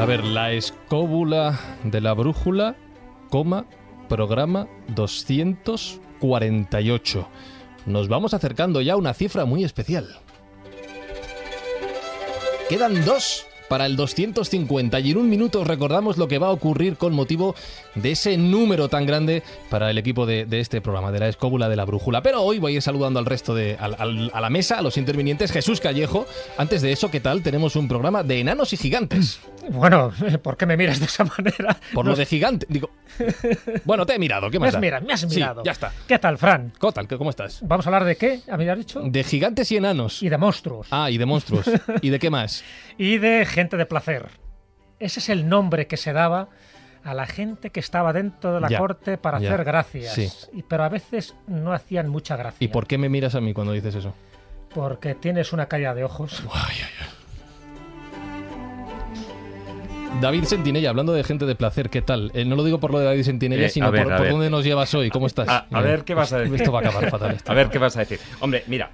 A ver, la escóbula de la brújula, coma, programa 248. Nos vamos acercando ya a una cifra muy especial. Quedan dos para el 250 y en un minuto os recordamos lo que va a ocurrir con motivo de ese número tan grande para el equipo de, este programa, de la escóbula de la brújula. Pero hoy voy a ir saludando al resto de a la mesa, a los intervinientes. Jesús Callejo, antes de eso, ¿qué tal? Tenemos un programa de enanos y gigantes. Bueno, ¿por qué me miras de esa manera? Por lo de gigante. Digo. Bueno, te he mirado, ¿qué Me más? has da? mirado, me has Sí, mirado. ya está. ¿Qué tal, Fran? ¿Qué tal? ¿Cómo estás? ¿Vamos a hablar de qué? ¿A mí me has dicho? De gigantes y enanos. Y de monstruos. Ah, y de monstruos. ¿Y de qué más? Y de gente de placer. Ese es el nombre que se daba a la gente que estaba dentro de la Ya, corte para ya, hacer gracias. sí. Y- pero a veces no hacían mucha gracia. ¿Y por qué me miras a mí cuando dices eso? Porque tienes una calle de ojos. Ay, ay. David Sentinella, hablando de gente de placer, ¿qué tal? Eh, no lo digo por lo de David Sentinella, Eh, sino ver, por, dónde nos llevas hoy. ¿Cómo estás? A, ver qué vas a decir. Esto va a acabar fatal. esto. A ver qué vas a decir. Hombre, mira,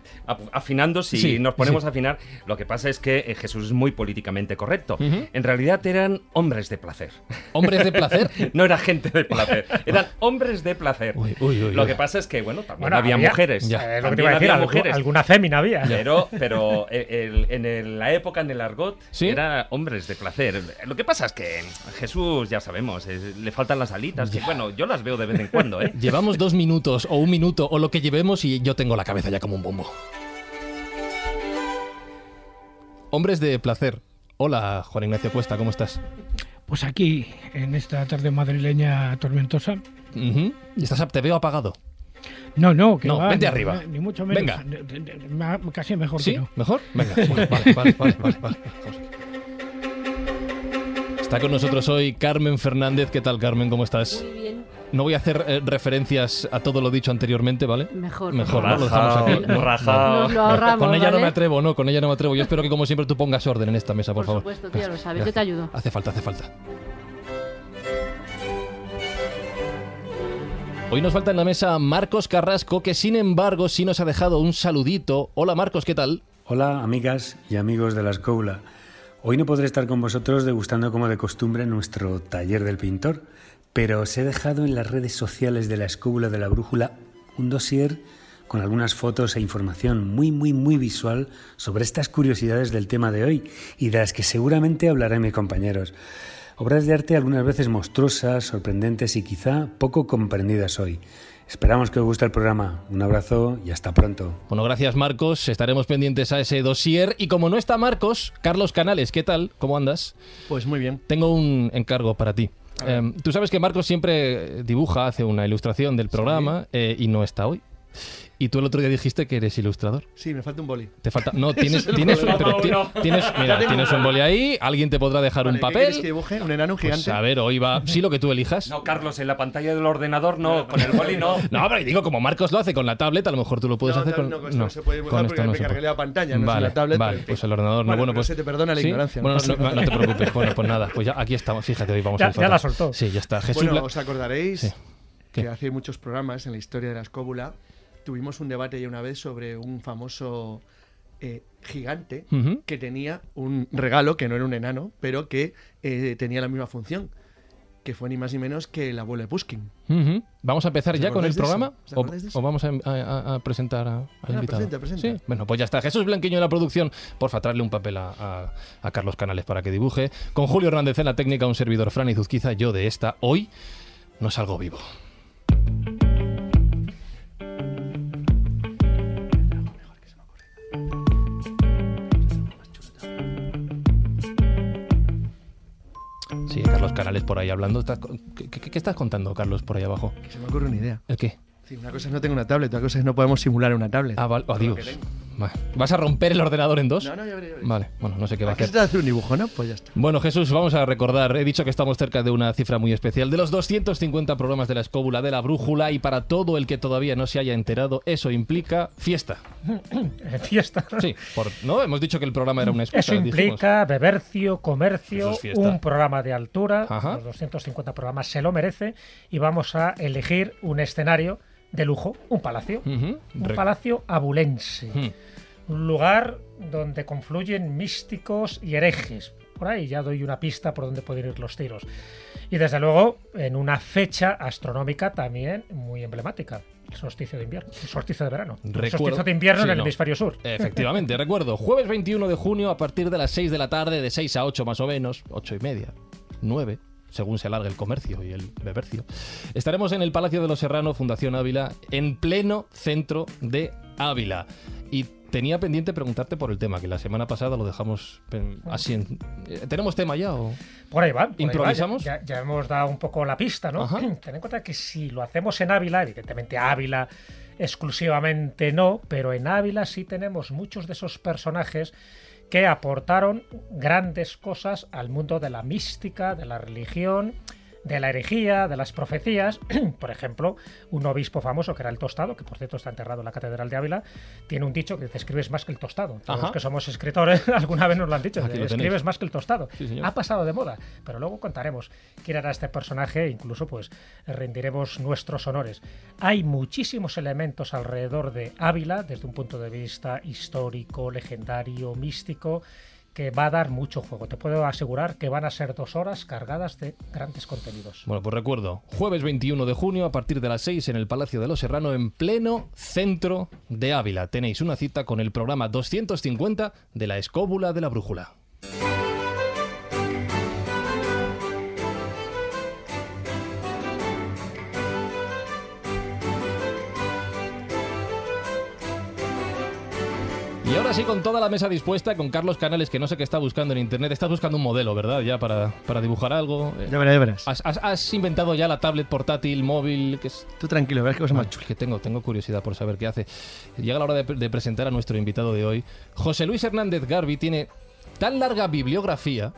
afinando, si Sí, nos ponemos sí. a afinar, lo que pasa es que eh, Jesús es muy políticamente correcto. En realidad eran hombres de placer. ¿Hombres de placer? No era gente de placer, eran hombres de placer. Uy, uy, uy, lo que pasa es que, bueno, también Bueno, había, había- mujeres. Ya. Eh, lo que te iba a decir, mujeres. alguna fémina había. Pero, pero el- el- en el- la época, en el argot, ¿Sí? era hombres de placer. Lo que pasa es que Jesús, ya sabemos, es- le faltan las alitas. que, bueno, yo las veo de vez en cuando, ¿eh? Llevamos dos minutos o un minuto o lo que llevemos y yo tengo la cabeza ya como un bombo. Hombres de placer. Hola, Juan Ignacio Cuesta, ¿cómo estás? Pues aquí, en esta tarde madrileña tormentosa. ¿Estás, te veo apagado. No, no, que No, va, vente ni- arriba. Ni mucho menos. Venga. Casi mejor ¿Sí? que no. ¿Mejor? Venga. Bueno, vale, vale, vale, vale, vale. Está con nosotros hoy Carmen Fernández. ¿Qué tal, Carmen? ¿Cómo estás? Muy bien, No voy a hacer eh, referencias a todo lo dicho anteriormente, ¿vale? mejor. Mejor, por ¿no? Lo dejamos aquí. No, Rajao. Nos lo ahorramos, Con ella no me atrevo, no, con ella no me atrevo. Yo espero que, como siempre, tú pongas orden en esta mesa, por, Por favor. supuesto, tú ya lo Gracias, sabes, yo te ayudo. Hace falta, hace falta. Hoy nos falta en la mesa Marcos Carrasco, que sin embargo sí nos ha dejado un saludito. Hola Marcos, ¿qué tal? Hola amigas y amigos de la escóbula. Hoy no podré estar con vosotros degustando como de costumbre nuestro taller del pintor, pero os he dejado en las redes sociales de la escóbula de la brújula un dossier con algunas fotos e información muy muy muy visual sobre estas curiosidades del tema de hoy y de las que seguramente hablarán mis compañeros. Obras de arte algunas veces monstruosas, sorprendentes y quizá poco comprendidas hoy. Esperamos que os guste el programa. Un abrazo y hasta pronto. Bueno, gracias Marcos, estaremos pendientes a ese dossier. Y como no está Marcos, Carlos Canales, ¿qué tal? ¿Cómo andas? Pues muy bien. Tengo un encargo para ti. Eh, tú sabes que Marcos siempre dibuja, hace una ilustración del programa eh, y no está hoy. Y tú el otro día dijiste que eres ilustrador. Sí, me falta un boli. Te falta. No, tienes. es el tienes, problema. pero ti- No, tienes mira, tienes un boli ahí, alguien te podrá dejar Vale, un ¿qué quieres papel. que dibuje? ¿Un enano Pues gigante? a ver, hoy va. Sí, lo que tú elijas. No, Carlos, en la pantalla del ordenador no, con el boli no. No, pero digo, como Marcos lo hace con la tablet, a lo mejor tú lo puedes no, hacer no, con. no, con esto no se puede dibujar con porque esto no me se cargué puede. la pantalla, no es vale, la tablet, Vale, pero en fin. pues el ordenador no. Bueno, Bueno, pero pues. se te perdona la ¿Sí? ignorancia, no Bueno, no, nada. no te preocupes. Bueno, pues nada, pues ya aquí estamos. Fíjate, hoy vamos Ya- a ya la soltó. Sí, ya está. Jesús. Bueno, Bla- os acordaréis Sí. ¿Qué? que hace muchos programas en la historia de la escóbula tuvimos un debate ya una vez sobre un famoso eh, gigante que tenía un regalo que no era un enano, pero que eh, tenía la misma función, que fue ni más ni menos que el abuelo de Puskin. Ujú. ¿Vamos a empezar ¿Os ya con el programa? ¿Os ¿O, vamos a, a- a presentar a- al Ah, invitado? presenta, presenta. Sí, bueno, pues ya está. Jesús Blanquiño en la producción. Porfa, traerle un papel a Carlos Canales para que dibuje. Con Julio Hernández en la técnica, un servidor Fran y Zuzquiza, yo de esta. Hoy no salgo vivo. Carlos Canales por ahí hablando. ¿Qué, qué- qué estás contando, Carlos, por ahí abajo? Se me ocurre una idea. ¿El qué? Sí, una cosa es no tengo una tablet, otra cosa es no podemos simular una tablet. Ah, vale. Adiós. ¿Vas a romper el ordenador en dos? No, no, ya veré, ya veré. Vale, bueno, no sé qué va a hacer. se te hace un dibujo, ¿no? Pues ya está. Bueno, Jesús, vamos a recordar, he dicho que estamos cerca de una cifra muy especial, de los 250 programas de la escóbula de la brújula y para todo el que todavía no se haya enterado, eso implica fiesta. Eh, Fiesta. Sí, por, ¿no? Hemos dicho que el programa era una excusa. Eso dijimos. implica bebercio, comercio, es un programa de altura. Ajá. Los 250 programas se lo merece. Y vamos a elegir un escenario de lujo, un palacio. Un palacio abulense. Un lugar donde confluyen místicos y herejes. Por ahí ya doy una pista por donde pueden ir los tiros. Y desde luego, en una fecha astronómica también muy emblemática. El solsticio de invierno. El solsticio de verano. El solsticio de invierno Sí, en el no. hemisferio sur. Efectivamente, recuerdo, jueves 21 de junio a partir de las 6 de la tarde, de 6 a 8 más o menos, 8 y media, 9, según se alargue el comercio y el bebercio. Estaremos en el Palacio de los Serrano, Fundación Ávila, en pleno centro de Ávila. Y tenía pendiente preguntarte por el tema, que la semana pasada lo dejamos eh, así. en- eh, ¿Tenemos tema ya o...? Por ahí va. por ahí va. ¿Improvisamos? Ya, ya hemos dado un poco la pista, ¿no? Ajá. Ten en cuenta que si lo hacemos en Ávila, evidentemente Ávila exclusivamente no, pero en Ávila sí tenemos muchos de esos personajes que aportaron grandes cosas al mundo de la mística, de la religión, de la herejía, de las profecías. Por ejemplo, un obispo famoso que era el Tostado, que por cierto está enterrado en la Catedral de Ávila, tiene un dicho que te escribes más que el Tostado. Todos los que somos escritores alguna vez nos lo han dicho, lo escribes más que el Tostado. Sí, ha pasado de moda, pero luego contaremos quién era este personaje e incluso pues rendiremos nuestros honores. Hay muchísimos elementos alrededor de Ávila desde un punto de vista histórico, legendario, místico que va a dar mucho juego. Te puedo asegurar que van a ser dos horas cargadas de grandes contenidos. Bueno, pues recuerdo, jueves 21 de junio a partir de las 6 en el Palacio de los Serrano, en pleno centro de Ávila. Tenéis una cita con el programa 250 de la Escóbula de la Brújula. Y ahora sí, con toda la mesa dispuesta, con Carlos Canales, que no sé qué está buscando en internet. Estás buscando un modelo, ¿verdad? Ya para, para dibujar algo. Ya verás, ya verás. ¿Has, has- has inventado ya la tablet portátil, móvil? Que es... Tú tranquilo, verás qué cosa más chula. que tengo, tengo curiosidad por saber qué hace. Llega la hora de, de presentar a nuestro invitado de hoy. José Luis Hernández Garbi tiene tan larga bibliografía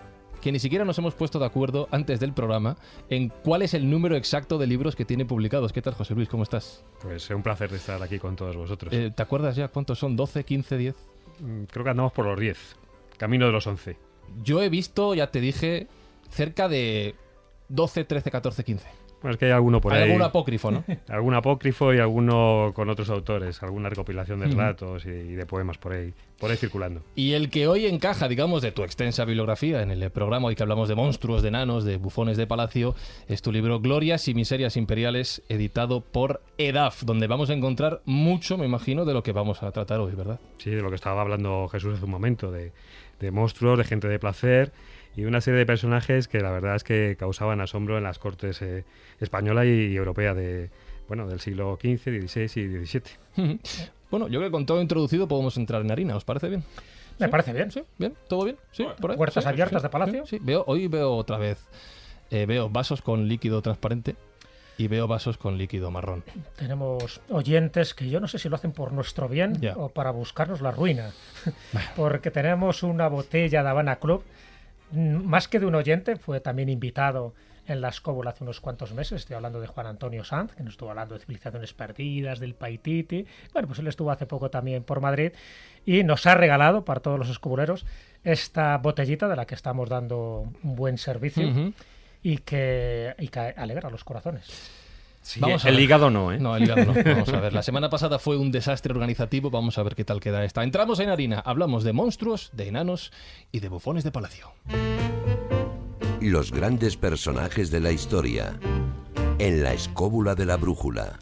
que ni siquiera nos hemos puesto de acuerdo antes del programa en cuál es el número exacto de libros que tiene publicados. ¿Qué tal, José Luis? ¿Cómo estás? Pues es un placer estar aquí con todos vosotros. Eh, ¿Te acuerdas ya cuántos son? ¿12, 15, 10? Mm, Creo que andamos por los 10. Camino de los 11. Yo he visto, ya te dije, cerca de 12, 13, 14, 15. Bueno, es que hay alguno por Hay ahí. algún apócrifo, ¿no? Algún apócrifo y alguno con otros autores. Alguna recopilación de relatos y, y de poemas por ahí. Por ahí circulando. Y el que hoy encaja, digamos, de tu extensa bibliografía en el programa hoy que hablamos de monstruos, de enanos, de bufones de palacio, es tu libro Glorias y Miserias Imperiales, editado por EDAF, donde vamos a encontrar mucho, me imagino, de lo que vamos a tratar hoy, ¿verdad? Sí, de lo que estaba hablando Jesús hace un momento. De, de monstruos, de gente de placer y una serie de personajes que la verdad es que causaban asombro en las cortes eh, española y europea de, bueno, del siglo XV, XVI y XVII. Bueno, yo creo que con todo introducido podemos entrar en harina, ¿os parece bien? Me ¿Sí? parece bien. ¿Sí? ¿Bien? ¿Todo bien? ¿Sí? ¿Por ahí? Puertas ¿Sí? abiertas ¿Sí? de palacio. Sí, sí. Veo, hoy veo otra vez, eh, veo vasos con líquido transparente y veo vasos con líquido marrón. Tenemos oyentes que yo no sé si lo hacen por nuestro bien o para buscarnos la ruina. Porque tenemos una botella de Habana Club, más que de un oyente, fue también invitado en la escóbula hace unos cuantos meses. Estoy hablando de Juan Antonio Sanz, que nos estuvo hablando de civilizaciones perdidas, del Paititi. Bueno, pues él estuvo hace poco también por Madrid y nos ha regalado para todos los escobuleros esta botellita de la que estamos dando un buen servicio y, que, y que alegra los corazones. Sí, Vamos a el ver. hígado no, ¿eh? No, el hígado no. Vamos a ver. La semana pasada fue un desastre organizativo. Vamos a ver qué tal queda esta. Entramos en harina. Hablamos de monstruos, de enanos y de bufones de palacio. Los grandes personajes de la historia. En la escóbula de la brújula.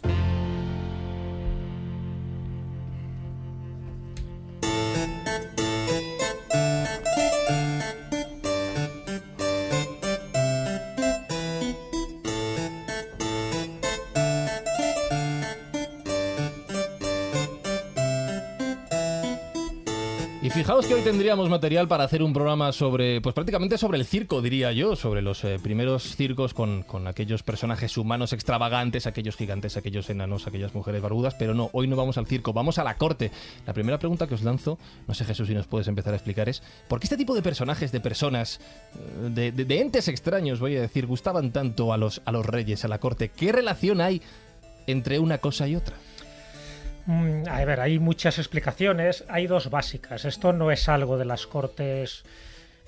Fijaos que hoy tendríamos material para hacer un programa sobre, pues prácticamente sobre el circo, diría yo, sobre los eh, primeros circos con, con aquellos personajes humanos extravagantes, aquellos gigantes, aquellos enanos, aquellas mujeres barbudas, pero no, hoy no vamos al circo, vamos a la corte. La primera pregunta que os lanzo, no sé Jesús si nos puedes empezar a explicar, es ¿por qué este tipo de personajes, de personas, eh, de, de- de entes extraños, voy a decir, gustaban tanto a los, a los reyes, a la corte? ¿Qué relación hay entre una cosa y otra? Mm, A ver, hay muchas explicaciones. Hay dos básicas. Esto no es algo de las cortes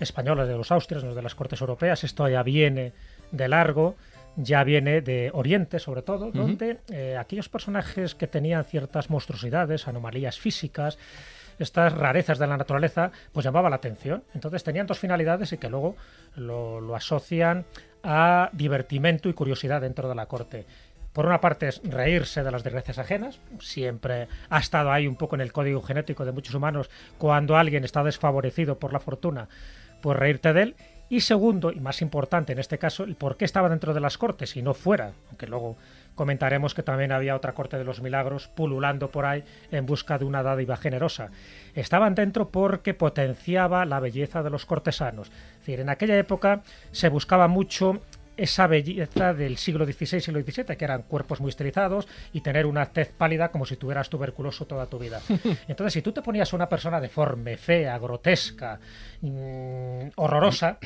españolas, de los austrias, no es de las cortes europeas. Esto ya viene de largo, ya viene de Oriente, sobre todo, donde eh, aquellos personajes que tenían ciertas monstruosidades, anomalías físicas, estas rarezas de la naturaleza, pues llamaba la atención. Entonces tenían dos finalidades y que luego lo, lo asocian a divertimento y curiosidad dentro de la corte. Por una parte es reírse de las desgracias ajenas, siempre ha estado ahí un poco en el código genético de muchos humanos, cuando alguien está desfavorecido por la fortuna, pues reírte de él. Y segundo, y más importante en este caso, el por qué estaba dentro de las cortes y no fuera, aunque luego comentaremos que también había otra corte de los milagros pululando por ahí en busca de una dádiva generosa. Estaban dentro porque potenciaba la belleza de los cortesanos. Es decir, en aquella época se buscaba mucho esa belleza del siglo XVI y siglo XVII, que eran cuerpos muy estilizados y tener una tez pálida como si tuvieras tuberculoso toda tu vida. Entonces, si tú te ponías una persona deforme, fea, grotesca, mm, horrorosa,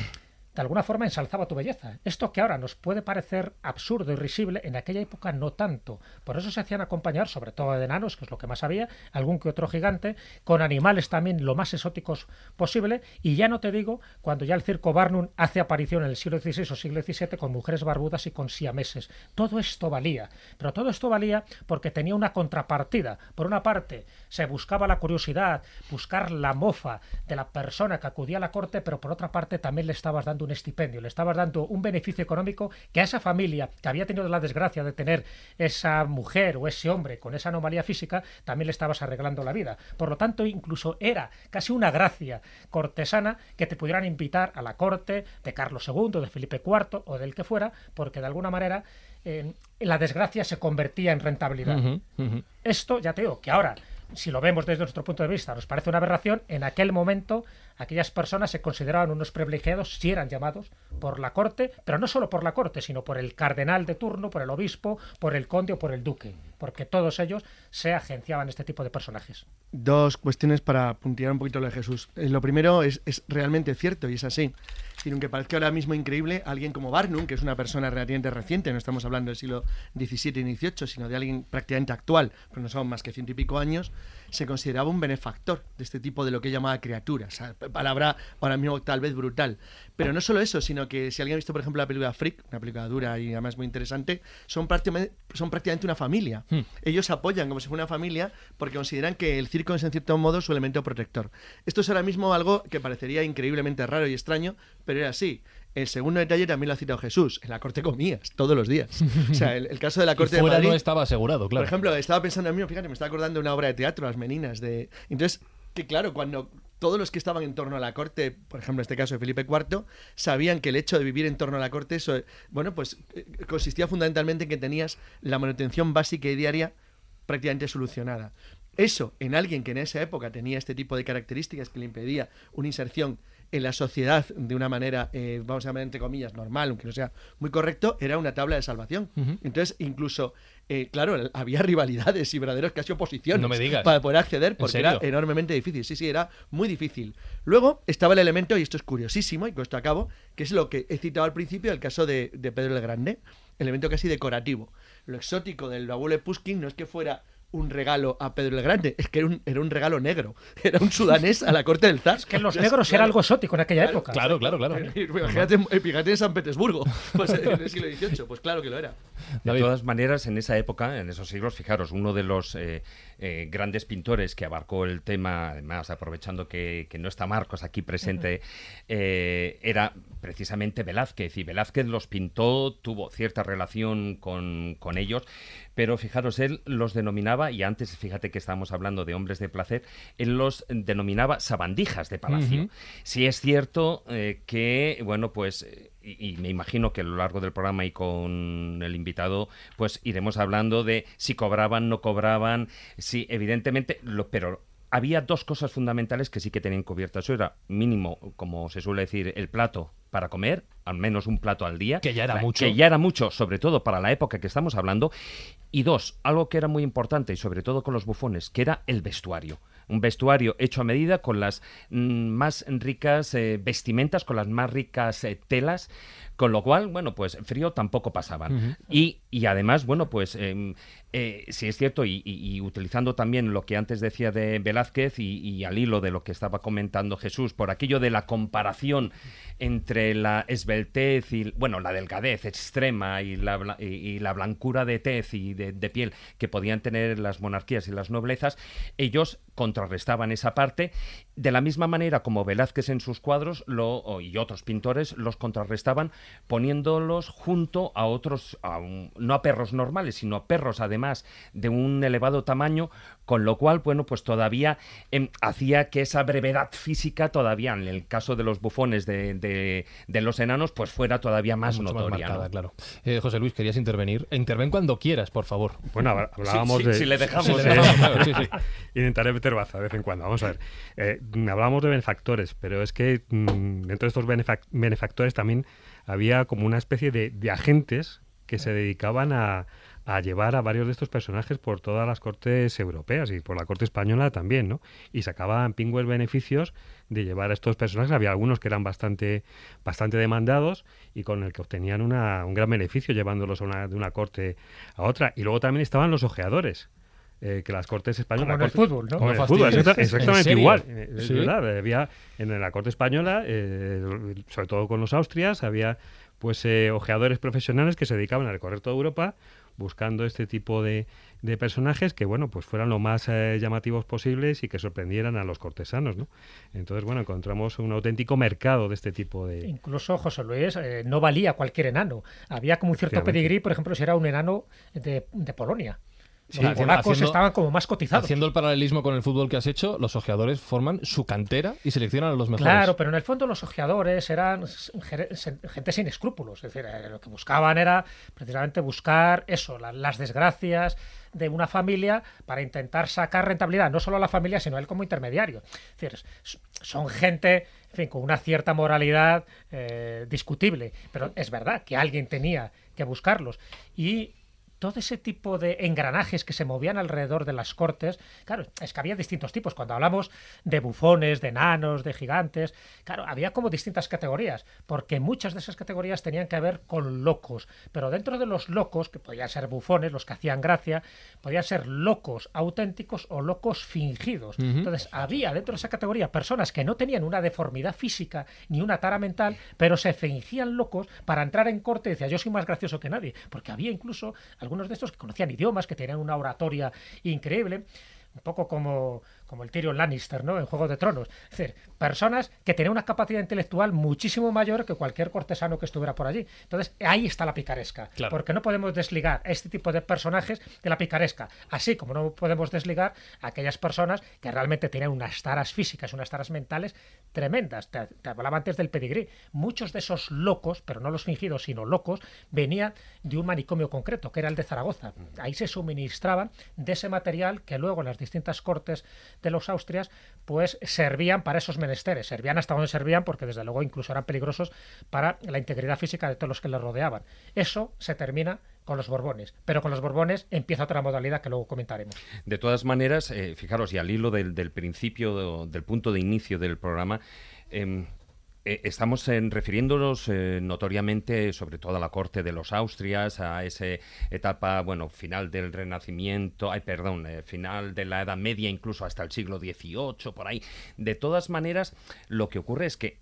de alguna forma ensalzaba tu belleza. Esto que ahora nos puede parecer absurdo y risible, en aquella época no tanto. Por eso se hacían acompañar, sobre todo de enanos, que es lo que más había, algún que otro gigante, con animales también lo más exóticos posible. Y ya no te digo cuando ya el circo Barnum hace aparición en el siglo XVI o siglo XVII con mujeres barbudas y con siameses. Todo esto valía. Pero todo esto valía porque tenía una contrapartida. Por una parte, se buscaba la curiosidad, buscar la mofa de la persona que acudía a la corte, pero por otra parte también le estabas dando un estipendio, le estabas dando un beneficio económico que a esa familia que había tenido la desgracia de tener esa mujer o ese hombre con esa anomalía física, también le estabas arreglando la vida. Por lo tanto, incluso era casi una gracia cortesana que te pudieran invitar a la corte de Carlos II, de Felipe IV o del que fuera, porque de alguna manera eh, la desgracia se convertía en rentabilidad. Esto, ya te digo, que ahora, si lo vemos desde nuestro punto de vista, nos parece una aberración, en aquel momento aquellas personas se consideraban unos privilegiados si eran llamados por la corte, pero no solo por la corte, sino por el cardenal de turno, por el obispo, por el conde o por el duque, porque todos ellos se agenciaban este tipo de personajes. Dos cuestiones para puntear un poquito lo de Jesús. Eh, Lo primero es, es realmente cierto y es así. Y aunque parezca ahora mismo increíble, alguien como Barnum, que es una persona relativamente reciente, no estamos hablando del siglo XVII y XVIII, sino de alguien prácticamente actual, pero no son más que ciento y pico años, se consideraba un benefactor de este tipo de lo que llamaba criaturas. O sea, palabra ahora mismo tal vez brutal. Pero no solo eso, sino que si alguien ha visto, por ejemplo, la película Freak, una película dura y además muy interesante, son prácticamente, son prácticamente una familia. Ellos se apoyan como si fuera una familia porque consideran que el circo es en cierto modo su elemento protector. Esto es ahora mismo algo que parecería increíblemente raro y extraño, pero era así. El segundo detalle también lo ha citado Jesús. En la corte comías todos los días. O sea, el, el caso de la Y corte de fuera Madrid. no estaba asegurado, claro. Por ejemplo, estaba pensando en mí, fíjate, me estaba acordando de una obra de teatro, Las Meninas. De... Entonces, que claro, cuando todos los que estaban en torno a la corte, por ejemplo, en este caso de Felipe IV, sabían que el hecho de vivir en torno a la corte, eso, bueno, pues eh, consistía fundamentalmente en que tenías la manutención básica y diaria prácticamente solucionada. Eso, en alguien que en esa época tenía este tipo de características que le impedía una inserción en la sociedad de una manera, eh, vamos a llamar entre comillas, normal, aunque no sea muy correcto, era una tabla de salvación. Entonces, incluso, eh, claro, había rivalidades y verdaderos casi oposiciones No me digas. para poder acceder, porque era enormemente difícil. Sí, sí, era muy difícil. Luego estaba el elemento, y esto es curiosísimo, y con esto acabo, que es lo que he citado al principio, el caso de, de Pedro el Grande, elemento casi decorativo. Lo exótico del abuelo Puskin no es que fuera un regalo a Pedro el Grande, es que era un, era un regalo negro. Era un sudanés a la corte del zar. Es que los negros era algo exótico en aquella Claro, época. Claro, claro, claro. Fíjate, fíjate en San Petersburgo, pues en el siglo XVIII, pues claro que lo era. De todas maneras, en esa época, en esos siglos, fijaros, uno de los eh, eh, grandes pintores que abarcó el tema, además aprovechando que, que no está Marcos aquí presente, eh, era precisamente Velázquez. Y Velázquez los pintó, tuvo cierta relación con, con ellos, pero fijaros, él los denominaba, y antes fíjate que estábamos hablando de hombres de placer, él los denominaba sabandijas de palacio. Ujú. Sí es cierto eh, que, bueno, pues, y, y me imagino que a lo largo del programa y con el invitado, pues iremos hablando de si cobraban, no cobraban, sí, evidentemente, lo, pero había dos cosas fundamentales que sí que tenían cubiertas. Eso era mínimo, como se suele decir, el plato para comer, al menos un plato al día. Que ya era mucho. Que ya era mucho, sobre todo para la época que estamos hablando. Y dos, algo que era muy importante, y sobre todo con los bufones, que era el vestuario un vestuario hecho a medida con las mm, más ricas eh, vestimentas, con las más ricas eh, telas, con lo cual, bueno, pues frío tampoco pasaban. y, y, además, bueno, pues em, eh, si es cierto, y, utilizando también lo que antes decía de Velázquez y, al hilo de lo que estaba comentando Jesús, por aquello de la comparación entre la esbeltez y, bueno, la delgadez extrema y la, y, la blancura de tez y de, de, piel que podían tener las monarquías y las noblezas, ellos contrarrestaban esa parte de la misma manera como Velázquez en sus cuadros lo, y otros pintores los contrarrestaban poniéndolos junto a otros, no a perros normales, sino a perros además de un elevado tamaño, con lo cual, bueno, pues todavía em, hacía que esa brevedad física todavía, en el caso de los bufones de, los enanos, pues fuera todavía más notoria. claro. Eh, José Luis, querías intervenir. Interven cuando quieras, por favor. Bueno, hablábamos de... Si le dejamos... Intentaré meter baza de vez en cuando. Vamos a ver. Eh, hablábamos de benefactores, pero es que mm, dentro de estos benefactores también había como una especie de, agentes que se dedicaban a, llevar a varios de estos personajes por todas las cortes europeas y por la corte española también, ¿no? Y sacaban pingües beneficios de llevar a estos personajes. Había algunos que eran bastante, bastante demandados y con el que obtenían una, un gran beneficio llevándolos de una corte a otra. Y luego también estaban los ojeadores. Eh, que las cortes españolas. Como en el fútbol, ¿no? Como en el fútbol, exactamente igual. Es verdad, había en la corte española, eh, sobre todo con los austrias, había pues eh, ojeadores profesionales que se dedicaban a recorrer toda Europa buscando este tipo de, de personajes que, bueno, pues fueran lo más llamativos posibles y que sorprendieran a los cortesanos, ¿no? Entonces, bueno, encontramos un auténtico mercado de este tipo de... Incluso, José Luis, no valía cualquier enano. Había como un cierto pedigrí, por ejemplo, si era un enano de, de Polonia los polacos estaban como más cotizados. Haciendo el paralelismo con el fútbol que has hecho, los ojeadores forman su cantera y seleccionan a los mejores. Claro, pero en el fondo los ojeadores eran gente sin escrúpulos. Es decir, eh, lo que buscaban era precisamente buscar eso, las desgracias de una familia para intentar sacar rentabilidad, no solo a la familia, sino a él como intermediario. Es decir, son gente en fin, con una cierta moralidad eh, discutible, pero es verdad que alguien tenía que buscarlos. Y todo ese tipo de engranajes que se movían alrededor de las cortes, claro, es que había distintos tipos. Cuando hablamos de bufones, de enanos, de gigantes, claro, había como distintas categorías, porque muchas de esas categorías tenían que ver con locos. Pero dentro de los locos, que podían ser bufones, los que hacían gracia, podían ser locos auténticos o locos fingidos. Entonces, había dentro de esa categoría personas que no tenían una deformidad física ni una tara mental, pero se fingían locos para entrar en corte y decía, yo soy más gracioso que nadie. Porque había incluso algunos de estos que conocían idiomas, que tenían una oratoria increíble, un poco como como el Tyrion Lannister, ¿no? En Juego de Tronos. Es decir, personas que tenían una capacidad intelectual muchísimo mayor que cualquier cortesano que estuviera por allí. Entonces, ahí está la picaresca. Porque no podemos desligar este tipo de personajes de la picaresca. Así como no podemos desligar a aquellas personas que realmente tienen unas taras físicas, unas taras mentales tremendas. Te, hablaba antes del pedigrí. Muchos de esos locos, pero no los fingidos, sino locos, venían de un manicomio concreto, que era el de Zaragoza. Ahí se suministraban de ese material que luego en las distintas cortes de los Austrias, pues servían para esos menesteres, servían hasta donde servían, porque desde luego incluso eran peligrosos para la integridad física de todos los que les rodeaban. Eso se termina con los Borbones. Pero con los Borbones empieza otra modalidad que luego comentaremos. De todas maneras, eh, fijaros, y al hilo del, principio, del punto de inicio del programa, em, eh, estamos refiriéndonos eh, notoriamente, sobre todo a la corte de los Austrias, a esa etapa, bueno, final del Renacimiento, ay, perdón, eh, final de la Edad Media, incluso hasta el siglo XVIII, por ahí. De todas maneras, lo que ocurre es que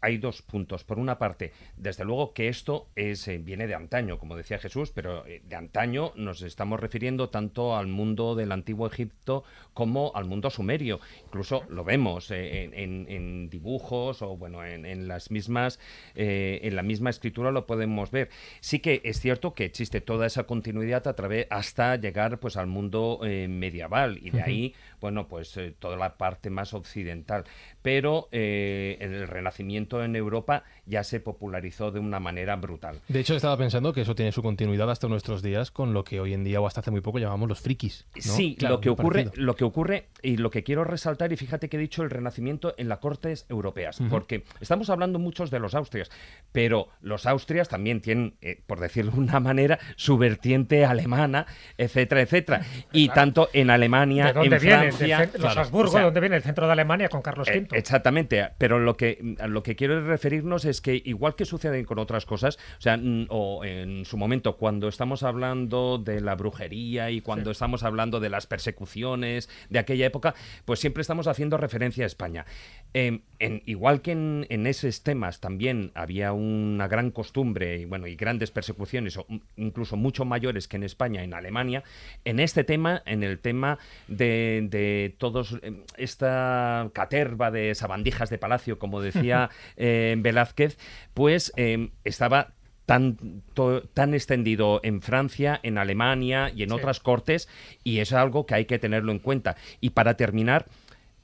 hay dos puntos. Por una parte, desde luego que esto es, viene de antaño, como decía Jesús, pero de antaño nos estamos refiriendo tanto al mundo del antiguo Egipto como al mundo sumerio. Incluso lo vemos eh, en, dibujos o bueno, en, las mismas, en la misma escritura lo podemos ver. Sí que es cierto que existe toda esa continuidad a través hasta llegar pues al mundo medieval y de ahí, bueno, pues toda la parte más occidental. pero eh, el Renacimiento en Europa ya se popularizó de una manera brutal. De hecho, estaba pensando que eso tiene su continuidad hasta nuestros días con lo que hoy en día o hasta hace muy poco llamamos los frikis. Sí, lo que ocurre, lo que ocurre y lo que quiero resaltar y fíjate que he dicho el Renacimiento en las cortes europeas, porque estamos hablando muchos de los austrias, pero los austrias también tienen, eh, por decirlo de una manera, su vertiente alemana, etcétera, etcétera. Y tanto en Alemania, ¿De dónde en viene? Francia, Del los Habsburgo, o sea, ¿dónde viene el centro de Alemania con Carlos eh, V? exactamente, pero lo que, a lo que quiero referirnos es que igual que sucede con otras cosas, o sea, mm, o en su momento cuando estamos hablando de la brujería y cuando estamos hablando de las persecuciones de aquella época, pues siempre estamos haciendo referencia a España. Eh, en- igual que en, en esos temas también había una gran costumbre y bueno y grandes persecuciones, o incluso mucho mayores que en España, en Alemania, en este tema, en el tema de, de todos eh, esta caterva de sabandijas de palacio, como decía eh, Velázquez, pues eh, estaba tan, to- tan extendido en Francia, en Alemania y en Sí. otras cortes, y es algo que hay que tenerlo en cuenta. Y para terminar,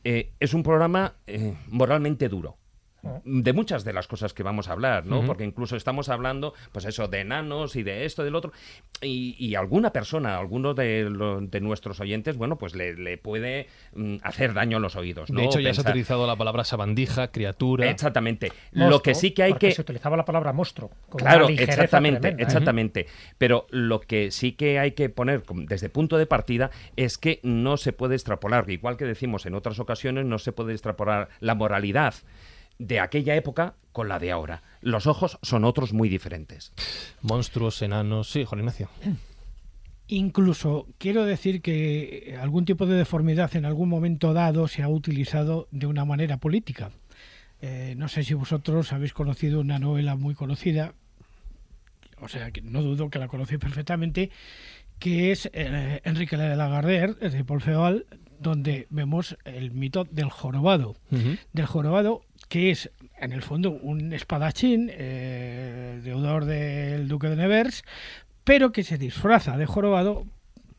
eh, es un programa eh, moralmente duro. De muchas de las cosas que vamos a hablar, ¿no? Porque incluso estamos hablando, pues eso, de enanos y de esto, del otro. Y, y alguna persona, alguno de, lo- de nuestros oyentes, bueno, pues le, le puede mm, hacer daño a los oídos, ¿no? De hecho, ya se ha utilizado la palabra sabandija, criatura. Exactamente. Monstruo, lo que sí que hay que... se utilizaba la palabra monstruo. con Claro, exactamente, tremenda, ¿eh? exactamente. Pero lo que sí que hay que poner desde punto de partida es que no se puede extrapolar, igual que decimos en otras ocasiones, no se puede extrapolar la moralidad de aquella época con la de ahora. Los ojos son otros muy diferentes. Monstruos, enanos. Sí, Juan Ignacio. Incluso quiero decir que algún tipo de deformidad en algún momento dado se ha utilizado de una manera política. Eh, no sé si vosotros habéis conocido una novela muy conocida, o sea, que no dudo que la conocéis perfectamente, que es eh, Enrique de Lagardère, de Paul Feval, donde vemos el mito del jorobado. Del jorobado, que es en el fondo un espadachín, eh, deudor del duque de Nevers, pero que se disfraza de jorobado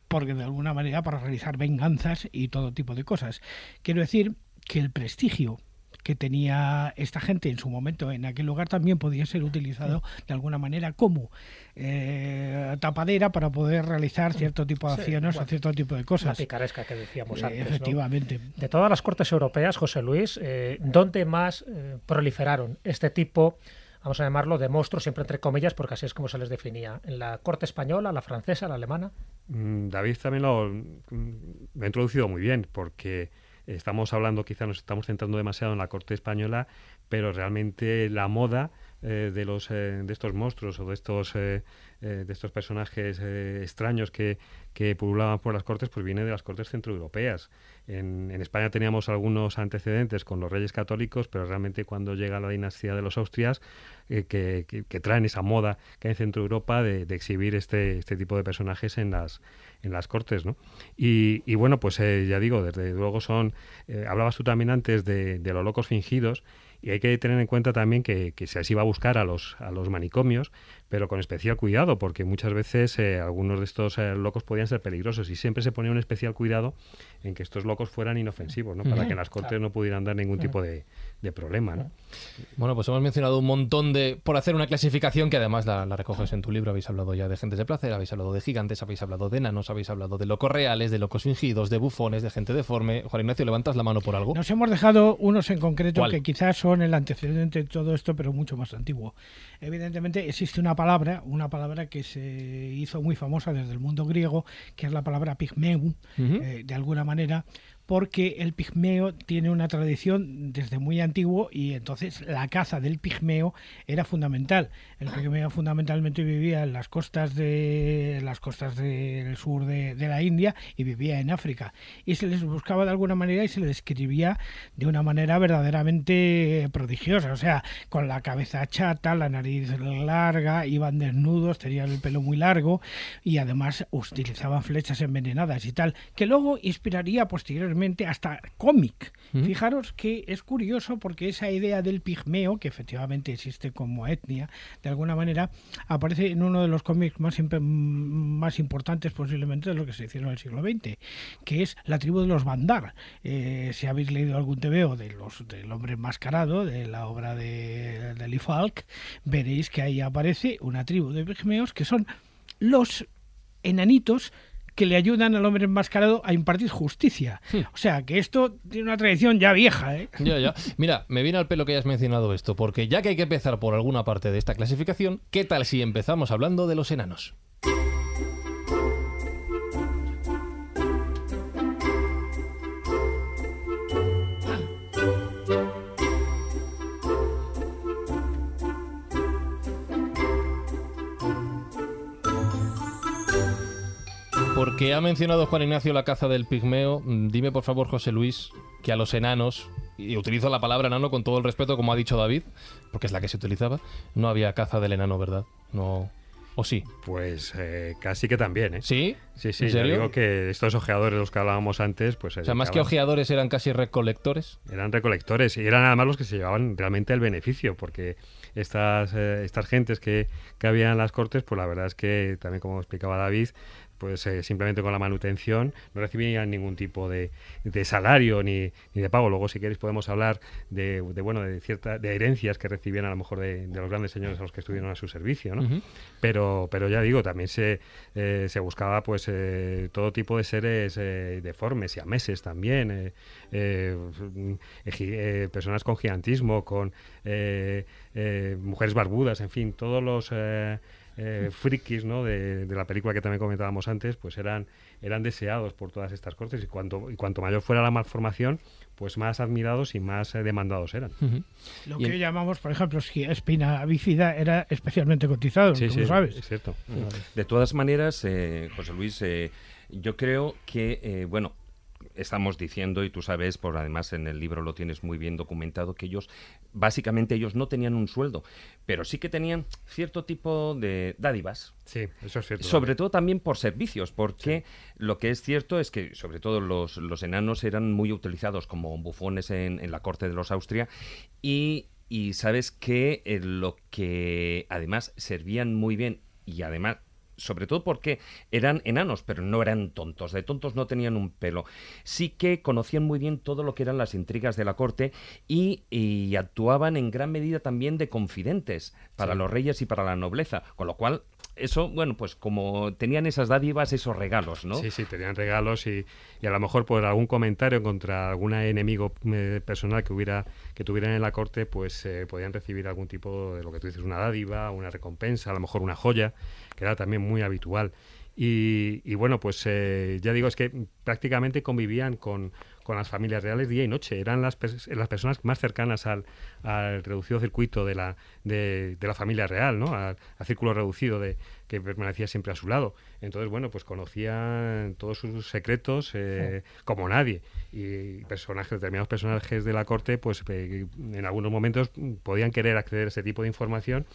porque de alguna manera para realizar venganzas y todo tipo de cosas. Quiero decir que el prestigio que tenía esta gente en su momento en aquel lugar también podía ser utilizado de alguna manera como eh, tapadera para poder realizar cierto tipo de Sí, acciones o cierto tipo de La cosas. picaresca que decíamos Eh, antes. ¿no? efectivamente. De todas las cortes europeas, José Luis, eh, ¿dónde más eh, proliferaron este tipo, vamos a llamarlo, de monstruos, siempre entre comillas, porque así es como se les definía? ¿En la corte española, la francesa, la alemana? Mm, David también lo, lo ha introducido muy bien, porque estamos hablando, quizá nos estamos centrando demasiado en la corte española, pero realmente la moda eh, de los eh, de estos monstruos o de estos eh, de estos personajes extraños que, que pululaban por las cortes, pues viene de las cortes centroeuropeas. En, en España teníamos algunos antecedentes con los reyes católicos, pero realmente cuando llega la dinastía de los Austrias, eh, que, que- que traen esa moda que hay en Centro Europa de, de exhibir este, este tipo de personajes en las, en las cortes, ¿no? Y, y bueno, pues eh, ya digo, desde luego son, eh, hablabas tú también antes de, de los locos fingidos, y hay que tener en cuenta también que, que se así va a buscar a los, a los manicomios, pero con especial cuidado, porque muchas veces eh, algunos de estos eh, locos podían ser peligrosos y siempre se ponía un especial cuidado en que estos locos fueran inofensivos, ¿no? Para que en las cortes no pudieran dar ningún tipo de, de problema, ¿no? Bueno, pues hemos mencionado un montón de. por hacer una clasificación que además la, la recoges en tu libro. Habéis hablado ya de gentes de placer, habéis hablado de gigantes, habéis hablado de enanos, habéis hablado de locos reales, de locos fingidos, de bufones, de gente deforme. Juan Ignacio, ¿levantas la mano por algo? Nos hemos dejado unos en concreto ¿Cuál? que quizás son el antecedente de todo esto, pero mucho más antiguo. Evidentemente existe una palabra, una palabra que se hizo muy famosa desde el mundo griego, que es la palabra pigmeum, Ujú. eh, de alguna manera, porque el pigmeo tiene una tradición desde muy antiguo y entonces la caza del pigmeo era fundamental. El pigmeo fundamentalmente vivía en las costas de las costas del sur de, la India y vivía en África y se les buscaba de alguna manera y se les describía de una manera verdaderamente prodigiosa, o sea, con la cabeza chata, la nariz larga, iban desnudos, tenían el pelo muy largo y además utilizaban flechas envenenadas y tal, que luego inspiraría posteriormente posteriormente hasta cómic. Fijaros que es curioso porque esa idea del pigmeo, que efectivamente existe como etnia, de alguna manera aparece en uno de los cómics más, más importantes posiblemente de lo que se hicieron en el siglo XX, que es la tribu de los Bandar. Eh, si habéis leído algún TVO de los, del hombre enmascarado, de la obra de, de Lee Falk, veréis que ahí aparece una tribu de pigmeos que son los enanitos que le ayudan al hombre enmascarado a impartir justicia. Hmm. O sea, que esto tiene una tradición ya vieja, ¿eh? Ya, ya. Mira, me viene al pelo que hayas mencionado esto, porque ya que hay que empezar por alguna parte de esta clasificación, ¿qué tal si empezamos hablando de los enanos? Porque ha mencionado Juan Ignacio la caza del pigmeo, mm, dime por favor, José Luis, que a los enanos, y utilizo la palabra enano con todo el respeto, como ha dicho David, porque es la que se utilizaba, no había caza del enano, ¿verdad? No. ¿O sí? Pues eh, casi que también, ¿eh? ¿Sí? Sí, sí. Yo digo que estos ojeadores, los que hablábamos antes, pues... O sea, más que ojeadores eran casi recolectores. Eran recolectores y eran además los que se llevaban realmente el beneficio, porque estas, eh, estas gentes que, que había en las cortes, pues la verdad es que, también como explicaba David, pues eh, simplemente con la manutención no recibían ningún tipo de, salario ni, de pago. Luego, si queréis, podemos hablar de, bueno de cierta de herencias que recibían a lo mejor de, los grandes señores a los que estuvieron a su servicio, ¿no? Pero, pero ya digo, también se, eh, se buscaba pues eh, todo tipo de seres deformes y a meses también, personas con gigantismo, con mujeres barbudas, en fin, todos los eh, frikis ¿no? De, la película que también comentábamos antes, pues eran, eran deseados por todas estas cortes y cuanto, y cuanto mayor fuera la malformación, pues más admirados y más eh, demandados eran. Lo que llamamos, por ejemplo, espina bífida era especialmente cotizado, sí, sí, sabes. Es cierto. De todas maneras, eh, José Luis, eh, yo creo que, bueno, estamos diciendo, y tú sabes, por además en el libro lo tienes muy bien documentado, que ellos, básicamente ellos no tenían un sueldo, pero sí que tenían cierto tipo de dádivas. Sí, eso es cierto. Sobre todo también por servicios, porque lo que es cierto es que, sobre todo, los, los enanos eran muy utilizados como bufones en, en la corte de los Austria y, y sabes que eh, lo que además servían muy bien y además sobre todo porque eran enanos, pero no eran tontos, de tontos no tenían un pelo. Sí que conocían muy bien todo lo que eran las intrigas de la corte y, actuaban en gran medida también de confidentes para los reyes y para la nobleza, con lo cual eso, bueno, pues como tenían esas dádivas, esos regalos, ¿no? Sí, sí, tenían regalos y, y a lo mejor por algún comentario contra algún enemigo eh, personal que hubiera que tuvieran en la corte, pues eh, podían recibir algún tipo de lo que tú dices, una dádiva, una recompensa, a lo mejor una joya, que era también muy habitual. Y, bueno, pues eh, ya digo, es que prácticamente convivían con, con las familias reales día y noche. Eran las, las personas más cercanas al, al reducido circuito de la, de, de la familia real, ¿no? Al, círculo reducido de, que permanecía siempre a su lado. Entonces, bueno, pues conocían todos sus secretos eh, como nadie. Y personajes, determinados personajes de la corte, pues eh, en algunos momentos podían querer acceder a ese tipo de información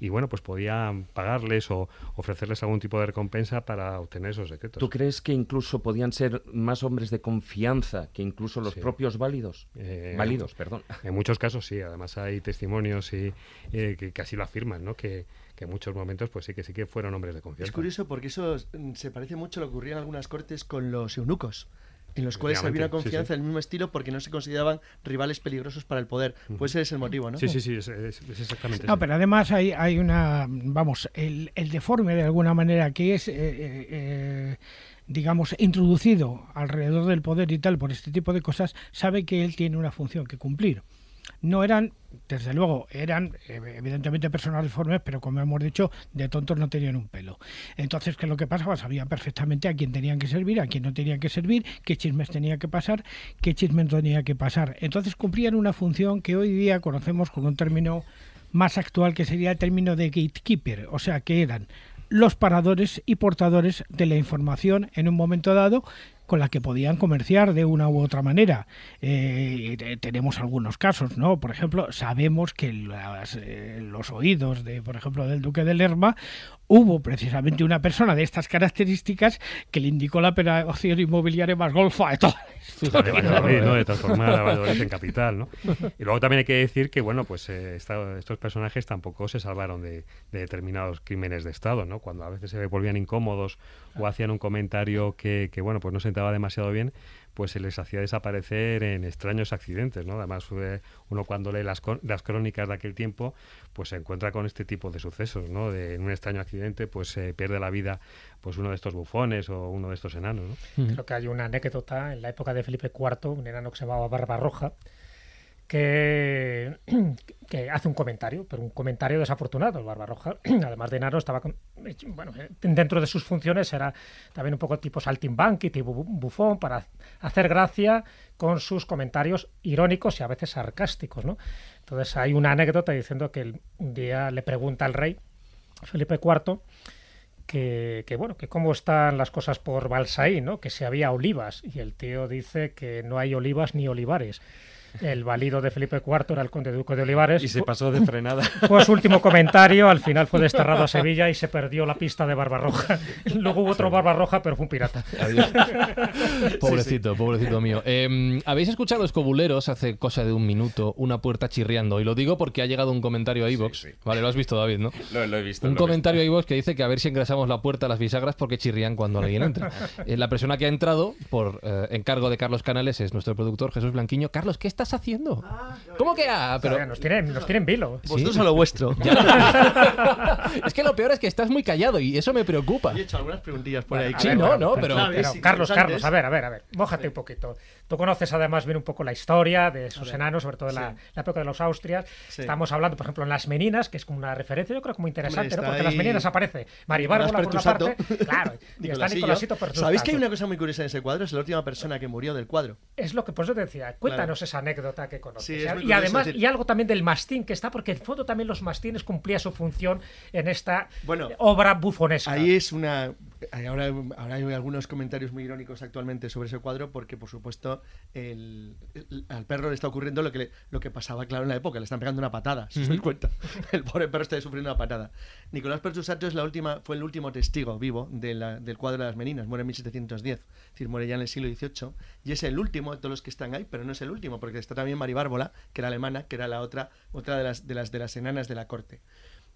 y, bueno, pues podían pagarles o ofrecerles algún tipo de recompensa para obtener esos secretos. ¿Tú crees que incluso podían ser más hombres de confianza que incluso los propios válidos? Eh, válidos, perdón. En muchos casos sí, además hay testimonios y, que casi lo afirman, ¿no? Que, que en muchos momentos pues sí que sí que fueron hombres de confianza. Es curioso porque eso mm, se parece mucho a lo que ocurría en algunas cortes con los eunucos en los cuales había una confianza del mismo estilo porque no se consideraban rivales peligrosos para el poder. Pues ese es el motivo, ¿no? Sí, sí, sí, es, exactamente. No, pero además hay, hay una, vamos, el, el, deforme de alguna manera que es, eh, eh, eh, digamos, introducido alrededor del poder y tal por este tipo de cosas, sabe que él tiene una función que cumplir no eran, desde luego, eran evidentemente personas deformes, pero como hemos dicho, de tontos no tenían un pelo. Entonces, ¿qué es lo que pasaba? Sabían perfectamente a quién tenían que servir, a quién no tenían que servir, qué chismes tenía que pasar, qué chismes tenía que pasar. Entonces cumplían una función que hoy día conocemos con un término más actual que sería el término de gatekeeper, o sea, que eran los paradores y portadores de la información en un momento dado con la que podían comerciar de una u otra manera. Eh, tenemos algunos casos, ¿no? Por ejemplo, sabemos que eh, los oídos de, por ejemplo, del duque de Lerma hubo precisamente una persona de estas características que le indicó la operación inmobiliaria más golfa de todas. De transformar a Valladolid en capital, ¿no? Y luego también hay que decir que, bueno, pues eh, estos personajes tampoco se salvaron de, determinados crímenes de Estado, ¿no? Cuando a veces se volvían incómodos o hacían un comentario que, que bueno, pues no demasiado bien, pues se les hacía desaparecer en extraños accidentes, ¿no? Además, uno cuando lee las, las crónicas de aquel tiempo, pues se encuentra con este tipo de sucesos, ¿no? De, en un extraño accidente, pues se pierde la vida pues uno de estos bufones o uno de estos enanos, ¿no? Creo que hay una anécdota en la época de Felipe IV, un enano que se llamaba Barbarroja, que, hace un comentario, pero un comentario desafortunado. El Barbarroja, además de enano, estaba bueno, dentro de sus funciones era también un poco tipo saltimbanqui, tipo bufón, para hacer gracia con sus comentarios irónicos y a veces sarcásticos. ¿no? Entonces hay una anécdota diciendo que un día le pregunta al rey, Felipe IV, que, que, bueno, que cómo están las cosas por Balsaí, ¿no? Que si había olivas. Y el tío dice que no hay olivas ni olivares el valido de Felipe IV era el conde Duque de Olivares. Y se pasó de frenada. Fue su último comentario, al final fue desterrado a Sevilla y se perdió la pista de Barbarroja. Luego hubo otro Barbarroja, pero fue un pirata. pobrecito, pobrecito mío. Em, Habéis escuchado Escobuleros hace cosa de un minuto, una puerta chirriando. Y lo digo porque ha llegado un comentario a iVox. Vale, lo has visto, David, ¿no? Lo, he visto. Un comentario a iVox que dice que a ver si engrasamos la puerta a las bisagras porque chirrían cuando alguien entra. Eh, la persona que ha entrado, por eh, encargo de Carlos Canales, es nuestro productor Jesús Blanquiño. Carlos, ¿qué estás haciendo? Ah, ¿Cómo que ah? Pero... nos tienen, nos tienen vilo. Vosotros a lo vuestro. es que lo peor es que estás muy callado y eso me preocupa. He hecho algunas preguntillas por ahí. Sí, no, no, pero... Carlos, Carlos, a ver, a ver, a ver. Mójate un poquito. Tú conoces además bien un poco la historia de esos enanos, sobre todo en la, época de los Austrias. Estamos hablando, por ejemplo, en Las Meninas, que es como una referencia, yo creo que muy interesante, ¿no? Porque en Las Meninas aparece Maribárbola por una parte, claro, y está Nicolásito ¿Sabéis que hay una cosa muy curiosa en ese cuadro? Es la última persona que murió del cuadro. Es lo que por eso te decía. Cuéntanos esa anécdota que conoces. y además, y algo también del mastín que está, porque en fondo también los mastines cumplía su función en esta obra bufonesca. Ahí es una Ahora, ahora, hay algunos comentarios muy irónicos actualmente sobre ese cuadro porque, por supuesto, el, al perro le está ocurriendo lo que, lo que pasaba, claro, en la época. Le están pegando una patada, si os doy cuenta. El pobre perro está sufriendo una patada. Nicolás Pertusato es la última, fue el último testigo vivo del cuadro de las Meninas. Muere en 1710, es decir, muere ya en el siglo XVIII. Y es el último de todos los que están ahí, pero no es el último, porque está también Mari Bárbola, que era alemana, que era la otra, otra de, las, de, las, de las enanas de la corte.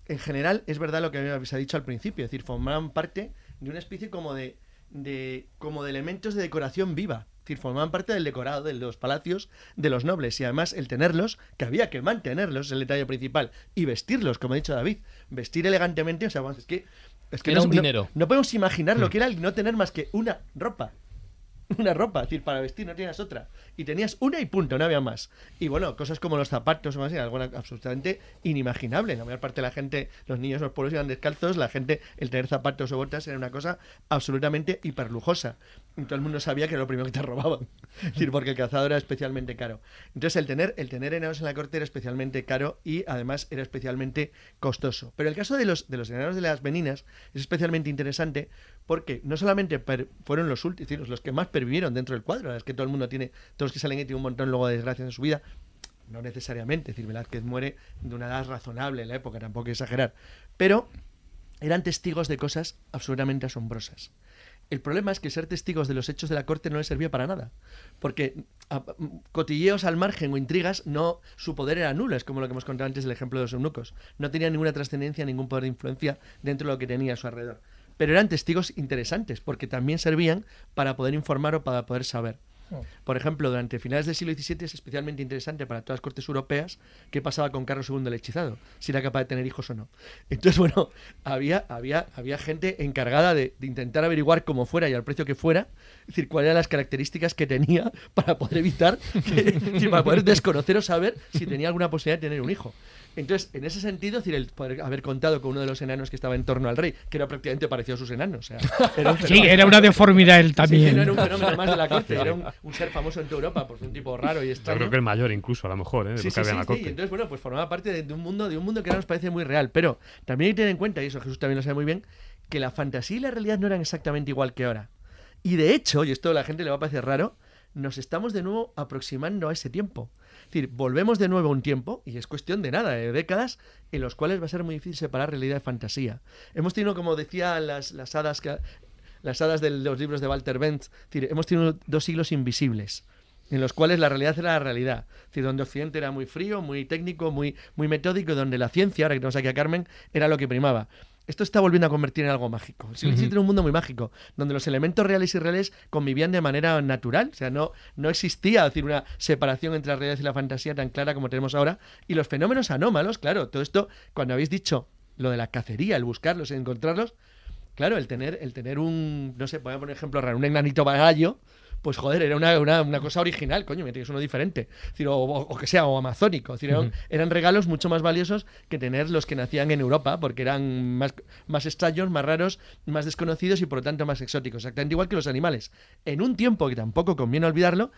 En general, es verdad lo que se ha dicho al principio, es decir, formaban parte de una especie como de, de, como de elementos de decoración viva. Es decir, formaban parte del decorado de los palacios de los nobles y además el tenerlos, que había que mantenerlos, es el detalle principal, y vestirlos, como ha dicho David, vestir elegantemente, o sea, es que... Es que era no, un dinero. No, podemos imaginar lo mm. que era el no tener más que una ropa. una ropa, es decir, para vestir no tenías otra. Y tenías una y punto, no había más. Y bueno, cosas como los zapatos o más, algo absolutamente inimaginable. La mayor parte de la gente, los niños los pueblos iban descalzos, la gente, el tener zapatos o botas era una cosa absolutamente hiperlujosa. Y todo el mundo sabía que era lo primero que te robaban. es decir, porque el calzado era especialmente caro. Entonces el tener, el tener enanos en la corte era especialmente caro y además era especialmente costoso. Pero el caso de los, de los enanos de las meninas es especialmente interesante porque no solamente fueron los últimos, los que más pervivieron dentro del cuadro, es que todo el mundo tiene, los que salen y tienen un montón luego de desgracias en su vida, no necesariamente, es decir, Velázquez muere de una edad razonable en la época, tampoco hay exagerar, pero eran testigos de cosas absolutamente asombrosas. El problema es que ser testigos de los hechos de la corte no les servía para nada, porque cotilleos al margen o intrigas, no, su poder era nulo, es como lo que hemos contado antes del ejemplo de los eunucos. No tenía ninguna trascendencia, ningún poder de influencia dentro de lo que tenía a su alrededor pero eran testigos interesantes porque también servían para poder informar o para poder saber. Oh. Por ejemplo, durante finales del siglo XVII es especialmente interesante para todas las cortes europeas qué pasaba con Carlos II el hechizado, si era capaz de tener hijos o no. Entonces, bueno, había, había, había gente encargada de, intentar averiguar cómo fuera y al precio que fuera, es decir, cuáles eran las características que tenía para poder evitar, para poder desconocer o saber si tenía alguna posibilidad de tener un hijo. Entonces, en ese sentido, decir, el poder haber contado con uno de los enanos que estaba en torno al rey, que era prácticamente parecido a sus enanos. era sí, era una deformidad él también. no era un fenómeno más de la corte, era un, ser famoso en toda Europa, por un tipo raro y extraño. Yo creo que el mayor incluso, a lo mejor, ¿eh? sí, sí, sí, Entonces, bueno, pues formaba parte de, un mundo, de un mundo que ahora nos parece muy real. Pero también hay que tener en cuenta, y eso Jesús también lo sabe muy bien, que la fantasía y la realidad no eran exactamente igual que ahora. Y de hecho, y esto a la gente le va a parecer raro, nos estamos de nuevo aproximando a ese tiempo. Es decir, volvemos de nuevo a un tiempo, y es cuestión de nada, de décadas, en los cuales va a ser muy difícil separar realidad de fantasía. Hemos tenido, como decían las, las hadas las hadas de los libros de Walter Benz, hemos tenido dos siglos invisibles en los cuales la realidad era la realidad. Donde Occidente era muy frío, muy técnico, muy, muy metódico, donde la ciencia, ahora que tenemos aquí a Carmen, era lo que primaba. Esto está volviendo a convertir en algo mágico. El siglo XVII era un mundo muy mágico, donde los elementos reales y irreales convivían de manera natural. O sea, no, no existía decir, una separación entre la realidad y la fantasía tan clara como tenemos ahora. Y los fenómenos anómalos, claro, todo esto, cuando habéis dicho lo de la cacería, el buscarlos, el encontrarlos, claro, el tener, el tener un, no sé, voy a poner ejemplo raro, un enanito bagallo, pues joder, era una, una, una cosa original, coño, me tienes uno diferente. Es decir, o, o, que sea, o amazónico. Es decir, eran, eran, regalos mucho más valiosos que tener los que nacían en Europa, porque eran más, más extraños, más raros, más desconocidos y por lo tanto más exóticos. Exactamente igual que los animales. En un tiempo que tampoco conviene olvidarlo,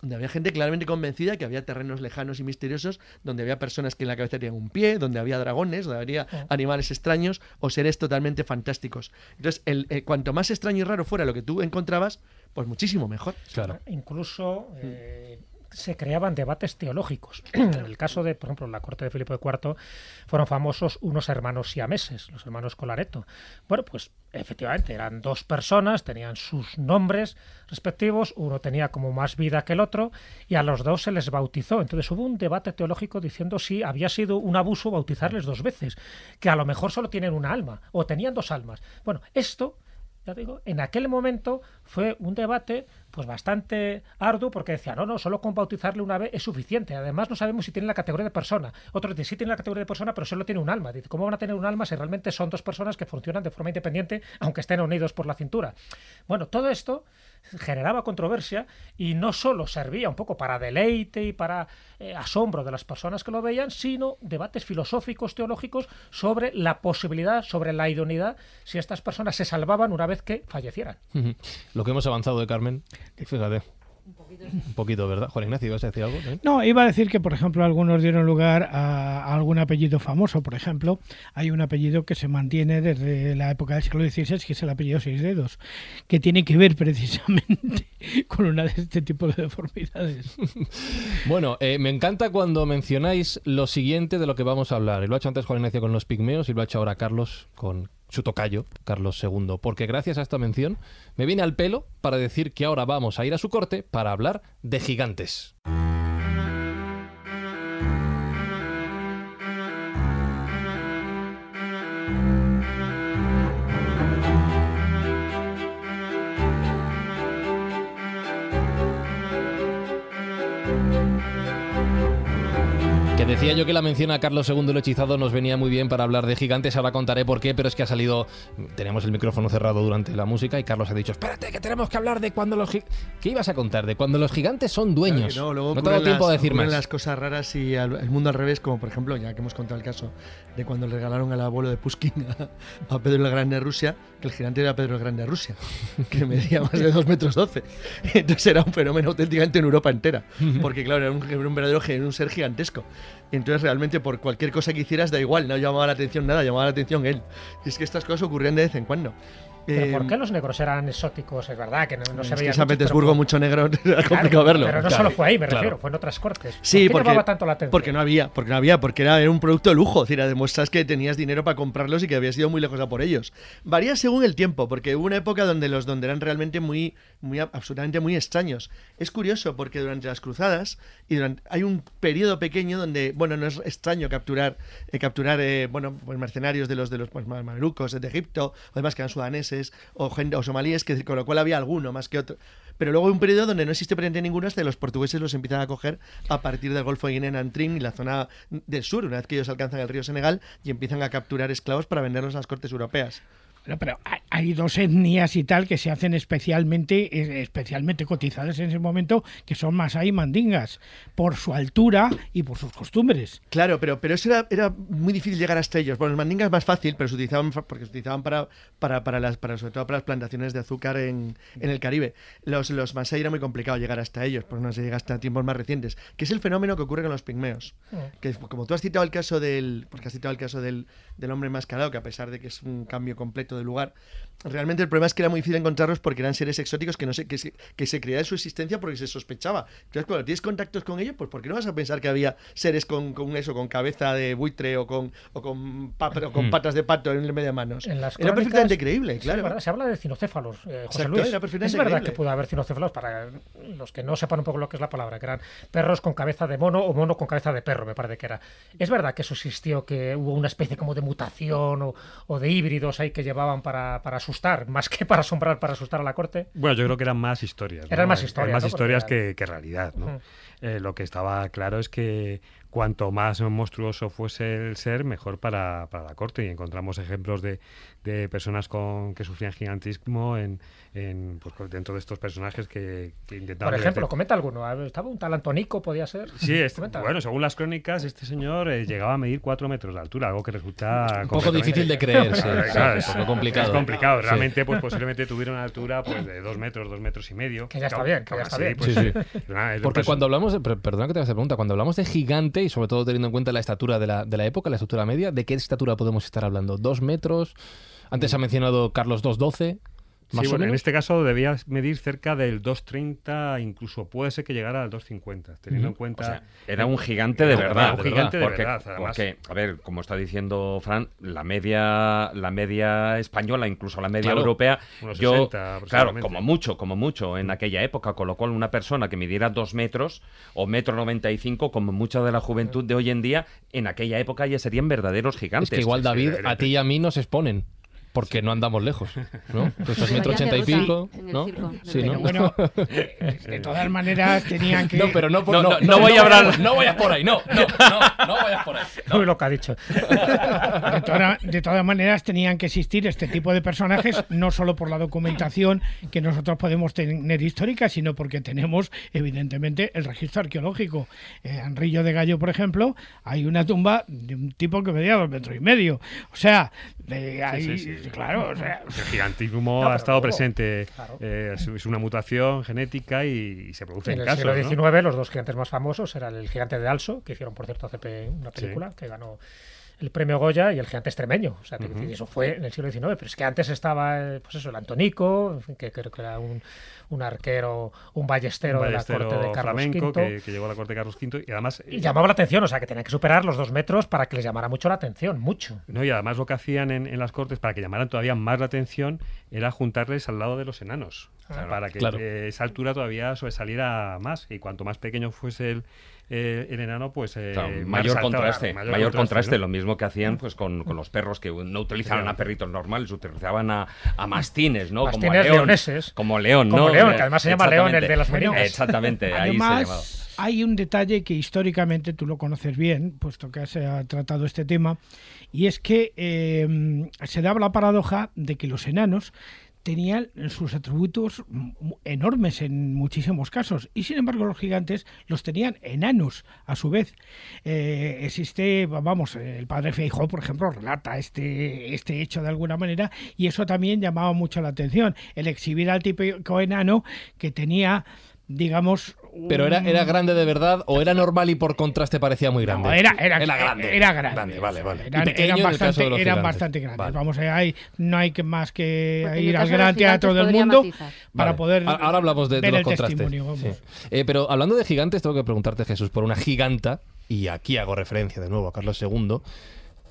donde había gente claramente convencida que había terrenos lejanos y misteriosos, donde había personas que en la cabeza tenían un pie, donde había dragones, donde había oh. animales extraños o seres totalmente fantásticos. Entonces, el, el, cuanto más extraño y raro fuera lo que tú encontrabas, pues muchísimo mejor. Claro. Incluso eh, se creaban debates teológicos. en el caso de, por ejemplo, la corte de Filipo IV fueron famosos unos hermanos siameses, los hermanos Colareto. Bueno, pues efectivamente eran dos personas, tenían sus nombres respectivos, uno tenía como más vida que el otro y a los dos se les bautizó. Entonces hubo un debate teológico diciendo si había sido un abuso bautizarles dos veces, que a lo mejor solo tienen una alma o tenían dos almas. Bueno, esto ya digo, en aquel momento fue un debate pues bastante arduo porque decía, no, no, solo con bautizarle una vez es suficiente. Además no sabemos si tiene la categoría de persona. Otro dice, sí tiene la categoría de persona, pero solo tiene un alma. Dice, ¿cómo van a tener un alma si realmente son dos personas que funcionan de forma independiente aunque estén unidos por la cintura? Bueno, todo esto generaba controversia y no solo servía un poco para deleite y para eh, asombro de las personas que lo veían, sino debates filosóficos, teológicos sobre la posibilidad, sobre la idoneidad, si estas personas se salvaban una vez que fallecieran. Lo que hemos avanzado de Carmen, fíjate. Un poquito. Un poquito, ¿verdad? Juan Ignacio, ¿ibas a decir algo? ¿Eh? No, iba a decir que, por ejemplo, algunos dieron lugar a, a, algún apellido famoso. Por ejemplo, hay un apellido que se mantiene desde la época del siglo XVI, que es el apellido Seis Dedos, que tiene que ver precisamente con una de este tipo de deformidades. bueno, eh, me encanta cuando mencionáis lo siguiente de lo que vamos a hablar. Y lo ha hecho antes Juan Ignacio con los pigmeos y lo ha hecho ahora Carlos con su tocayo, Carlos II, porque gracias a esta mención me viene al pelo para decir que ahora vamos a ir a su corte para hablar de gigantes. Decía yo que la mención a Carlos II el hechizado nos venía muy bien para hablar de gigantes, ahora contaré por qué, pero es que ha salido, tenemos el micrófono cerrado durante la música y Carlos ha dicho, espérate, que tenemos que hablar de cuando los gigantes... ¿Qué ibas a contar? De cuando los gigantes son dueños. Claro no, luego no tengo tiempo las, de decir más. las cosas raras y al, el mundo al revés, como por ejemplo, ya que hemos contado el caso de cuando le regalaron al abuelo de Pushkin a, a Pedro el Grande de Rusia, que el gigante era Pedro el Grande de Rusia, que medía más de 2 metros 12. Entonces era un fenómeno auténticamente en Europa entera, porque claro, era un, un verdadero un ser gigantesco. Entonces realmente por cualquier cosa que hicieras da igual, no llamaba la atención nada, llamaba la atención él. Y es que estas cosas ocurrían de vez en cuando. ¿Pero Eh, por qué los negros eran exóticos? Es verdad que no, no se veía en San Petersburgo mucho negro era complicado verlo. Pero no Claro. solo fue ahí, me Claro. refiero, fue en otras cortes. Sí, ¿Por qué porque, tanto la atención? porque no había, porque no había, porque era, era un producto de lujo, es decir, demuestras que tenías dinero para comprarlos y que habías ido muy lejos a por ellos. Varía según el tiempo, porque hubo una época donde los donde eran realmente muy, muy absolutamente muy extraños. Es curioso porque durante las cruzadas y durante, hay un periodo pequeño donde, bueno, no es extraño capturar, eh, capturar, eh, bueno, pues mercenarios de los de los pues, mamelucos de Egipto, o demás que eran sudaneses o somalíes, que con lo cual había alguno más que otro. Pero luego hay un periodo donde no existe presente ninguno hasta que los portugueses los empiezan a coger a partir del Golfo de Guinea en Antrim y la zona del sur, una vez que ellos alcanzan el río Senegal y empiezan a capturar esclavos para venderlos a las cortes europeas. Pero, pero hay- dos etnias y tal que se hacen especialmente, especialmente cotizadas en ese momento, que son Masai y Mandingas, por su altura y por sus costumbres. Claro, pero, pero eso era, era muy difícil llegar hasta ellos. Bueno, los mandingas es más fácil, pero se utilizaban porque se utilizaban para, para, para las, para, sobre todo para las plantaciones de azúcar en, en el Caribe. Los, los Masai era muy complicado llegar hasta ellos, porque no se llega hasta tiempos más recientes, que es el fenómeno que ocurre con los pigmeos. Que como tú has citado el caso del, porque has citado el caso del, del hombre enmascarado, que a pesar de que es un cambio completo del lugar. Realmente el problema es que era muy difícil encontrarlos porque eran seres exóticos que no se, que se, que se creía su existencia porque se sospechaba. Entonces, cuando tienes contactos con ellos, pues ¿por qué no vas a pensar que había seres con, con eso, con cabeza de buitre o con, o con, pa- o con Hmm. patas de pato en el medio manos? En las era perfectamente creíble, claro. Se habla de cinocéfalos, eh, José Exacto, Luis. era perfectamente es verdad creíble. que pudo haber cinocéfalos para los que no sepan un poco lo que es la palabra, que eran perros con cabeza de mono o mono con cabeza de perro, me parece que era. Es verdad que eso existió, que hubo una especie como de mutación o, o de híbridos ahí que llevaban para, para asustar, más que para asombrar, para asustar a la corte. Bueno, yo creo que eran más historias. ¿no? Eran más historias, más ¿no? historias que, que realidad. ¿no? Ujú. Eh, lo que estaba claro es que cuanto más monstruoso fuese el ser, mejor para, para la corte. Y encontramos ejemplos de, de personas con que sufrían gigantismo en, en, pues, dentro de estos personajes que, que intentaban... Por ejemplo, comenta alguno. ¿Estaba un tal Antonico, podía ser? Sí, este- bueno, según las crónicas, este señor eh, llegaba a medir 4 metros de altura, algo que resulta... Un poco difícil de creer, sí, Claro, sí, claro, un poco complicado. Es complicado, Sí. realmente pues posiblemente tuviera una altura pues de 2 metros, 2 metros y medio. Que ya está bien, que ya está bien. pues, Sí, sí. nada, es Porque cuando hablamos de. per- Perdona que te haga esta pregunta. Cuando hablamos de gigante y sobre todo teniendo en cuenta la estatura de la, de la época, la estatura media, ¿de qué estatura podemos estar hablando? ¿Dos metros? Antes ha mencionado Carlos 212. Más Sí, o bueno, en este caso debía medir cerca del 2.30, incluso puede ser que llegara al 2.50, teniendo en cuenta... O sea, era un gigante de Era verdad. un gigante de porque, verdad, además. porque, a ver, como está diciendo Fran, la media, la media española, incluso la media Claro, europea, unos yo, 60 claro, como mucho, como mucho en aquella época, con lo cual una persona que midiera dos metros o metro noventa y cinco, como mucha de la juventud de hoy en día, en aquella época ya serían verdaderos gigantes. Es que igual, David, a ti y a mí nos exponen. Porque no andamos lejos, ¿no? Tú estás Sí, metro vaya ochenta y ruta cinco, en el ¿no? circo. Sí, Pero ¿no? bueno, eh, de todas maneras tenían que... No, pero no, por- No, no, no, no voy a hablar- No vayas por ahí, no, no, no, no vayas por ahí. Uy, lo que ha dicho. De, toda- de todas maneras, tenían que existir este tipo de personajes, no solo por la documentación que nosotros podemos tener histórica, sino porque tenemos, evidentemente, el registro arqueológico. En Rillo de Gallo, por ejemplo, hay una tumba de un tipo que medía dos metros y medio. O sea, de ahí, sí, sí. claro, o sea, El gigantismo No, ha estado luego, presente, claro. eh, es, una mutación genética y, y se produce En en, el casos, siglo ¿no? XIX los dos gigantes más famosos eran el gigante de Also, que hicieron por cierto hace una película que ganó el premio Goya y el gigante extremeño. O sea, eso fue en el siglo XIX, pero es que antes estaba, eh, pues eso, el Antonico, que creo que era un, un arquero, un ballestero, Un de la corte de Carlos flamenco V. que, que llegó a la corte de Carlos V y además... Y llamaba la atención, o sea, que tenían que superar los dos metros para que les llamara mucho la atención, mucho. No, y además lo que hacían en, en las cortes para que llamaran todavía más la atención era juntarles al lado de los enanos, para que Claro. esa altura todavía sobresaliera más. Y cuanto más pequeño fuese el, eh, el enano, pues eh, Claro, mayor contraste, mayor, contraste, ¿no? lo mismo que hacían pues con, con los perros que no utilizaban a perritos normales, utilizaban a, a mastines, ¿no? como a Mastines león, leoneses. como león, ¿no? Como león, que además se llama león, el Exactamente. de las merinas. Exactamente, ahí se llamaba. Además, hay un detalle que históricamente tú lo conoces bien, puesto que se ha tratado este tema, y es que eh, se daba la paradoja de que los enanos tenían sus atributos enormes en muchísimos casos y sin embargo los gigantes los tenían enanos a su vez. Eh, existe vamos el padre Feijó por ejemplo relata este este hecho de alguna manera y eso también llamaba mucho la atención. El exhibir al típico enano que tenía digamos Pero era, un- era grande de verdad o era normal y por contraste parecía muy grande. no, era, era, grande. Era grande. vale, vale. Eran, y pequeño eran en el caso bastante, de los eran gigantes. bastante grandes. Vale. Vamos, eh, no hay que más que Porque ir al gran teatro del mundo matizar. para Vale. poder Ahora hablamos de, los el contrastes. testimonio. vamos. Sí. Eh, pero hablando de gigantes, tengo que preguntarte, Jesús, por una giganta, y aquí hago referencia de nuevo a Carlos II.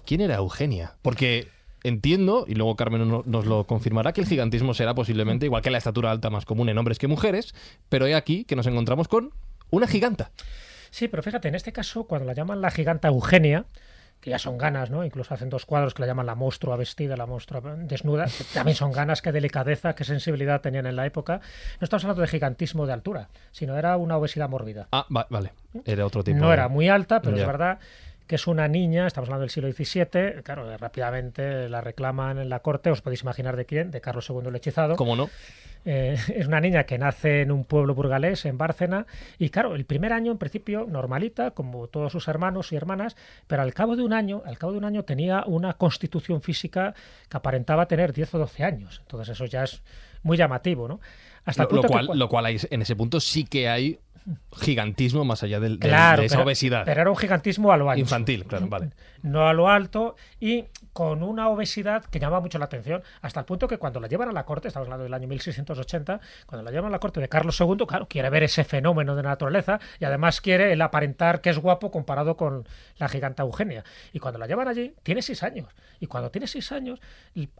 ¿Quién era Eugenia? Porque entiendo, y luego Carmen no- nos lo confirmará, que el gigantismo será posiblemente igual que la estatura alta más común en hombres que mujeres, pero he aquí que nos encontramos con una giganta. Sí, pero fíjate, en este caso, cuando la llaman la giganta Eugenia, que ya son ganas, ¿no? Incluso hacen dos cuadros que la llaman la monstrua vestida, la monstrua desnuda, que también son ganas, qué delicadeza, qué sensibilidad tenían en la época. No estamos hablando de gigantismo de altura, sino era una obesidad mórbida. Ah, va- vale. Era otro tipo. No de- era muy alta, pero Ya. es verdad que es una niña, estamos hablando del siglo XVII, claro, eh, rápidamente la reclaman en la corte, os podéis imaginar de quién, de Carlos II el hechizado. ¿Cómo no? Eh, es una niña que nace en un pueblo burgalés, en Bárcena, y claro, el primer año en principio normalita, como todos sus hermanos y hermanas, pero al cabo de un año, al cabo de un año tenía una constitución física que aparentaba tener 10 o 12 años. Entonces eso ya es muy llamativo, ¿no? Hasta lo, cual, lo cual hay, en ese punto sí que hay gigantismo más allá del, de esa obesidad. Pero era un gigantismo a lo alto. Infantil, claro, vale. No a lo alto y con una obesidad que llama mucho la atención, hasta el punto que cuando la llevan a la corte, estamos hablando del año 1680, cuando la llevan a la corte de Carlos II, claro, quiere ver ese fenómeno de naturaleza y además quiere el aparentar que es guapo comparado con la giganta Eugenia. Y cuando la llevan allí, tiene seis años. Y cuando tiene seis años,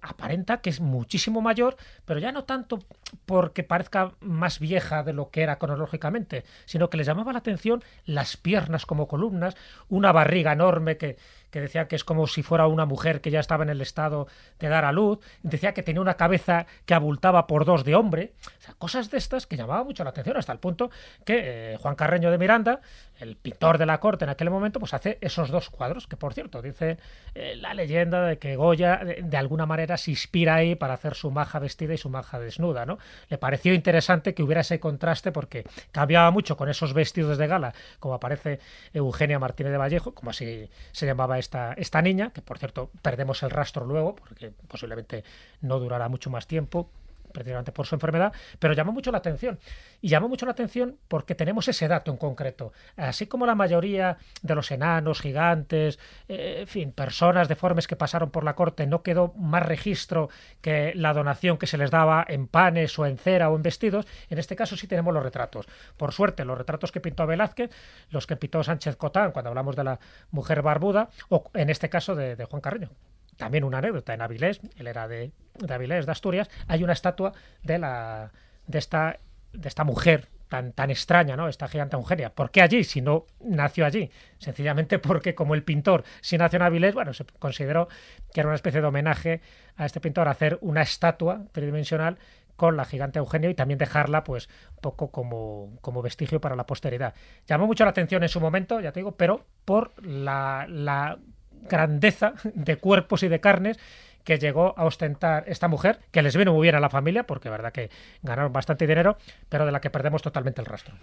aparenta que es muchísimo mayor, pero ya no tanto porque parezca más vieja de lo que era cronológicamente, sino que le llamaba la atención las piernas como columnas, una barriga enorme que, que decía que es como si fuera una mujer que ya estaba en el estado de dar a luz, decía que tenía una cabeza que abultaba por dos de hombre, o sea, cosas de estas que llamaban mucho la atención hasta el punto que eh, Juan Carreño de Miranda, el pintor de la corte en aquel momento, pues hace esos dos cuadros, que por cierto, dice eh, la leyenda de que Goya de, alguna manera se inspira ahí para hacer su maja vestida y su maja desnuda, ¿no? Le pareció interesante que hubiera ese contraste porque cambiaba mucho con esos vestidos de gala, como aparece Eugenia Martínez de Vallejo, como así se llamaba esta, esta niña, que por cierto perdemos el rastro luego, porque posiblemente no durará mucho más tiempo, precisamente por su enfermedad, pero llamó mucho la atención. Y llamó mucho la atención porque tenemos ese dato en concreto. Así como la mayoría de los enanos, gigantes, eh, en fin, personas deformes que pasaron por la corte, no quedó más registro que la donación que se les daba en panes o en cera o en vestidos, en este caso sí tenemos los retratos. Por suerte, los retratos que pintó Velázquez, los que pintó Sánchez Cotán cuando hablamos de la mujer barbuda, o en este caso de, de Juan Carreño, también una anécdota en Avilés, él era de, Avilés, de Asturias, hay una estatua de la de esta de esta mujer tan, tan extraña, ¿no? Esta gigante Eugenia. ¿Por qué allí si no nació allí? Sencillamente porque como el pintor si nació en Avilés, bueno, se consideró que era una especie de homenaje a este pintor hacer una estatua tridimensional con la gigante Eugenia y también dejarla pues poco como, como vestigio para la posteridad. Llamó mucho la atención en su momento, ya te digo, pero por la grandeza de cuerpos y de carnes que llegó a ostentar esta mujer, que les vino muy bien a la familia, porque verdad que ganaron bastante dinero, pero de la que perdemos totalmente el rastro.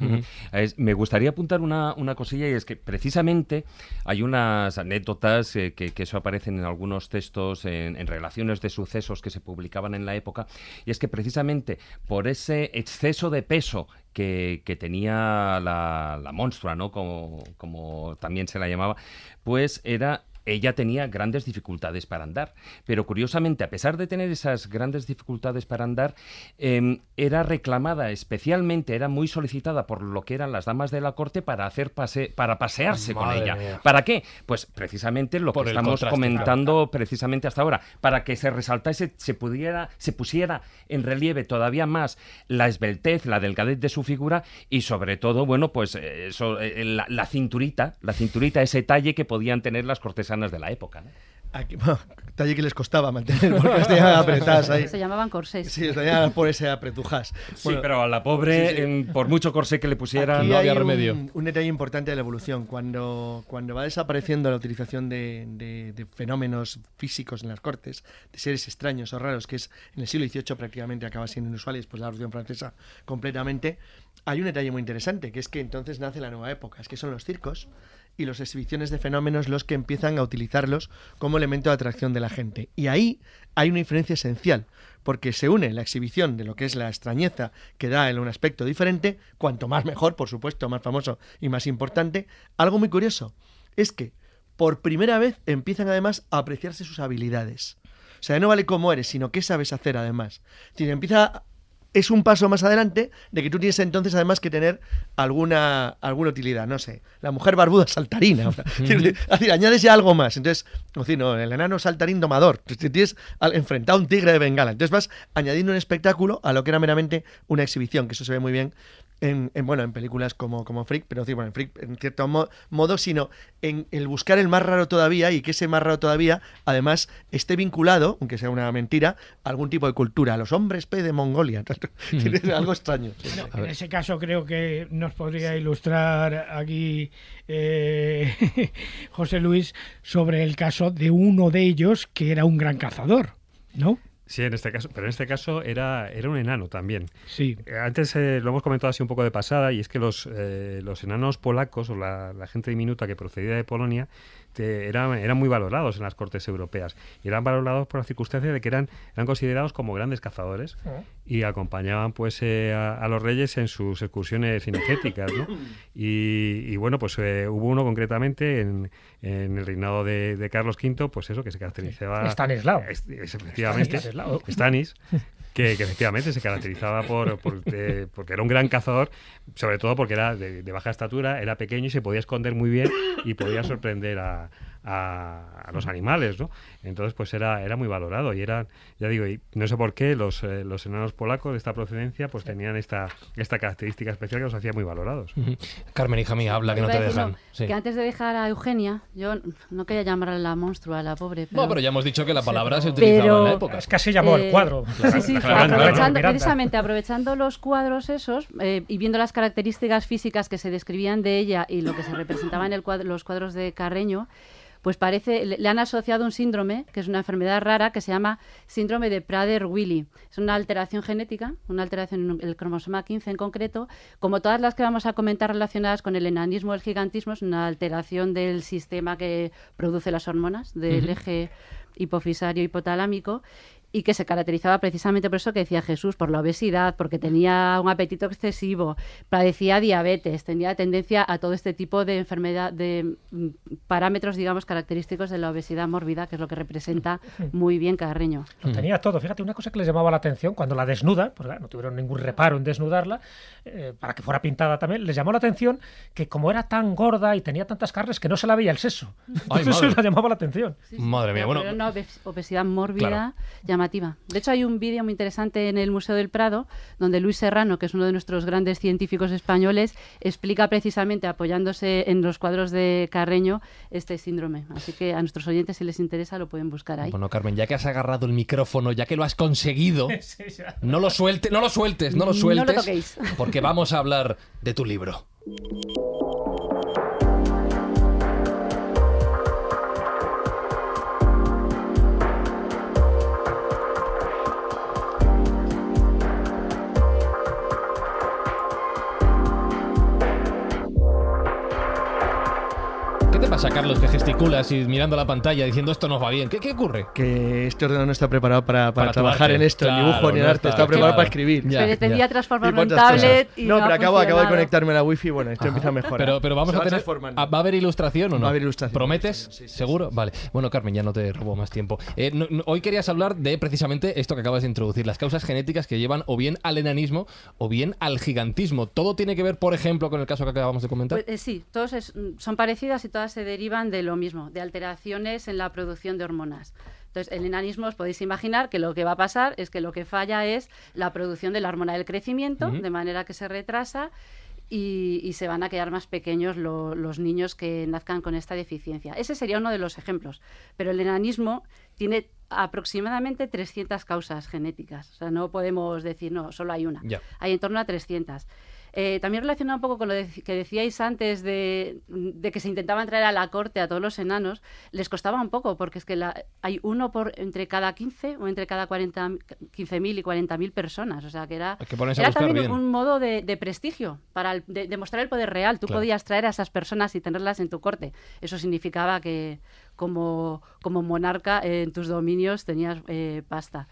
me gustaría apuntar una, una, cosilla y es que precisamente hay unas anécdotas eh, que, eso aparecen en algunos textos, en, relaciones de sucesos que se publicaban en la época, y es que precisamente por ese exceso de peso que, tenía la, la monstrua, ¿no? Como, como también se la llamaba, pues era ella tenía grandes dificultades para andar. Pero curiosamente, a pesar de tener esas grandes dificultades para andar, em, era reclamada especialmente, era muy solicitada por lo que eran las damas de la corte para hacer pase, para pasearse con ella. ¿Para qué? Pues precisamente lo que estamos comentando precisamente hasta ahora, para que se resaltase, se pudiera, se pusiera en relieve todavía más la esbeltez, la delgadez de su figura y sobre todo, bueno, pues eso, eh, la, la cinturita, la cinturita, ese talle que podían tener las cortesanas de la época. ¿no? Aquí, talle que les costaba mantener porque estaban apretadas ahí. Se llamaban corsés. Sí, estaban por ese apretujas. sí, pero a la pobre, por mucho corsé que le pusieran, no había remedio. Un, detalle importante de la evolución. Cuando, cuando va desapareciendo la utilización de, de, fenómenos físicos en las cortes, de seres extraños o raros, que es en el siglo XVIII prácticamente acaba siendo inusual y después la Revolución Francesa completamente, hay un detalle muy interesante, que es que entonces nace la nueva época, es que son los circos y las exhibiciones de fenómenos los que empiezan a utilizarlos como elemento de atracción de la gente. Y ahí hay una diferencia esencial, porque se une la exhibición de lo que es la extrañeza que da en un aspecto diferente, cuanto más mejor, por supuesto, más famoso y más importante. Algo muy curioso es que por primera vez empiezan además a apreciarse sus habilidades. O sea, no vale cómo eres, sino qué sabes hacer además. Es empieza es un paso más adelante de que tú tienes entonces además que tener alguna, alguna utilidad, no sé, la mujer barbuda saltarina, es decir, añades ya algo más, entonces, decir, no, el enano saltarín domador, tienes enfrentado a un tigre de bengala, entonces vas añadiendo un espectáculo a lo que era meramente una exhibición, que eso se ve muy bien en, bueno, en películas como, como Freak, pero decir, bueno, en Freak en cierto modo, sino en el buscar el más raro todavía y que ese más raro todavía, además, esté vinculado, aunque sea una mentira, a algún tipo de cultura, los hombres P de Mongolia. algo extraño. en ese caso creo que nos podría ilustrar aquí eh, José Luis sobre el caso de uno de ellos que era un gran cazador, ¿no? Sí, en este caso, pero en este caso era, era un enano también. Sí. Antes eh, lo hemos comentado así un poco de pasada, y es que los, eh, los enanos polacos o la, gente diminuta que procedía de Polonia eran, eran muy valorados en las cortes europeas. Y eran valorados por la circunstancia de que eran, eran considerados como grandes cazadores. y acompañaban pues eh, a, los reyes en sus excursiones cinegéticas, ¿no? Y, bueno, pues eh, hubo uno concretamente en, en el reinado de, Carlos V, pues eso, que se caracterizaba... Stanislao. efectivamente, Stanis, que, efectivamente se caracterizaba por, porque era un gran cazador, sobre todo porque era de, baja estatura, era pequeño y se podía esconder muy bien y podía sorprender a, a, los animales, ¿no? Entonces, pues era, era muy valorado y era, ya digo, y no sé por qué los, eh, los enanos polacos de esta procedencia pues tenían esta, esta característica especial que los hacía muy valorados. Carmen, hija mía, habla que no te dejan. Que antes de dejar a Eugenia, yo no quería llamarla la monstrua, la pobre. Pero... No, pero ya hemos dicho que la palabra se utilizaba en la época. Es que así llamó el eh, cuadro. sí, sí, aprovechando, precisamente aprovechando los cuadros esos eh, y viendo las características físicas que se describían de ella y lo que se representaba en el los cuadros de Carreño, pues parece, le, han asociado un síndrome, que es una enfermedad rara, que se llama síndrome de Prader-Willi. Es una alteración genética, una alteración en el cromosoma 15 en concreto. Como todas las que vamos a comentar relacionadas con el enanismo o el gigantismo, es una alteración del sistema que produce las hormonas, del eje hipofisario hipotalámico y que se caracterizaba precisamente por eso que decía Jesús, por la obesidad, porque tenía un apetito excesivo, padecía diabetes, tenía tendencia a todo este tipo de enfermedad, de mm, parámetros, digamos, característicos de la obesidad mórbida, que es lo que representa muy bien Carreño. Lo tenía todo. Fíjate, una cosa que les llamaba la atención cuando la desnuda, porque no tuvieron ningún reparo en desnudarla, eh, para que fuera pintada también, les llamó la atención que como era tan gorda y tenía tantas carnes que no se la veía el seso. Entonces eso les llamaba la atención. madre mía, bueno. una obesidad mórbida de hecho, hay un vídeo muy interesante en el Museo del Prado donde Luis Serrano, que es uno de nuestros grandes científicos españoles, explica precisamente, apoyándose en los cuadros de Carreño, este síndrome. Así que a nuestros oyentes, si les interesa, lo pueden buscar ahí. Bueno, Carmen, ya que has agarrado el micrófono, ya que lo has conseguido, no lo sueltes, no lo sueltes, no lo sueltes, no lo toquéis. porque vamos a hablar de tu libro. Pasa, Carlos, que gesticulas y mirando la pantalla diciendo esto no va bien? ¿Qué, qué ocurre? Que este ordenador no está preparado para, para, trabajar en esto, el dibujo ni el arte, está, preparado para escribir. Ya, pretendía transformarlo en tablet y No, pero acabo, acabo, de conectarme a la wifi y bueno, esto empieza a mejorar. Pero, pero vamos a tener... ¿Va a haber ilustración o no? Va a haber ilustración. ¿Prometes? ¿Seguro? Vale. Bueno, Carmen, ya no te robo más tiempo. Eh, hoy querías hablar de precisamente esto que acabas de introducir, las causas genéticas que llevan o bien al enanismo o bien al gigantismo. ¿Todo tiene que ver, por ejemplo, con el caso que acabamos de comentar? Pues, eh, sí, todos son parecidas y todas se derivan de lo mismo de alteraciones en la producción de hormonas. Entonces, el enanismo os podéis imaginar que lo que va a pasar es que lo que falla es la producción de la hormona del crecimiento, de manera que se retrasa y, se van a quedar más pequeños los niños que nazcan con esta deficiencia. Ese sería uno de los ejemplos. Pero el enanismo tiene aproximadamente 300 causas genéticas. O sea, no podemos decir, no, solo hay una. Hay en torno a 300. Eh, también relacionado un poco con lo que decíais antes de, que se intentaban traer a la corte a todos los enanos, les costaba un poco, porque es que hay uno por entre cada 15 o entre cada 15.000 y 40.000 personas. O sea, que era, también un modo de, prestigio para demostrar el poder real. Tú podías traer a esas personas y tenerlas en tu corte. Eso significaba que como, como monarca en tus dominios tenías eh, pasta.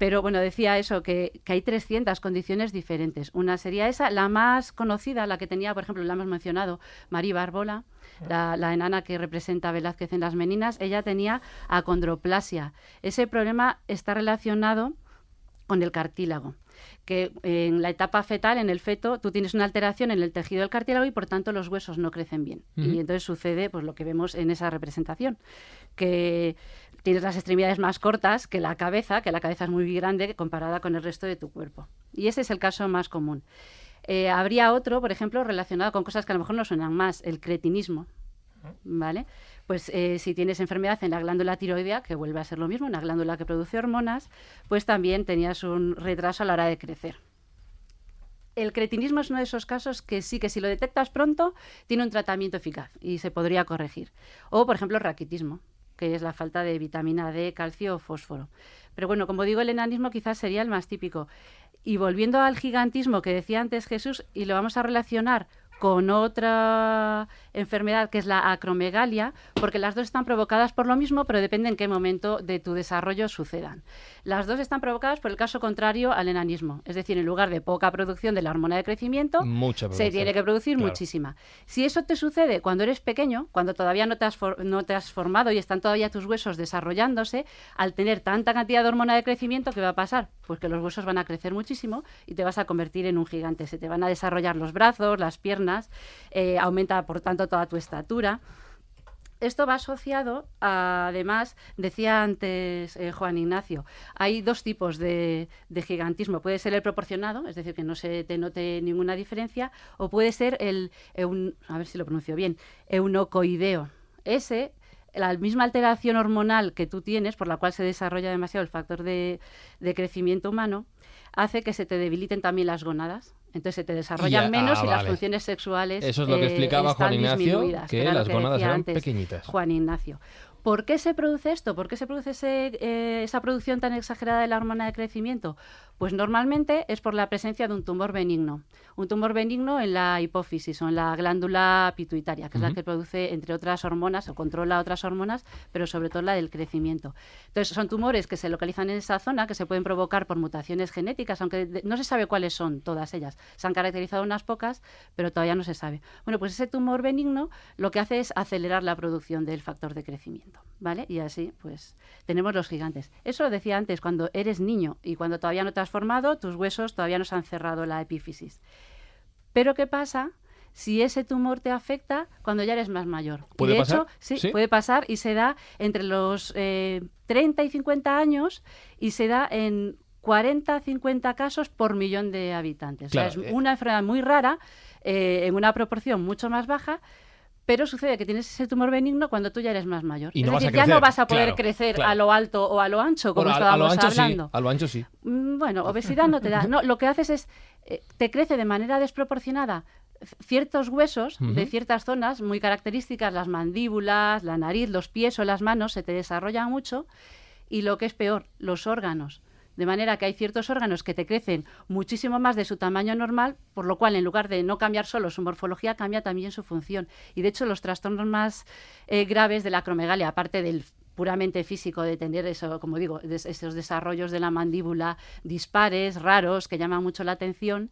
Pero bueno, decía eso, que, hay 300 condiciones diferentes. Una sería esa, la más conocida, la que tenía, por ejemplo, la hemos mencionado, María Bárbola, la, la, enana que representa a Velázquez en las Meninas, ella tenía acondroplasia. Ese problema está relacionado con el cartílago que en la etapa fetal, en el feto, tú tienes una alteración en el tejido del cartílago y por tanto los huesos no crecen bien. Y entonces sucede pues lo que vemos en esa representación, que tienes las extremidades más cortas que la cabeza, que la cabeza es muy grande comparada con el resto de tu cuerpo. Y ese es el caso más común. Eh, habría otro, por ejemplo, relacionado con cosas que a lo mejor no suenan más, el cretinismo. ¿Vale? Pues eh, si tienes enfermedad en la glándula tiroidea, que vuelve a ser lo mismo, una glándula que produce hormonas, pues también tenías un retraso a la hora de crecer. El cretinismo es uno de esos casos que sí que si lo detectas pronto tiene un tratamiento eficaz y se podría corregir. O, por ejemplo, el raquitismo que es la falta de vitamina D, calcio o fósforo. Pero bueno, como digo, el enanismo quizás sería el más típico. Y volviendo al gigantismo que decía antes Jesús, y lo vamos a relacionar con otra enfermedad que es la acromegalia, porque las dos están provocadas por lo mismo, pero depende en qué momento de tu desarrollo sucedan. Las dos están provocadas por el caso contrario al enanismo, es decir, en lugar de poca producción de la hormona de crecimiento, se tiene que producir muchísima. Si eso te sucede cuando eres pequeño, cuando todavía no te, has no te has formado y están todavía tus huesos desarrollándose, al tener tanta cantidad de hormona de crecimiento, ¿qué va a pasar? Pues que los huesos van a crecer muchísimo y te vas a convertir en un gigante. Se te van a desarrollar los brazos, las piernas, eh, aumenta por tanto toda tu estatura esto va asociado, además, decía antes eh, Juan Ignacio, hay dos tipos de, gigantismo. Puede ser el proporcionado, es decir, que no se te note ninguna diferencia, o puede ser el, a ver si lo pronuncio bien, eunocoideo. Ese la misma alteración hormonal que tú tienes, por la cual se desarrolla demasiado el factor de, crecimiento humano, hace que se te debiliten también las gónadas. Entonces se te desarrollan menos y ah, las funciones sexuales. Eso es lo que eh, explicaba Juan Ignacio, que las gónadas eran pequeñitas. Juan Ignacio. ¿Por qué se produce esto? ¿Por qué se produce eh, esa producción tan exagerada de la hormona de crecimiento? Pues normalmente es por la presencia de un tumor benigno. Un tumor benigno en la hipófisis o en la glándula pituitaria, que es la que produce, entre otras hormonas, o controla otras hormonas, pero sobre todo la del crecimiento. Entonces, son tumores que se localizan en esa zona, que se pueden provocar por mutaciones genéticas, aunque no se sabe cuáles son todas ellas. Se han caracterizado unas pocas, pero todavía no se sabe. Bueno, pues ese tumor benigno lo que hace es acelerar la producción del factor de crecimiento, ¿vale? Y así, pues, tenemos los gigantes. Eso lo decía antes, cuando eres niño y cuando todavía no te has formado, tus huesos todavía no se han cerrado la epífisis. Pero ¿qué pasa? si ese tumor te afecta cuando ya eres más mayor. ¿Puede de pasar? hecho, sí, puede pasar y se da entre los 30 eh, y 50 años y se da en 40 50 casos por millón de habitantes. o sea, es eh. una enfermedad muy rara, eh, en una proporción mucho más baja, pero sucede que tienes ese tumor benigno cuando tú ya eres más mayor. Y es decir, ya no vas a poder crecer a lo alto o a lo ancho, como estábamos hablando. a lo ancho sí. Mm, bueno, obesidad no te da. No, lo que haces es, eh, te crece de manera desproporcionada ciertos huesos de ciertas zonas muy características, las mandíbulas, la nariz, los pies o las manos, se te desarrollan mucho. Y lo que es peor, los órganos de manera que hay ciertos órganos que te crecen muchísimo más de su tamaño normal, por lo cual en lugar de no cambiar solo su morfología, cambia también su función. Y de hecho los trastornos más eh, graves de la acromegalia, aparte del puramente físico de tener eso, como digo, esos desarrollos de la mandíbula dispares, raros, que llaman mucho la atención,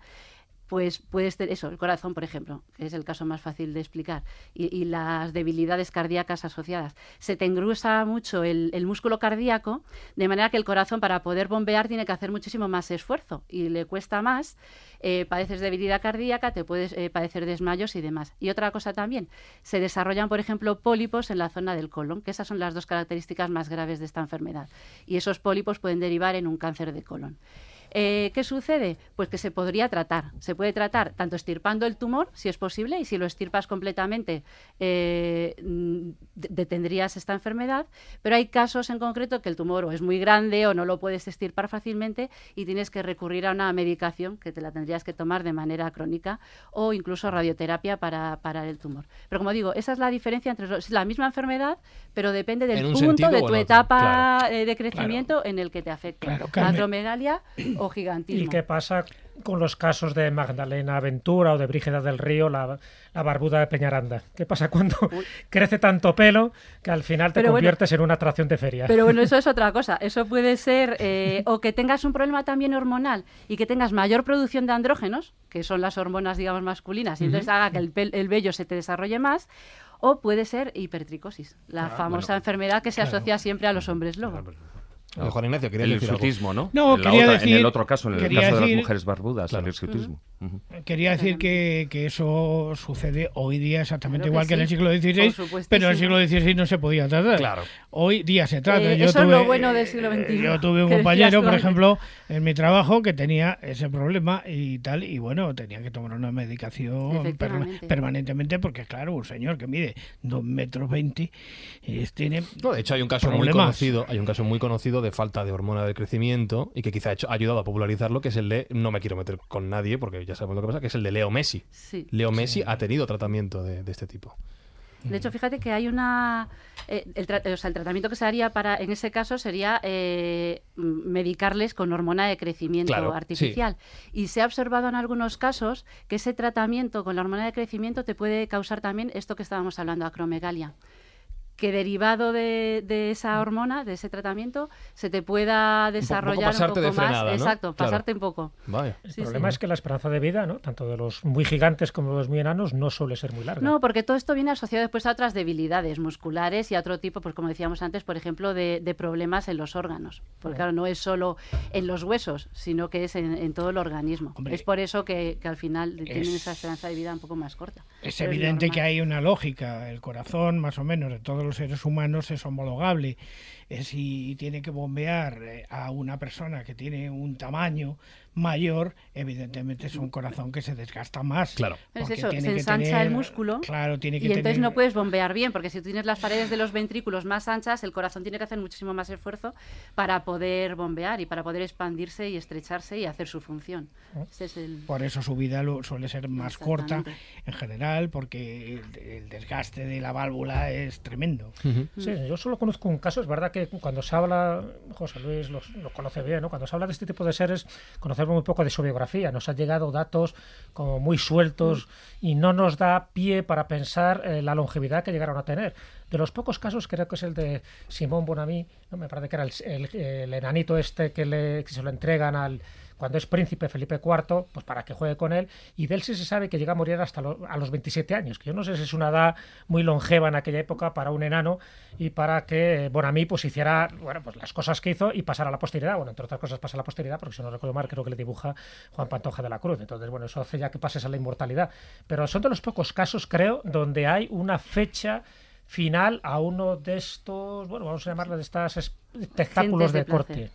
pues puedes tener eso, el corazón, por ejemplo, que es el caso más fácil de explicar, y, las debilidades cardíacas asociadas. Se te engruesa mucho el, músculo cardíaco, de manera que el corazón para poder bombear tiene que hacer muchísimo más esfuerzo y le cuesta más. Eh, padeces debilidad cardíaca, te puedes eh, padecer desmayos y demás. Y otra cosa también, se desarrollan, por ejemplo, pólipos en la zona del colon, que esas son las dos características más graves de esta enfermedad. Y esos pólipos pueden derivar en un cáncer de colon. Eh, ¿Qué sucede? Pues que se podría tratar. Se puede tratar tanto estirpando el tumor, si es posible, y si lo estirpas completamente, eh, detendrías esta enfermedad, pero hay casos en concreto que el tumor o es muy grande o no lo puedes estirpar fácilmente y tienes que recurrir a una medicación que te la tendrías que tomar de manera crónica o incluso radioterapia para parar el tumor. Pero como digo, esa es la diferencia entre la misma enfermedad, pero depende del punto de tu etapa eh, de crecimiento en el que te afecta. la acromegalia o gigantismo. ¿Y qué pasa con los casos de Magdalena Aventura o de Brígida del Río, la, barbuda de Peñaranda? ¿Qué pasa cuando crece tanto pelo que al final te conviertes en una atracción de feria? Pero bueno, eso es otra cosa. Eso puede ser eh, o que tengas un problema también hormonal y que tengas mayor producción de andrógenos, que son las hormonas, digamos, masculinas, y entonces haga que el, el vello se te desarrolle más, o puede ser hipertricosis, la ah, famosa enfermedad que se asocia siempre a los hombres lobo. Juan Ignacio, quería el decir ¿no? No, en quería decir... En el otro caso, en el caso de las mujeres barbudas, el hirsutismo. Quería decir que, que, eso sucede hoy día exactamente igual que, en el siglo XVI, pero en el siglo XVI no se podía tratar. Claro. Hoy día se trata. Eh, eso es lo bueno del siglo XXI. Yo tuve un compañero, por ejemplo, en mi trabajo que tenía ese problema y tal, y bueno, tenía que tomar una medicación permanentemente porque, claro, un señor que mide 2 metros 20 tiene no, De hecho, hay un caso muy conocido, hay un caso muy conocido de falta de hormona del crecimiento y que quizá ha, ayudado a popularizarlo, que es el de, no me quiero meter con nadie porque ya sabemos lo que pasa, que es el de Leo Messi. Leo Messi ha tenido tratamiento de, este tipo. De hecho, fíjate que hay una... eh, el, tra- o sea, el tratamiento que se haría para, en ese caso sería eh, medicarles con hormona de crecimiento Claro, artificial. Y se ha observado en algunos casos que ese tratamiento con la hormona de crecimiento te puede causar también esto que estábamos hablando, acromegalia que derivado de, de esa hormona, de ese tratamiento, se te pueda desarrollar un poco de frenada, más. ¿no? Exacto, Claro. pasarte un poco. Vaya. El Sí, problema sí. es que la esperanza de vida, ¿no? tanto de los muy gigantes como de los muy enanos, no suele ser muy larga. No, porque todo esto viene asociado después a otras debilidades musculares y a otro tipo, pues como decíamos antes, por ejemplo, de, de problemas en los órganos. Porque claro, no es solo en los huesos, sino que es en, en todo el organismo. Hombre, es por eso que, que al final tienen es- esa esperanza de vida un poco más corta. Es Pero evidente que hay una lógica. El corazón, más o menos, de todos los seres humanos es homologable. Si tiene que bombear eh, a una persona que tiene un tamaño mayor, evidentemente es un corazón que se desgasta más. Claro. Es porque eso, tiene se ensancha el tener- músculo Claro, tiene que y entonces tener- no puedes bombear bien, porque si tú tienes las paredes de los ventrículos más anchas, el corazón tiene que hacer muchísimo más esfuerzo para poder bombear y para poder expandirse y estrecharse y hacer su función. Ese es el... Por eso su vida lo- suele ser más corta en general, porque el, el desgaste de la válvula es tremendo. Sí, yo solo conozco un caso, es verdad que cuando se habla, José Luis lo, lo conoce bien, ¿no? cuando se habla de este tipo de seres, conocemos muy poco de su biografía, nos han llegado datos como muy sueltos y no nos da pie para pensar eh, la longevidad que llegaron a tener. De los pocos casos creo que es el de Simón Bonamy, ¿no? me parece que era el, el- el enanito este que, le, que se lo entregan al cuando es príncipe Felipe IV, pues para que juegue con él, y de él sí se sabe que llega a morir hasta a los 27 años, que yo no sé si es una edad muy longeva en aquella época para un enano y para que Bonamy pues hiciera bueno, pues las cosas que hizo y pasara a la posteridad, bueno, entre otras cosas pasa a la posteridad, porque si no recuerdo mal creo que le dibuja Juan Pantoja de la Cruz, entonces bueno, eso hace ya que pases a la inmortalidad, pero son de los pocos casos, creo, donde hay una fecha final a uno de estos, bueno, vamos a llamarle de estas espectáculos Gentes de, de corte,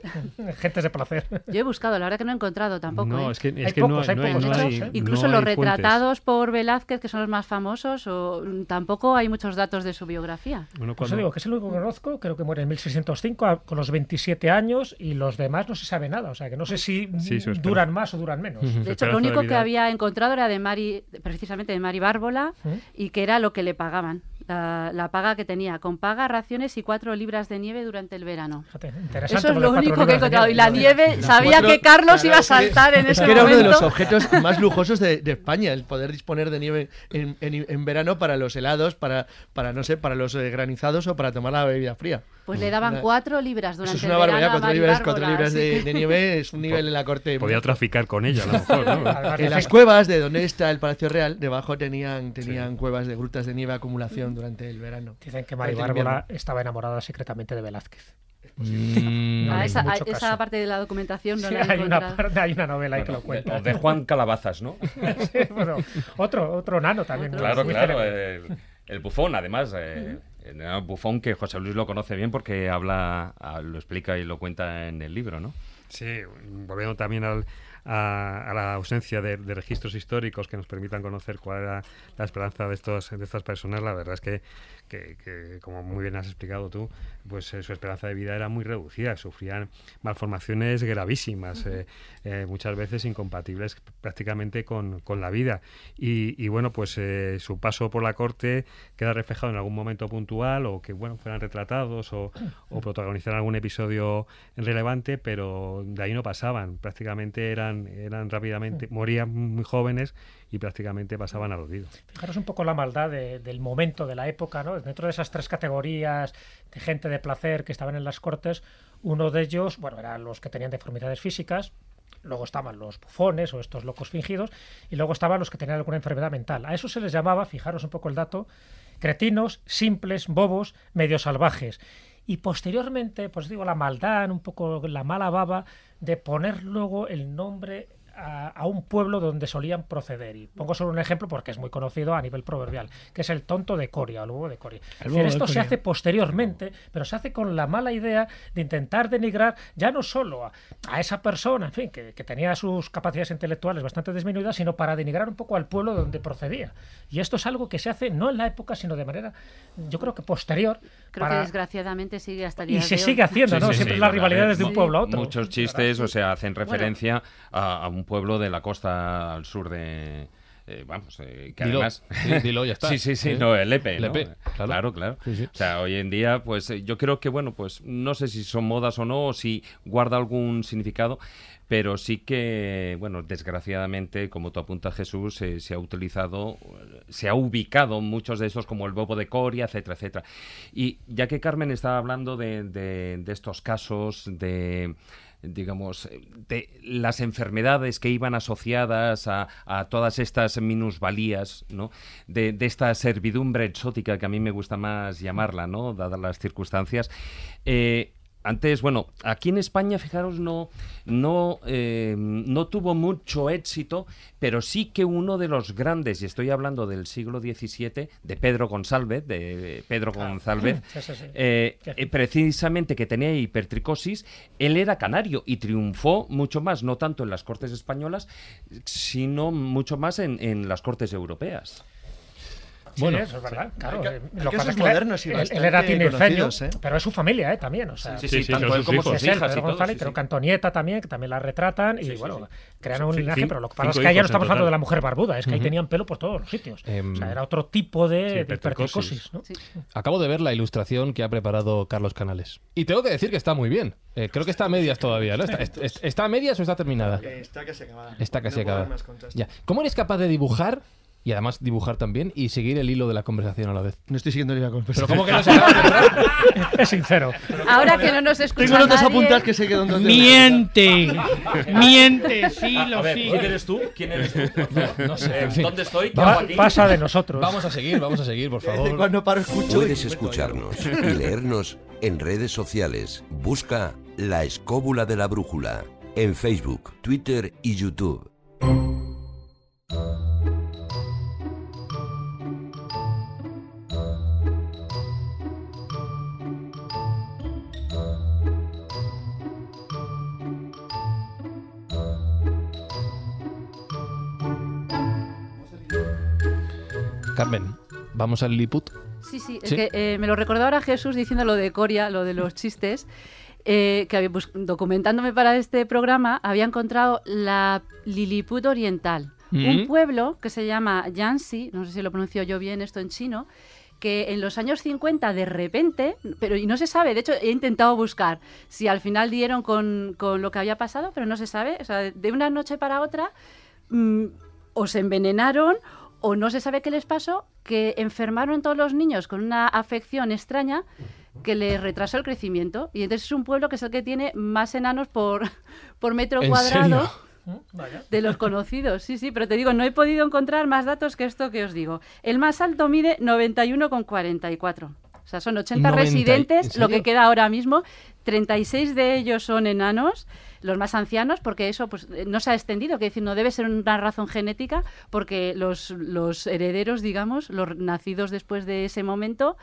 gentes de placer. Yo he buscado, la verdad que no he encontrado tampoco. No, ¿eh? es que, es Hay que pocos, no, hay no hay, pocos no hay- ¿eh? Incluso no los fuentes. retratados por Velázquez, que son los más famosos, o tampoco hay muchos datos de su biografía. Bueno, Pues digo que es el único que conozco, creo que muere en 1605 a- con los 27 años y los demás no se sabe nada, o sea que no sé si Sí, duran más o duran menos. De hecho, lo único que había encontrado era de Mari, precisamente de Mari Bárbola, ¿Mm? y que era lo que le pagaban, la, la paga que tenía, con paga, raciones y cuatro libras de nieve durante el verano. Fíjate, interesante Eso es lo único que he encontrado. Y la nieve, sabía cuatro- que Carlos claro, iba a saltar en es ese que era uno de los momento. objetos más lujosos de, de España, el poder disponer de nieve en, en- en verano para los helados, para, para no sé, para los eh, granizados o para tomar la bebida fría. Pues le daban Una- cuatro libras durante Eso es una el barbaridad, verano cuatro libras, cuatro de, nieve es un nivel en la corte. Podía traficar con ella, a lo mejor, En las cuevas de donde está el Palacio Real, debajo tenían, tenían cuevas de grutas de nieve acumulación durante el verano. Dicen que Mari Durante el Bárbola invierno. estaba enamorada secretamente de Velázquez. Mm, No Ah, esa, ah, esa parte de la documentación no Sí, la he hay, una, parte- hay una novela ahí que lo cuenta. o de Juan Calabazas, ¿no? Sí, bueno, otro, otro nano también. Claro, claro. El, el bufón, además. eh, bufón que José Luis lo conoce bien porque habla, lo explica y lo cuenta en el libro, ¿no? Sí, volviendo también a, la ausencia de, registros históricos que nos permitan conocer cuál era la esperanza de estas personas, la verdad es que, que- que, como muy bien has explicado tú, pues eh, su esperanza de vida era muy reducida, sufrían malformaciones gravísimas, eh, eh, muchas veces incompatibles prácticamente con, con la vida. Y, y bueno, pues su paso por la corte queda reflejado en algún momento puntual o que bueno fueran retratados o, o protagonizaran algún episodio relevante, pero de ahí no pasaban, prácticamente eran, eran rápidamente, morían muy jóvenes y prácticamente pasaban olvido. Fijaros un poco la maldad de- del momento, de la época, ¿no? Dentro de esas tres categorías de gente de placer que estaban en las cortes, uno de ellos, bueno, eran los que tenían deformidades físicas, luego estaban los bufones o estos locos fingidos, y luego estaban los que tenían alguna enfermedad mental. A eso se les llamaba, fijaros un poco el dato, cretinos, simples, bobos, medio salvajes. Y posteriormente, pues digo, la maldad, un poco la mala baba de poner luego el nombre a, a un pueblo donde solían proceder. Y pongo solo un ejemplo porque es muy conocido a nivel proverbial, que es el tonto de Coria, o el huevo de Coria. Decir, de esto se hace posteriormente, pero se hace con la mala idea de intentar denigrar ya no solo a, a esa persona, en fin, que, que tenía sus capacidades intelectuales bastante disminuidas, sino para denigrar un poco al pueblo donde procedía. Y esto es algo que se hace no en la época, sino de manera, yo creo que posterior. Creo para- que desgraciadamente sigue hasta el y día se de hoy. sigue haciendo, Sí, ¿no? sí, Siempre sí, las rivalidades de un pueblo a otro. Muchos chistes, o sea, hacen referencia a, a un pueblo de la costa al sur de, eh, vamos, eh, que Dilo, además... sí, dilo, ya está. Sí, sí, sí, no, el EPE, El ¿no? EPE, claro. claro, claro. Sí, sí. O sea, hoy en día, pues eh, yo creo que, bueno, pues no sé si son modas o no, o si guarda algún significado, pero sí que, bueno, desgraciadamente, como tú apuntas, Jesús, eh, se ha utilizado, se ha ubicado muchos de estos como el bobo de Coria, etcétera, etcétera. Y ya que Carmen estaba hablando de, de- de estos casos de digamos, eh, de las enfermedades que iban asociadas a, todas estas minusvalías, ¿no? De, de esta servidumbre exótica que a mí me gusta más llamarla, ¿no? Dadas las circunstancias. Eh, antes, bueno, aquí en España, fijaros, no, no, eh, no tuvo mucho éxito, pero sí que uno de los grandes, y estoy hablando del siglo XVII, de Pedro González, de Pedro González, sí, sí. eh, eh, precisamente que tenía hipertricosis, él era canario y triunfó mucho más, no tanto en las cortes españolas, sino mucho más en, en las cortes europeas. Sí, Bueno, eso es verdad. Claro, Hay eh, lo que pasa es que modernos él, él era tinerfeño, ¿eh? pero es su familia, ¿eh? También, o sea, Sí, Sí, sí, sí, tanto él sus como sus hijas y Pedro todo. González, sí, creo sí. que Antonieta también, que también la retratan, y Sí, sí, bueno, sí. crean un Sí, linaje, pero lo que pasa es que ahí ya no estamos hablando de la mujer barbuda, es que ahí tenían pelo por todos los sitios. Em, o sea, era otro tipo de, hipertricosis. Acabo de ver la ilustración que ha preparado Carlos Canales. Y tengo que decir que está muy bien. Eh, creo que está a medias todavía, ¿no? ¿Está, est- est- ¿está a medias o está terminada? Eh, Está casi acabada. Está casi No acabada. Ya. ¿Cómo eres capaz de dibujar, y además dibujar también, y seguir el hilo de la conversación a la vez? No estoy siguiendo ni la Pero conversación. ¿cómo que no se de? Es sincero. Ahora que no nos escucha Tengo notas nadie, apuntadas que sé que dónde... Miente, miente, sí, lo sí. eres tú? ¿Quién eres tú? No sé, en fin. ¿Dónde estoy? ¿Qué Pa- hago aquí? pasa de nosotros. Vamos a seguir, vamos a seguir, por favor. Cuando paro escucho... Puedes y escucharnos y leernos en redes sociales. Busca La Escóbula de la Brújula en Facebook, Twitter y YouTube. Carmen, ¿vamos al Lilliput? Sí, sí, es Sí. que eh, me lo recordó ahora Jesús diciendo lo de Coria, lo de los chistes, eh, que había, bus- documentándome para este programa había encontrado la Lilliput Oriental, Mm. un pueblo que se llama Yansi, no sé si lo pronuncio yo bien esto en chino, que en los años 50 de repente, pero y no se sabe, de hecho he intentado buscar si al final dieron con, con lo que había pasado, pero no se sabe, o sea, de una noche para otra mm, o se envenenaron o no se sabe qué les pasó, que enfermaron todos los niños con una afección extraña que les retrasó el crecimiento. Y entonces es un pueblo que es el que tiene más enanos por, por metro ¿En cuadrado serio? De los conocidos. Sí, sí, pero te digo, no he podido encontrar más datos que esto que os digo. El más alto mide 91,44. O sea, son 80 90 y- residentes, ¿en lo que queda ahora mismo. 36 de ellos son enanos, los más ancianos, porque eso pues, eh, no se ha extendido, que decir, no debe ser una razón genética, porque los, los herederos, digamos, los nacidos después de ese momento,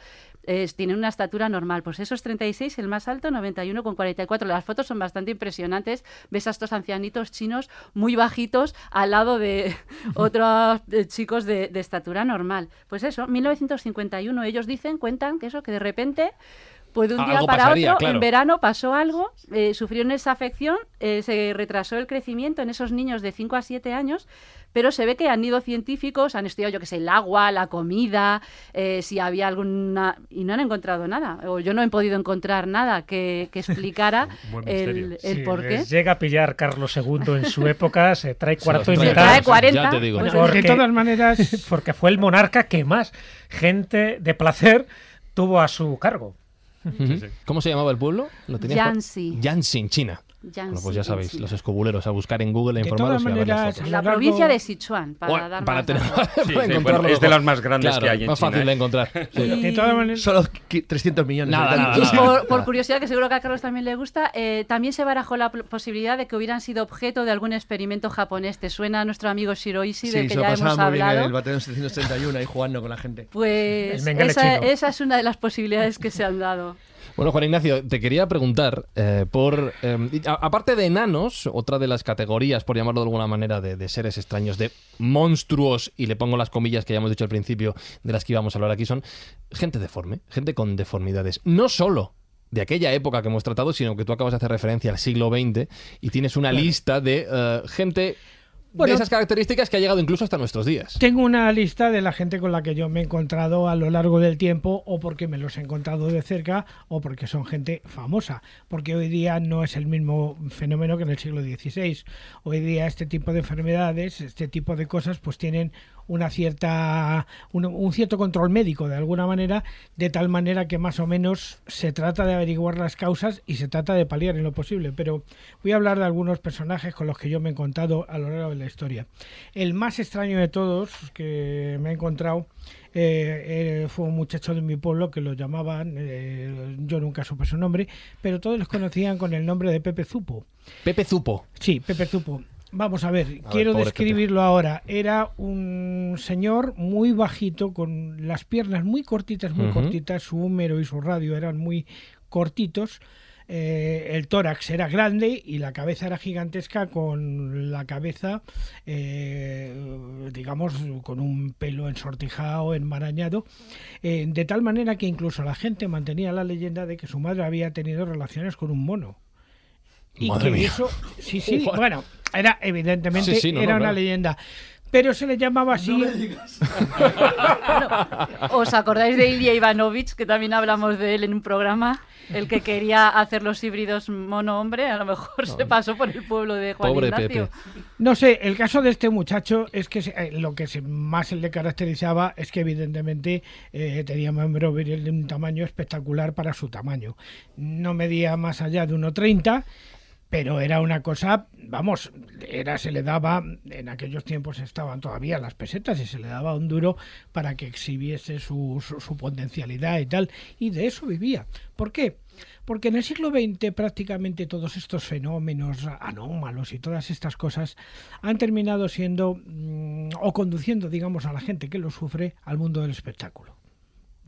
tienen una estatura normal. Pues esos 36, el más alto, 91,44. Las fotos son bastante impresionantes. Ves a estos ancianitos chinos muy bajitos al lado de otros eh, chicos de, de estatura normal. Pues eso, 1951, ellos dicen, cuentan que eso, que de repente... Pues de un día algo para pasaría, otro, claro. en verano pasó algo, eh, sufrieron esa afección, eh, se retrasó el crecimiento en esos niños de 5 a 7 años, pero se ve que han ido científicos, han estudiado, yo que sé, el agua, la comida, eh, si había alguna... y no han encontrado nada, o yo no he podido encontrar nada que, que explicara el, el Si por qué. llega a pillar Carlos II en su época, se trae Se cuarto y trae. mitad. trae 40, Ya te digo. pues, Porque- De todas maneras, Porque fue el monarca que más gente de placer tuvo a su cargo. Sí. ¿Cómo se llamaba el pueblo? ¿Lo Yansi. Yansi, en China. Bueno, pues ya sabéis, los escobuleros a buscar en Google, a De informaros y todas a ver las maneras, fotos. La lo largo- provincia de Sichuan, para Bueno, dar para más tener- datos. para sí, encontrarlo bueno, es de las más grandes Claro, que hay en más China, fácil ¿eh? de encontrar. sí. de todas maneras, Solo qui- 300 millones. Nada, de nada. Y nada. por, por curiosidad, que seguro que a Carlos también le gusta, eh, también se barajó la posibilidad de que hubieran sido objeto de algún experimento japonés. ¿Te suena a nuestro amigo Shiroishi, Sí, del que se lo ya pasaba hemos muy bien en el hablado? batallón 731 ahí jugando con la gente. Pues El esa, esa es una de las posibilidades que se han dado. Bueno, Juan Ignacio, te quería preguntar eh, por. eh, a- aparte de enanos, otra de las categorías, por llamarlo de alguna manera, de, de seres extraños, de monstruos, y le pongo las comillas que ya hemos dicho al principio de las que íbamos a hablar aquí, son gente deforme, gente con deformidades. No solo de aquella época que hemos tratado, sino que tú acabas de hacer referencia al siglo XX y tienes una lista de eh, gente de esas características que ha llegado incluso hasta nuestros días. Tengo una lista de la gente con la que yo me he encontrado a lo largo del tiempo, o porque me los he encontrado de cerca, o porque son gente famosa. Porque hoy día no es el mismo fenómeno que en el siglo XVI. Hoy día este tipo de enfermedades, este tipo de cosas, pues tienen una cierta un, cierto control médico de alguna manera de tal manera que más o menos se trata de averiguar las causas y se trata de paliar en lo posible pero voy a hablar de algunos personajes con los que yo me he encontrado a lo largo de la historia el más extraño de todos que me he encontrado eh, eh, fue un muchacho de mi pueblo que lo llamaban, eh, yo nunca supe su nombre, pero todos los conocían con el nombre de Pepe Zupo. Pepe Zupo. Sí, Pepe Zupo. Vamos a ver, quiero describirlo ahora. Era un señor muy bajito, con las piernas muy cortitas, muy cortitas, su húmero y su radio eran muy cortitos. Eh, el tórax era grande y la cabeza era gigantesca con la cabeza, eh, digamos, con un pelo ensortijado, enmarañado, eh, de tal manera que incluso la gente mantenía la leyenda de que su madre había tenido relaciones con un mono. Y que eso, sí, sí, bueno, era evidentemente era una leyenda. Pero se le llamaba así. ¿Os acordáis de Ilya Ivanovich, que también hablamos de él en un programa? El que quería hacer los híbridos mono-hombre, a lo mejor se pasó por el pueblo de Juan Ignacio. No sé, el caso de este muchacho es que eh, lo que más le caracterizaba es que evidentemente eh, tenía un miembro de un tamaño espectacular para su tamaño. No medía más allá de 1,30 pero era una cosa, vamos, era se le daba, en aquellos tiempos estaban todavía las pesetas y se le daba un duro para que exhibiese su, su, potencialidad y tal, y de eso vivía. ¿Por qué? Porque en el siglo XX prácticamente todos estos fenómenos anómalos y todas estas cosas han terminado siendo mm, o conduciendo, digamos, a la gente que lo sufre al mundo del espectáculo,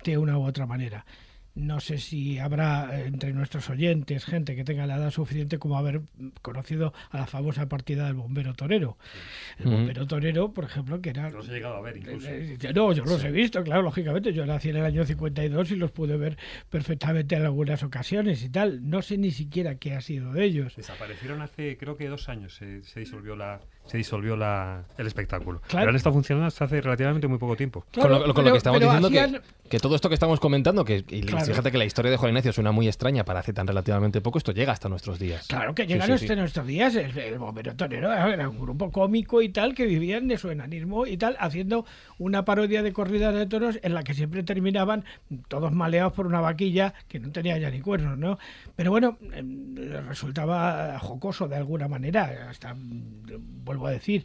de una u otra manera. No sé si habrá eh, entre nuestros oyentes gente que tenga la edad suficiente como haber conocido a la famosa partida del bombero torero. El bombero torero, por ejemplo, que era... Los he llegado a ver incluso. Eh, eh, no, yo los he visto, claro, lógicamente. Yo nací en el año 52 y los pude ver perfectamente en algunas ocasiones y tal. No sé ni siquiera qué ha sido de ellos. Desaparecieron hace, creo que dos años, se, se disolvió la, se disolvió la, el espectáculo. Claro. Pero han estado funcionando hasta hace relativamente muy poco tiempo. con lo, que estamos diciendo que, que, todo esto que estamos comentando, que fíjate que la historia de Juan Ignacio suena muy extraña para hace tan relativamente poco, esto llega hasta nuestros días. Claro que llega hasta nuestros días. El, el bombero torero era un grupo cómico y tal que vivían de su enanismo y tal, haciendo una parodia de corridas de toros en la que siempre terminaban todos maleados por una vaquilla que no tenía ya ni cuernos, ¿no? Pero bueno, em, resultaba jocoso de alguna manera, hasta vuelvo a decir.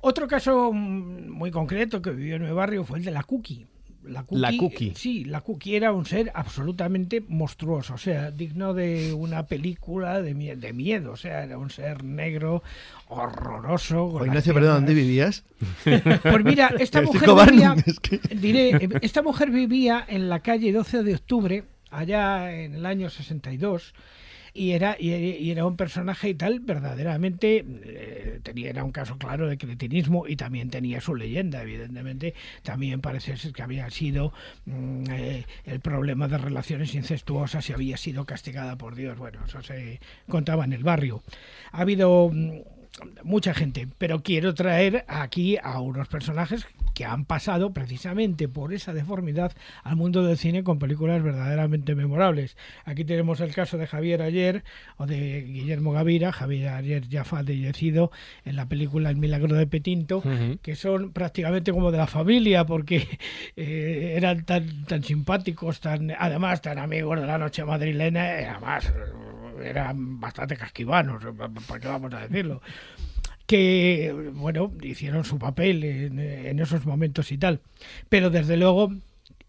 Otro caso muy concreto que vivió en mi barrio fue el de la Cookie. La cookie, Sí, la Cookie era un ser absolutamente monstruoso, o sea, digno de una película de, de miedo, o sea, era un ser negro, horroroso. Ignacio, perdón, ¿dónde vivías? Pues mira, esta mujer vivía, diré, esta mujer vivía en la calle 12 de octubre, allá en el año 62, y era, y, era un personaje y tal, verdaderamente eh, tenía, era un caso claro de cretinismo y también tenía su leyenda, evidentemente. También parece ser que había sido mm, eh, el problema de relaciones incestuosas y había sido castigada por Dios. Bueno, eso se contaba en el barrio. Ha habido mm, mucha gente, pero quiero traer aquí a unos personajes que han pasado precisamente por esa deformidad al mundo del cine con películas verdaderamente memorables. Aquí tenemos el caso de Javier Ayer o de Guillermo Gavira, Javier Ayer ya fallecido en la película El milagro de Petinto, que son prácticamente como de la familia porque eh, eran tan, tan simpáticos, tan además tan amigos de la noche madrileña, y además eran bastante casquivanos, ¿para qué vamos a decirlo? Que, bueno, hicieron su papel en, esos momentos y tal. Pero desde luego,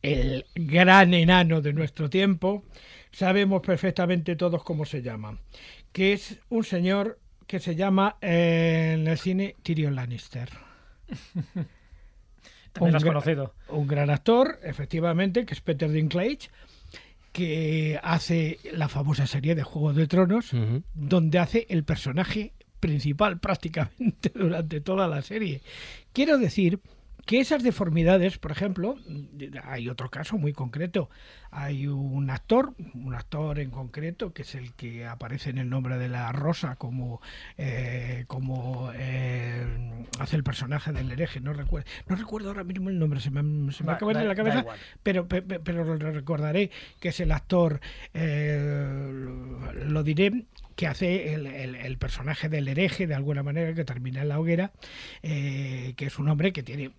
el gran enano de nuestro tiempo, sabemos perfectamente todos cómo se llama, que es un señor que se llama eh, en el cine Tyrion Lannister. También lo has conocido. Un gran actor, efectivamente, que es Peter Dinklage, que hace la famosa serie de Juego de Tronos, donde hace el personaje principal prácticamente durante toda la serie. Quiero decir que esas deformidades, por ejemplo, hay otro caso muy concreto. Hay un actor, un actor en concreto, que es el que aparece en el nombre de la Rosa como, eh, como eh, hace el personaje del hereje, no recuerdo, no recuerdo ahora mismo el nombre, se me, se me Va, acaba de da- la da cabeza, pero, pe- pe- pero lo recordaré que es el actor, eh, lo, lo diré, que hace el, el- el personaje del hereje, de alguna manera, que termina en la hoguera, eh, que es un hombre que tiene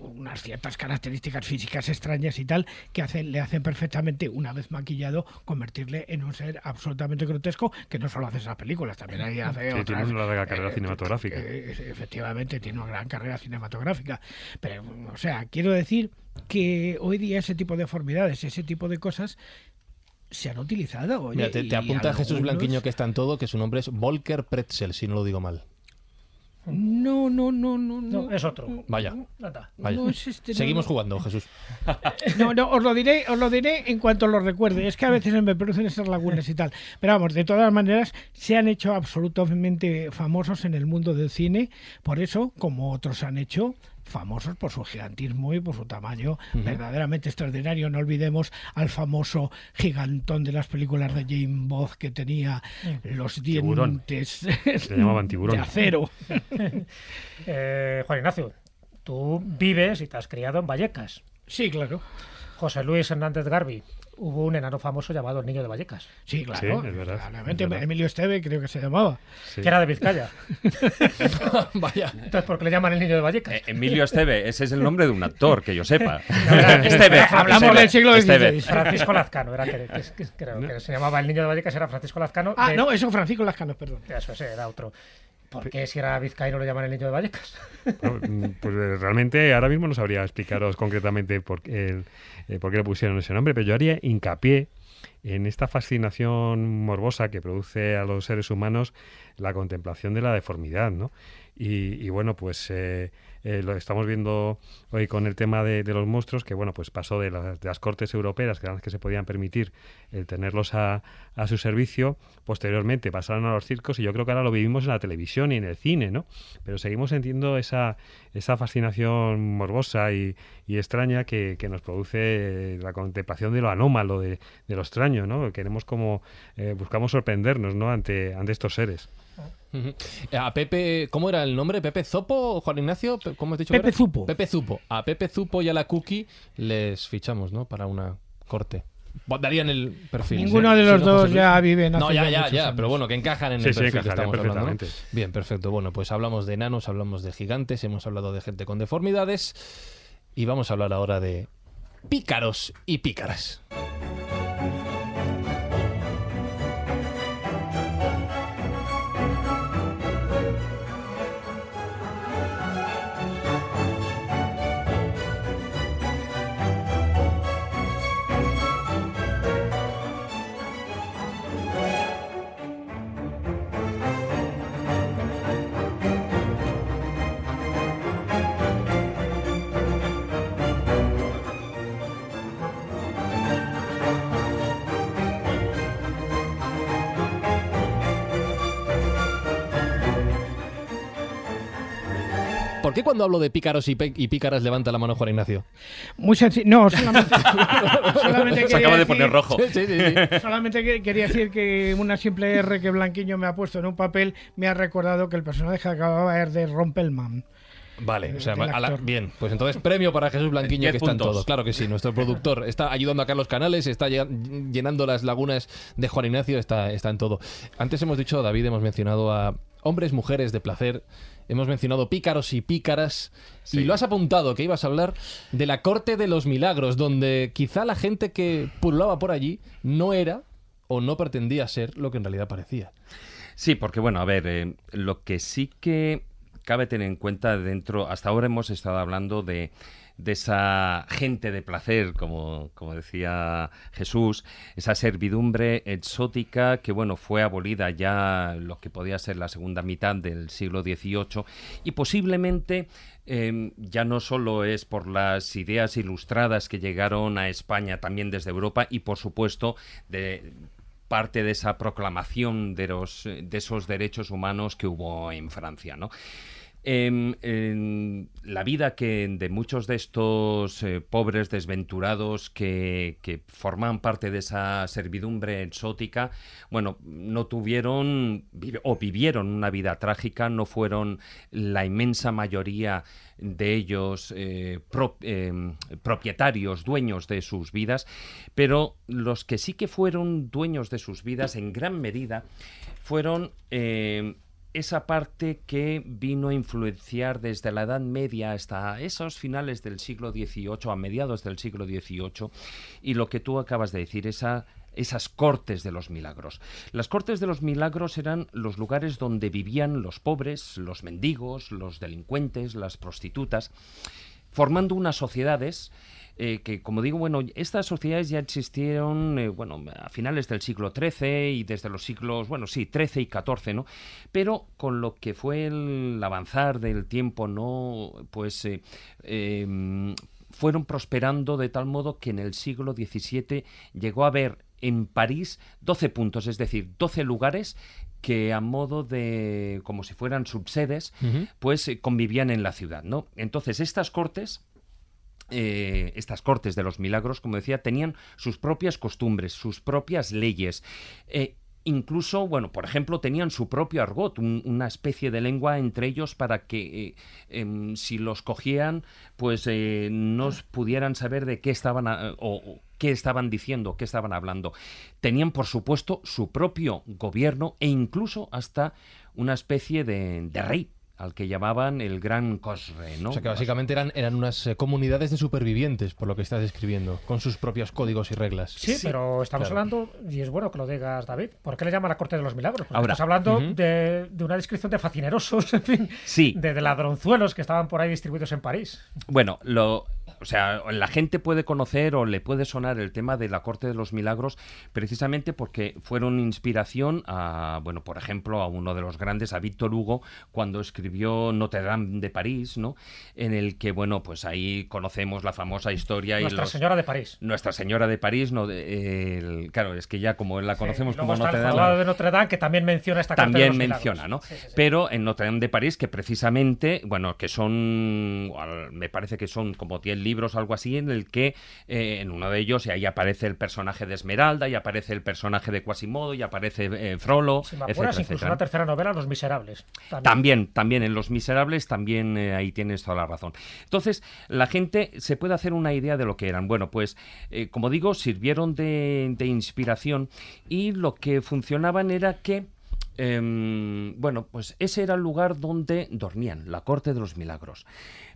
unas ciertas características físicas extrañas y tal que hacen, le hacen perfectamente, una vez maquillado, convertirle en un ser absolutamente grotesco, que no solo hace esas películas, también ahí hace Sí, otras. tiene una larga carrera eh, cinematográfica. eh, efectivamente, tiene una gran carrera cinematográfica. Pero, o sea, quiero decir que hoy día ese tipo de deformidades, ese tipo de cosas se han utilizado. oye, Mira, te, apunta Jesús algunos- Blanquiño que está en todo, que su nombre es Volker Pretzel, si no lo digo mal. No, no, no, no, no. Es otro. Vaya. Vaya. No es este, no, Seguimos no. jugando, Jesús. No, no, os lo diré, os lo diré en cuanto lo recuerde. Es que a veces me producen esas lagunas y tal. Pero vamos, de todas maneras, se han hecho absolutamente famosos en el mundo del cine. Por eso, como otros han hecho, famosos por su gigantismo y por su tamaño verdaderamente extraordinario. No olvidemos al famoso gigantón de las películas de James Bond que tenía los Tiburón. dientes tiburón. de acero. Eh, Juan Ignacio, tú vives y te has criado en Vallecas. Sí, claro. José Luis Hernández Garbi. Hubo un enano famoso llamado el Niño de Vallecas, Sí, claro. Sí, es verdad, Claramente, es verdad. Emilio Esteve creo que se llamaba. Sí. que era de Vizcaya. Vaya. Entonces, ¿por qué le llaman el Niño de Vallecas? Eh, Emilio Esteve, ese es el nombre de un actor, que yo sepa. Esteve. Hablamos Esteve, del siglo Esteve. XVI. Francisco Lazcano, era que, que- que- creo que se llamaba el Niño de Vallecas, era Francisco Lazcano. Ah, de- no, eso Francisco Lascano, perdón. Eso sí, era otro. ¿Por qué si era vizcaíno lo llaman el Niño de Vallecas? Pues eh, realmente ahora mismo no sabría explicaros concretamente por, qué el- eh, por qué le pusieron ese nombre, pero yo haría hincapié en esta fascinación morbosa que produce a los seres humanos la contemplación de la deformidad, ¿no? Y, y bueno, pues eh, eh, lo estamos viendo hoy con el tema de, de los monstruos, que bueno, pues pasó de las, de las cortes europeas, que eran las que se podían permitir el tenerlos a, a su servicio, posteriormente pasaron a los circos y yo creo que ahora lo vivimos en la televisión y en el cine, ¿no? Pero seguimos sintiendo esa, esa fascinación morbosa y, y extraña que, que nos produce eh, la contemplación de lo anómalo, de, de lo extraño, ¿no? Queremos como, eh, buscamos sorprendernos, ¿no? Ante, ante estos seres. A Pepe, ¿cómo era el nombre? ¿Pepe Zopo, Juan Ignacio? ¿Cómo has dicho? Pepe? Zupo. Pepe Zupo. A Pepe Zupo y a la Cookie les fichamos, ¿no? Para una corte. Darían el perfil. Ninguno de ¿Sí, los no, dos ya viven No, hace ya, ya ya, pero bueno, que encajan en Sí, el sí, perfil que estamos hablando. ¿no? Bien, perfecto. Bueno, pues hablamos de enanos, hablamos de gigantes, hemos hablado de gente con deformidades y vamos a hablar ahora de pícaros y pícaras. ¿Por qué cuando hablo de pícaros y, pícaras levanta la mano Juan Ignacio? Muy sencillo. No, solamente, solamente Se acaba de decir- poner rojo. Sí, sí, sí. Solamente que- quería decir que una simple R que Blanquiño me ha puesto en un papel me ha recordado que el personaje que acababa era de Rompelman. Vale, o sea, a la- bien, pues entonces premio para Jesús Blanquiño que está en todo. Claro que sí, nuestro productor está ayudando a Carlos Canales, está lle- llenando las lagunas de Juan Ignacio, está, está en todo. Antes hemos dicho, David, hemos mencionado a hombres, mujeres de placer, hemos mencionado pícaros y pícaras, y lo has apuntado, que ibas a hablar de la corte de los milagros, donde quizá la gente que pululaba por allí no era o no pretendía ser lo que en realidad parecía. Sí, porque bueno, a ver, eh, lo que sí que cabe tener en cuenta dentro, hasta ahora hemos estado hablando de, de esa gente de placer, como, como decía Jesús, esa servidumbre exótica que bueno, fue abolida ya lo que podía ser la segunda mitad del siglo XVIII y posiblemente eh, ya no solo es por las ideas ilustradas que llegaron a España también desde Europa y por supuesto de parte de esa proclamación de, los, de esos derechos humanos que hubo en Francia, ¿no? La vida que de muchos de estos eh, pobres desventurados que, que forman parte de esa servidumbre exótica, bueno, no tuvieron o vivieron una vida trágica, no fueron la inmensa mayoría de ellos eh, em, propietarios, dueños de sus vidas, pero los que sí que fueron dueños de sus vidas en gran medida fueron esa parte que vino a influenciar desde la Edad Media hasta esos finales del siglo XVIII, a mediados del siglo XVIII, y lo que tú acabas de decir, esa esas cortes de los milagros. Las cortes de los milagros eran los lugares donde vivían los pobres, los mendigos, los delincuentes, las prostitutas, formando unas sociedades eh, que, como digo, bueno, estas sociedades ya existieron, eh, bueno, a finales del siglo XIII y desde los siglos, bueno, sí, XIII y XIV, ¿no? Pero con lo que fue el avanzar del tiempo, ¿no? Pues eh, em, fueron prosperando de tal modo que en el siglo XVII llegó a haber en París 12 puntos, es decir, 12 lugares que a modo de, como si fueran subsedes, pues convivían en la ciudad, ¿no? Entonces, estas cortes eh, estas cortes de los milagros, como decía, tenían sus propias costumbres, sus propias leyes. eh, incluso, bueno, por ejemplo, tenían su propio argot, un- una especie de lengua entre ellos para que eh, em, si los cogían, pues no pudieran saber de qué estaban a- o, o qué estaban diciendo, qué estaban hablando. Tenían, por supuesto, su propio gobierno e incluso hasta una especie de, de rey al que llamaban el Gran Cosre, ¿no? O sea que básicamente eran, eran unas eh, comunidades de supervivientes, por lo que estás describiendo, con sus propios códigos y reglas. Sí, pero estamos claro. hablando, y es bueno que lo digas, David, ¿por qué le llama la Corte de los Milagros? Porque Ahora. estás hablando de, de una descripción de facinerosos, en fin, Sí. de, de ladronzuelos que estaban por ahí distribuidos en París. Bueno, lo, o sea, la gente puede conocer o le puede sonar el tema de la Corte de los Milagros precisamente porque fueron inspiración a, bueno, por ejemplo, a uno de los grandes, a Víctor Hugo, cuando escribió Notre Dame de París, ¿no? En el que, bueno, pues ahí conocemos la famosa historia y Nuestra los- Señora de París. Nuestra Señora de París, no, de- el- claro, es que ya como la conocemos Sí, y como Notre Dame. De Notre Dame, que también menciona esta Corte de También los Milagros. menciona, ¿no? Sí, sí. Pero en Notre Dame de París, que precisamente, bueno, que son, me parece que son como 10 libros algo así, en el que eh, en uno de ellos y ahí aparece el personaje de Esmeralda, y aparece el personaje de Quasimodo, y aparece eh, Frollo, Si me etcétera, apuras, incluso etcétera. una tercera novela, Los Miserables. También. También, también en Los Miserables, también eh, ahí tienes toda la razón. Entonces, la gente se puede hacer una idea de lo que eran. Bueno, pues, eh, como digo, sirvieron de, de inspiración y lo que funcionaban era que, em, bueno, pues ese era el lugar donde dormían, la Corte de los Milagros.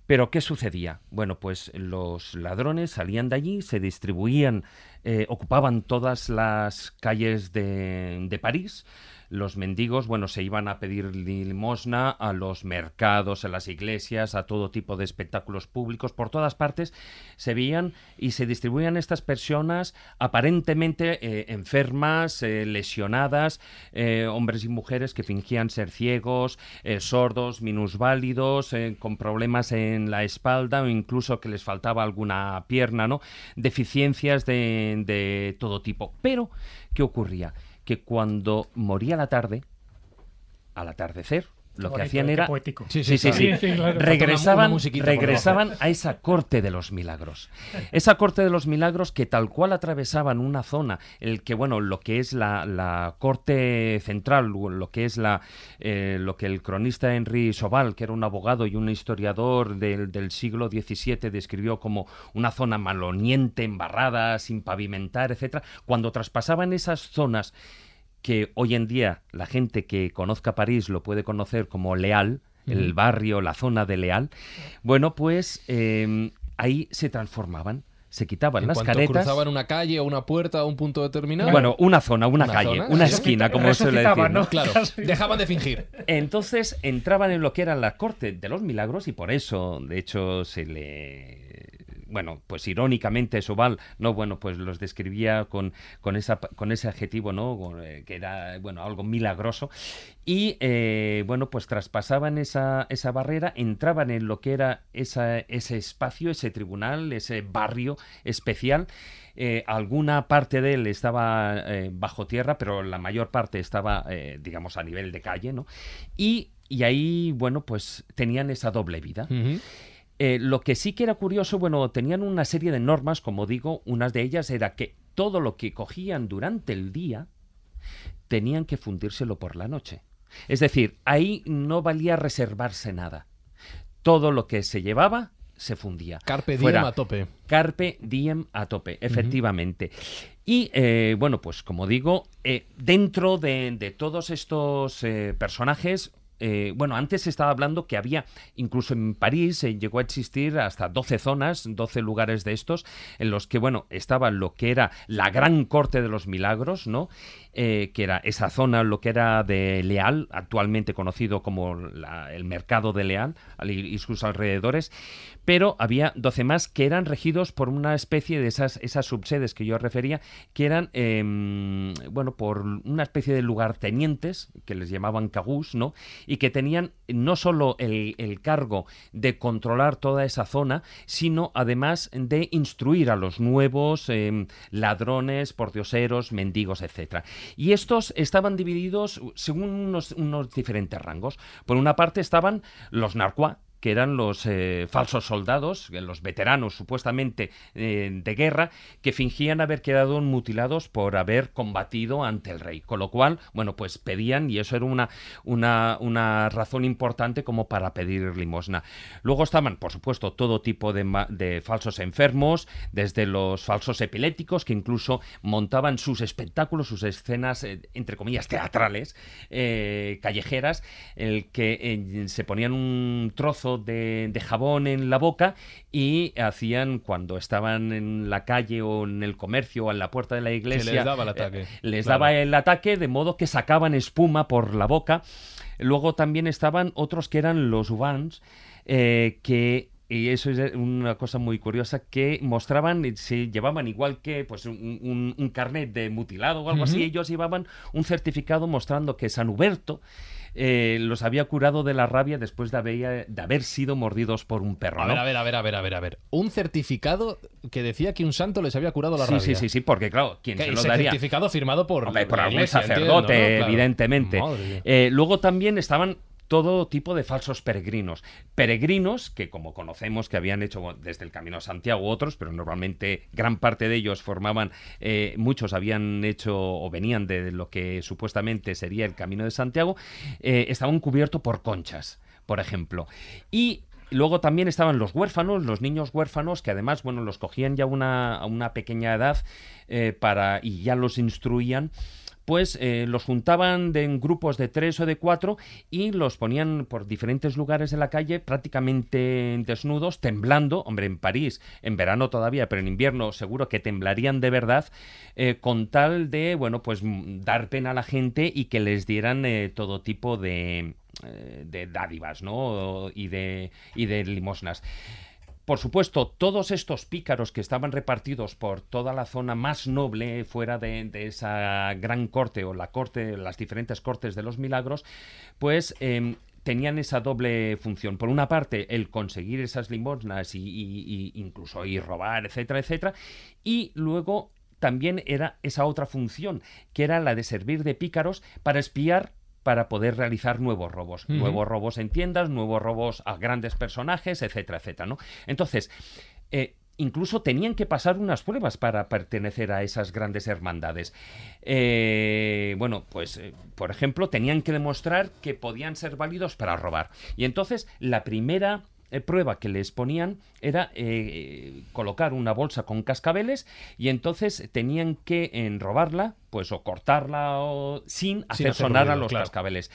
Pero, ¿qué sucedía? Bueno, pues los ladrones salían de allí, se distribuían, eh, ocupaban todas las calles de, de París. Los mendigos, bueno, se iban a pedir limosna a los mercados, a las iglesias, a todo tipo de espectáculos públicos. Por todas partes se veían y se distribuían estas personas aparentemente eh, enfermas, eh, lesionadas, eh, hombres y mujeres que fingían ser ciegos, sordos, minusválidos, con problemas en la espalda o incluso que les faltaba alguna pierna, ¿no? Deficiencias de, de todo tipo. Pero, ¿qué ocurría? Que cuando moría la tarde, al atardecer, lo que hacían era poético. Sí, sí, sí, claro. sí. Sí, sí, claro. Falta una- regresaban, regresaban a esa corte de los milagros. Esa corte de los milagros que tal cual atravesaban una zona, el que, bueno, lo que es la, la corte central, lo que es la, eh, lo que el cronista Henry Sobal, que era un abogado y un historiador del, del siglo XVII, describió como una zona maloniente, embarrada, sin pavimentar, etcétera. Cuando traspasaban esas zonas que hoy en día la gente que conozca París lo puede conocer como Leal, el barrio, la zona de Leal, bueno, pues eh, ahí se transformaban, se quitaban En las caretas. cruzaban una calle o una puerta o un punto determinado. Bueno, una zona, una, Una calle, zona, una esquina, como se le decir. Resucitaban, ¿no? ¿no? claro, dejaban de fingir. Entonces entraban en lo que era la corte de los milagros y por eso, de hecho, se le... Bueno, pues irónicamente Sobal, ¿no? Bueno, pues los describía con, con, esa, con ese adjetivo, ¿no? Eh, Que era, bueno, algo milagroso. Y, eh, bueno, pues traspasaban esa, esa barrera, entraban en lo que era esa, ese espacio, ese tribunal, ese barrio especial. Eh, alguna parte de él estaba bajo tierra, pero la mayor parte estaba, digamos, a nivel de calle, ¿no? Y y ahí, bueno, pues tenían esa doble vida. Eh, lo que sí que era curioso, bueno, tenían una serie de normas, como digo, una de ellas era que todo lo que cogían durante el día tenían que fundírselo por la noche. Es decir, ahí no valía reservarse nada. Todo lo que se llevaba se fundía. Carpe diem Fuera a tope. Carpe diem a tope, efectivamente. Y eh, bueno, pues como digo, eh, dentro de, de todos estos eh, personajes, eh, bueno, antes se estaba hablando que había, incluso en París, eh, llegó a existir hasta 12 zonas, 12 lugares de estos, en los que, bueno, estaba lo que era la gran corte de los milagros, ¿no? Eh, que era esa zona, lo que era de Leal, actualmente conocido como el mercado de Leal al- y sus alrededores, pero había 12 más que eran regidos por una especie de esas, subsedes que yo refería, que eran, em, bueno, por una especie de lugartenientes, que les llamaban cagús, ¿no? Que tenían no solo el, el cargo de controlar toda esa zona, sino además de instruir a los nuevos em, ladrones, pordioseros, mendigos, etcétera. Y estos estaban divididos según unos, unos diferentes rangos. Por una parte estaban los narcuá, que eran los eh, falsos soldados, los veteranos supuestamente eh, de guerra, que fingían haber quedado mutilados por haber combatido ante el rey. Con lo cual, bueno, pues pedían, y eso era una, una, una razón importante como para pedir limosna. Luego estaban, por supuesto, todo tipo de, de falsos enfermos, desde los falsos epilépticos, que incluso montaban sus espectáculos, sus escenas, eh, entre comillas, teatrales, callejeras, el que se ponían un trozo de, de jabón en la boca y hacían, cuando estaban en la calle o en el comercio o en la puerta de la iglesia, les daba el ataque. eh, les Claro. daba el ataque de modo que sacaban espuma por la boca. Luego también estaban otros que eran los ubans, eh, que y eso es una cosa muy curiosa que mostraban, se llevaban igual que pues un, un- un carnet de mutilado o algo así, ellos llevaban un certificado mostrando que San Huberto eh, los había curado de la rabia después de haber, de haber sido mordidos por un perro. A ¿no? ver, a ver, a ver, a ver, a ver, a ver. Un certificado que decía que un santo les había curado la sí, rabia. sí, sí, sí, porque claro, ¿quién se lo daría? certificado firmado por, Hombre, por algún iglesia, sacerdote, entiendo, ¿no? Claro. evidentemente. Eh, luego también estaban todo tipo de falsos peregrinos. Peregrinos que, como conocemos, que habían hecho desde el Camino a Santiago otros, pero normalmente gran parte de ellos formaban, eh, muchos habían hecho o venían de lo que supuestamente sería el Camino de Santiago, eh, estaban cubiertos por conchas, por ejemplo. Y Luego también estaban los huérfanos, los niños huérfanos, que además, bueno, los cogían ya a una pequeña edad eh, para, y ya los instruían pues eh, los juntaban en grupos de tres o de cuatro y los ponían por diferentes lugares de la calle prácticamente desnudos, temblando, hombre, en París, en verano todavía, pero en invierno seguro que temblarían de verdad, eh, con tal de, bueno, pues dar pena a la gente y que les dieran eh, todo tipo de, de dádivas, ¿no? Y de, y de limosnas. Por supuesto, todos estos pícaros que estaban repartidos por toda la zona más noble fuera de, esa gran corte o la corte, las diferentes cortes de los milagros, pues em, tenían esa doble función. Por una parte, el conseguir esas limosnas y- y incluso ir robar, etcétera, etcétera, y luego también era esa otra función, que era la de servir de pícaros para espiar para poder realizar nuevos robos, nuevos robos en tiendas, nuevos robos a grandes personajes, etcétera, etcétera, ¿no? Entonces, eh, incluso tenían que pasar unas pruebas para pertenecer a esas grandes hermandades. Eh, bueno, pues, eh, por ejemplo, tenían que demostrar que podían ser válidos para robar. Y entonces, la primera prueba que les ponían era eh, colocar una bolsa con cascabeles y entonces tenían que en robarla, pues o cortarla o sin hacer, hacer sonar a los claro. cascabeles.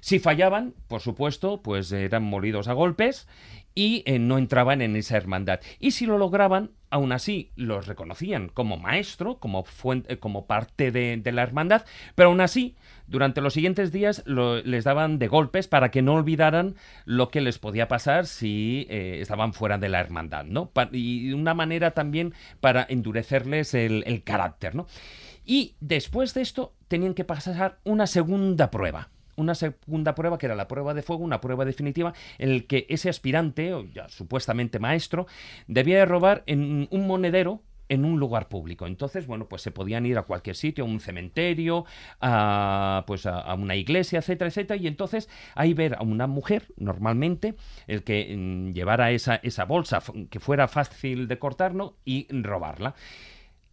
Si fallaban, por supuesto, pues eran molidos a golpes y eh, no entraban en esa hermandad. Y si lo lograban, aún así los reconocían como maestro, como, fuente, como parte de, de la hermandad, pero aún así, durante los siguientes días les daban de golpes para que no olvidaran lo que les podía pasar si eh, estaban fuera de la hermandad, ¿no? Pa- y una manera también para endurecerles el, carácter, ¿no? Y después de esto tenían que pasar una segunda prueba. Una segunda prueba que era la prueba de fuego, una prueba definitiva, en el que ese aspirante, o ya supuestamente maestro, debía de robar en un monedero en un lugar público. Entonces, bueno, pues se podían ir a cualquier sitio, a un cementerio, a, pues a, una iglesia, etcétera, etcétera, y entonces ahí ver a una mujer, normalmente, el que mm, llevara esa, esa bolsa que fuera fácil de cortar, ¿no? Y robarla.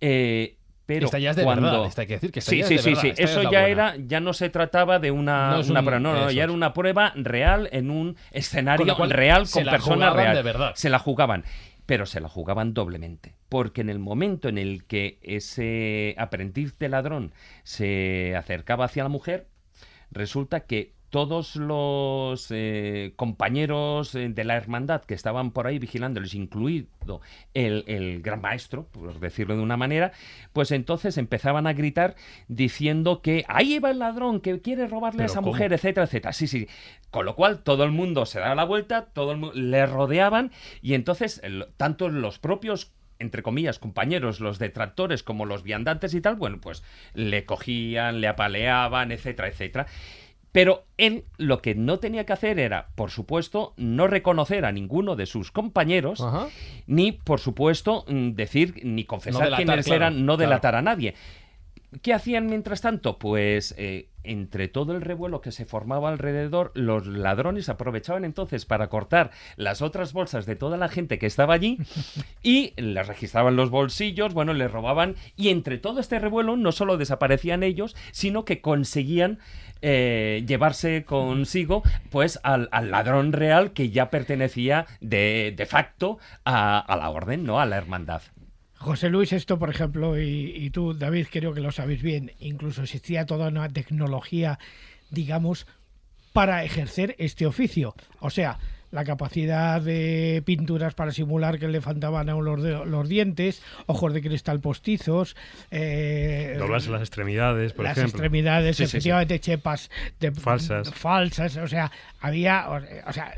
Eh, pero esta ya es de cuando... verdad, esta hay que decir que esta sí, ya sí, es de sí, verdad, sí. ya Eso ya era, ya no se trataba de una, No una un- prueba, no, no, ya era una prueba real en un escenario Con real se con la personas jugaban real. de verdad. Se la jugaban, pero se la jugaban doblemente, porque en el momento en el que ese aprendiz de ladrón se acercaba hacia la mujer, resulta que todos los eh, compañeros eh, de la hermandad que estaban por ahí vigilándoles, incluido el, el gran maestro, por decirlo de una manera, pues entonces empezaban a gritar diciendo que ahí va el ladrón, que quiere robarle a ¿Pero esa cómo? mujer, etcétera, etcétera. Sí, sí. Con lo cual todo el mundo se daba la vuelta, todo el le rodeaban y entonces el- tanto los propios entre comillas, compañeros, los detractores como los viandantes y tal, bueno, pues le cogían, le apaleaban, etcétera, etcétera. Pero él lo que no tenía que hacer era, por supuesto, no reconocer a ninguno de sus compañeros, Ajá. ni, por supuesto, mm, decir ni confesar delatar, quiénes claro, eran, no claro. delatar a nadie. ¿Qué hacían mientras tanto? Pues eh, entre todo el revuelo que se formaba alrededor, los ladrones aprovechaban entonces para cortar las otras bolsas de toda la gente que estaba allí y les registraban los bolsillos, bueno, les robaban y entre todo este revuelo no solo desaparecían ellos, sino que conseguían eh, llevarse consigo pues al, al ladrón real que ya pertenecía de, de facto a, a la orden, ¿no? A la hermandad. José Luis, esto, por ejemplo, y, y tú, David, creo que lo sabéis bien, incluso existía toda una tecnología, digamos, para ejercer este oficio. O sea, la capacidad de pinturas para simular que le faltaban a los, de- los dientes, ojos de cristal postizos, eh, Doblarse las extremidades, por las ejemplo. extremidades, Sí, sí, sí. efectivamente, chepas de, Falsas. falsas, o sea, había, o, sea,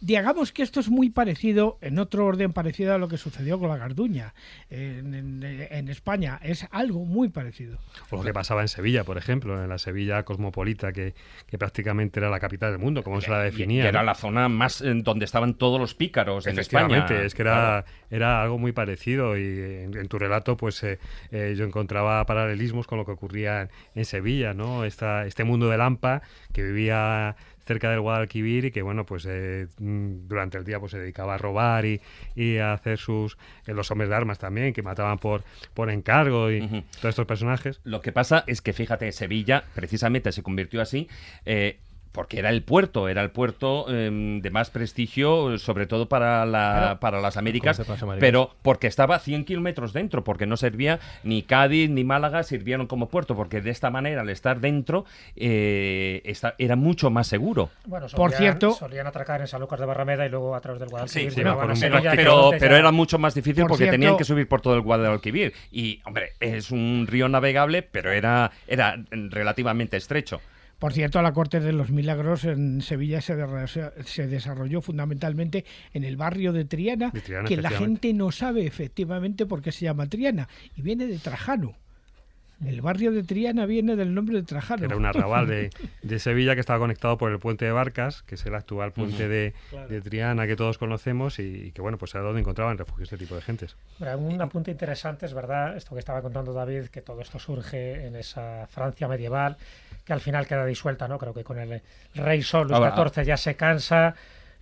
digamos que esto es muy parecido, en otro orden parecido a lo que sucedió con la Garduña en, en- en España, es algo muy parecido. O lo que pasaba en Sevilla, por ejemplo, en la Sevilla cosmopolita, que, que prácticamente era la capital del mundo, como se la definía. y era ¿no? la zona más en donde estaban todos los pícaros en España. Es que era, Claro. era algo muy parecido y en, en tu relato pues eh, eh, yo encontraba paralelismos con lo que ocurría en, en Sevilla, ¿no? Esta, este mundo de Lampa que vivía cerca del Guadalquivir y que bueno pues eh, mm, durante el día pues se dedicaba a robar y, y a hacer sus eh, los hombres de armas también que mataban por por encargo y todos estos personajes Lo que pasa es que, fíjate, Sevilla precisamente se convirtió así. eh, porque era el puerto, era el puerto em, de más prestigio, sobre todo para, la, Claro. para las Américas, pero porque estaba 100 kilómetros dentro, porque no servía ni Cádiz ni Málaga sirvieron como puerto, porque de esta manera, al estar dentro, eh, era mucho más seguro. Bueno, Por cierto- solían atracar en Sanlúcar de Barrameda y luego a través del Guadalquivir. sí, pero, era mucho más difícil Por porque cierto- tenían que subir por todo el Guadalquivir. Y, hombre, es un río navegable, pero era, era relativamente estrecho. Por cierto, la Corte de los Milagros en Sevilla se, desarrolló fundamentalmente en el barrio de Triana, De Triana, que la gente no sabe efectivamente por qué se llama Triana, y viene de Trajano. El barrio de Triana viene del nombre de Trajano. era un arrabal de, de Sevilla que estaba conectado por el puente de Barcas, que es el actual puente de, de Triana que todos conocemos y, y que bueno, pues era donde encontraban refugio este tipo de gentes. Un apunte interesante es verdad, esto que estaba contando David, que todo esto surge en esa Francia medieval, que al final queda disuelta, ¿no? Creo que con el rey Sol, Luis Ahora- XIV, ya se cansa.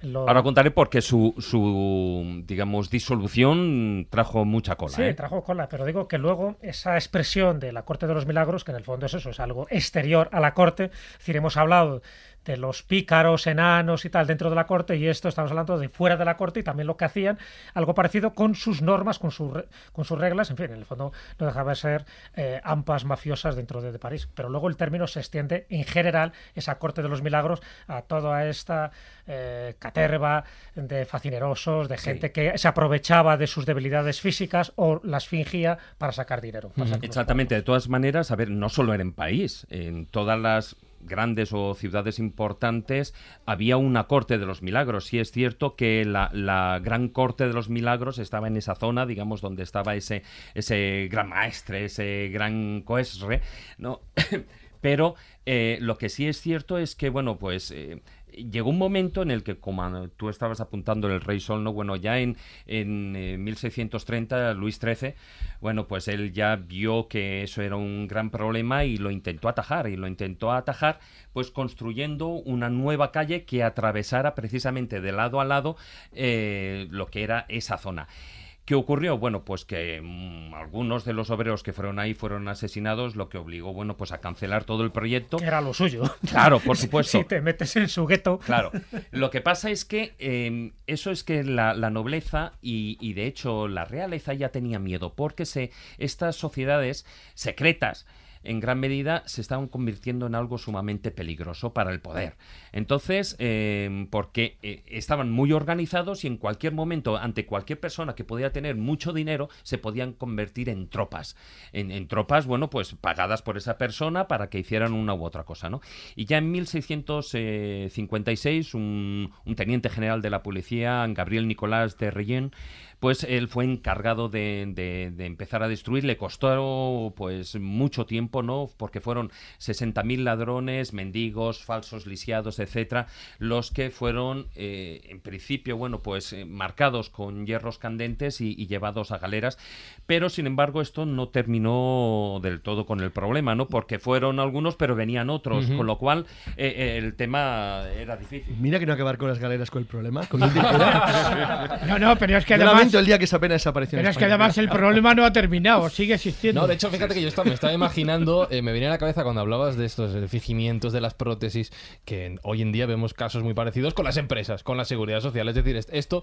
lo- Ahora contaré porque su, su, digamos, disolución trajo mucha cola. Sí, ¿eh? trajo cola, pero digo que luego esa expresión de la Corte de los Milagros, que en el fondo es eso, es algo exterior a la Corte, es decir, hemos hablado de los pícaros, enanos y tal dentro de la Corte, y esto estamos hablando de fuera de la Corte y también lo que hacían, algo parecido con sus normas, con, sus re- con sus reglas, en fin, en el fondo no dejaba de ser eh, ampas mafiosas dentro de, de París. Pero luego el término se extiende en general, esa Corte de los Milagros, a toda esta eh, caterva de facinerosos, de gente que se aprovechaba de sus debilidades físicas o las fingía para sacar dinero. para Exactamente, de todas maneras, a ver, no solo era en París, en todas las grandes o ciudades importantes había una corte de los milagros. Sí es cierto que la, la gran corte de los milagros estaba en esa zona, digamos, donde estaba ese, ese gran maestre, ese gran coesre, ¿no? Pero eh, lo que sí es cierto es que, bueno, pues eh, llegó un momento en el que, como tú estabas apuntando el Rey Sol, ¿no? bueno, ya en, en 1630, eh, Luis XIII, bueno, pues él ya vio que eso era un gran problema y lo intentó atajar, y lo intentó atajar pues construyendo una nueva calle que atravesara precisamente de lado a lado eh, lo que era esa zona. ¿Qué ocurrió? Bueno, pues que mm, algunos de los obreros que fueron ahí fueron asesinados, lo que obligó, bueno, pues a cancelar todo el proyecto. Era lo suyo. Claro, por supuesto. si te metes en su gueto. Claro. Lo que pasa es que em, eso es que la, nobleza y, y, de hecho la realeza ya tenía miedo, porque se, estas sociedades secretas en gran medida se estaban convirtiendo en algo sumamente peligroso para el poder. Entonces, eh, porque eh, estaban muy organizados y en cualquier momento, ante cualquier persona que podía tener mucho dinero, se podían convertir en tropas. En, tropas, bueno, pues pagadas por esa persona para que hicieran una u otra cosa, ¿no? Y ya en 1656, un, un teniente general de la policía, Gabriel Nicolás de Reyen, pues él fue encargado de, empezar a destruir. Le costó pues mucho tiempo, ¿no? Porque fueron 60.000 ladrones, mendigos, falsos lisiados, etcétera, los que fueron, eh, en principio, bueno, pues eh, marcados con hierros candentes y, llevados a galeras. Pero, sin embargo, esto no terminó del todo con el problema, ¿no? Porque fueron algunos, pero venían otros, con lo cual eh, el tema era difícil. Mira que no acabar con las galeras con el problema. no, no, pero es que además el día que esa pena desapareció. Pero es que además el problema no ha terminado, sigue existiendo. No, de hecho, fíjate que yo estaba, me estaba imaginando, eh, me venía a la cabeza cuando hablabas de estos fingimientos de las prótesis, que hoy en día vemos casos muy parecidos con las empresas, con la seguridad social. Es decir, esto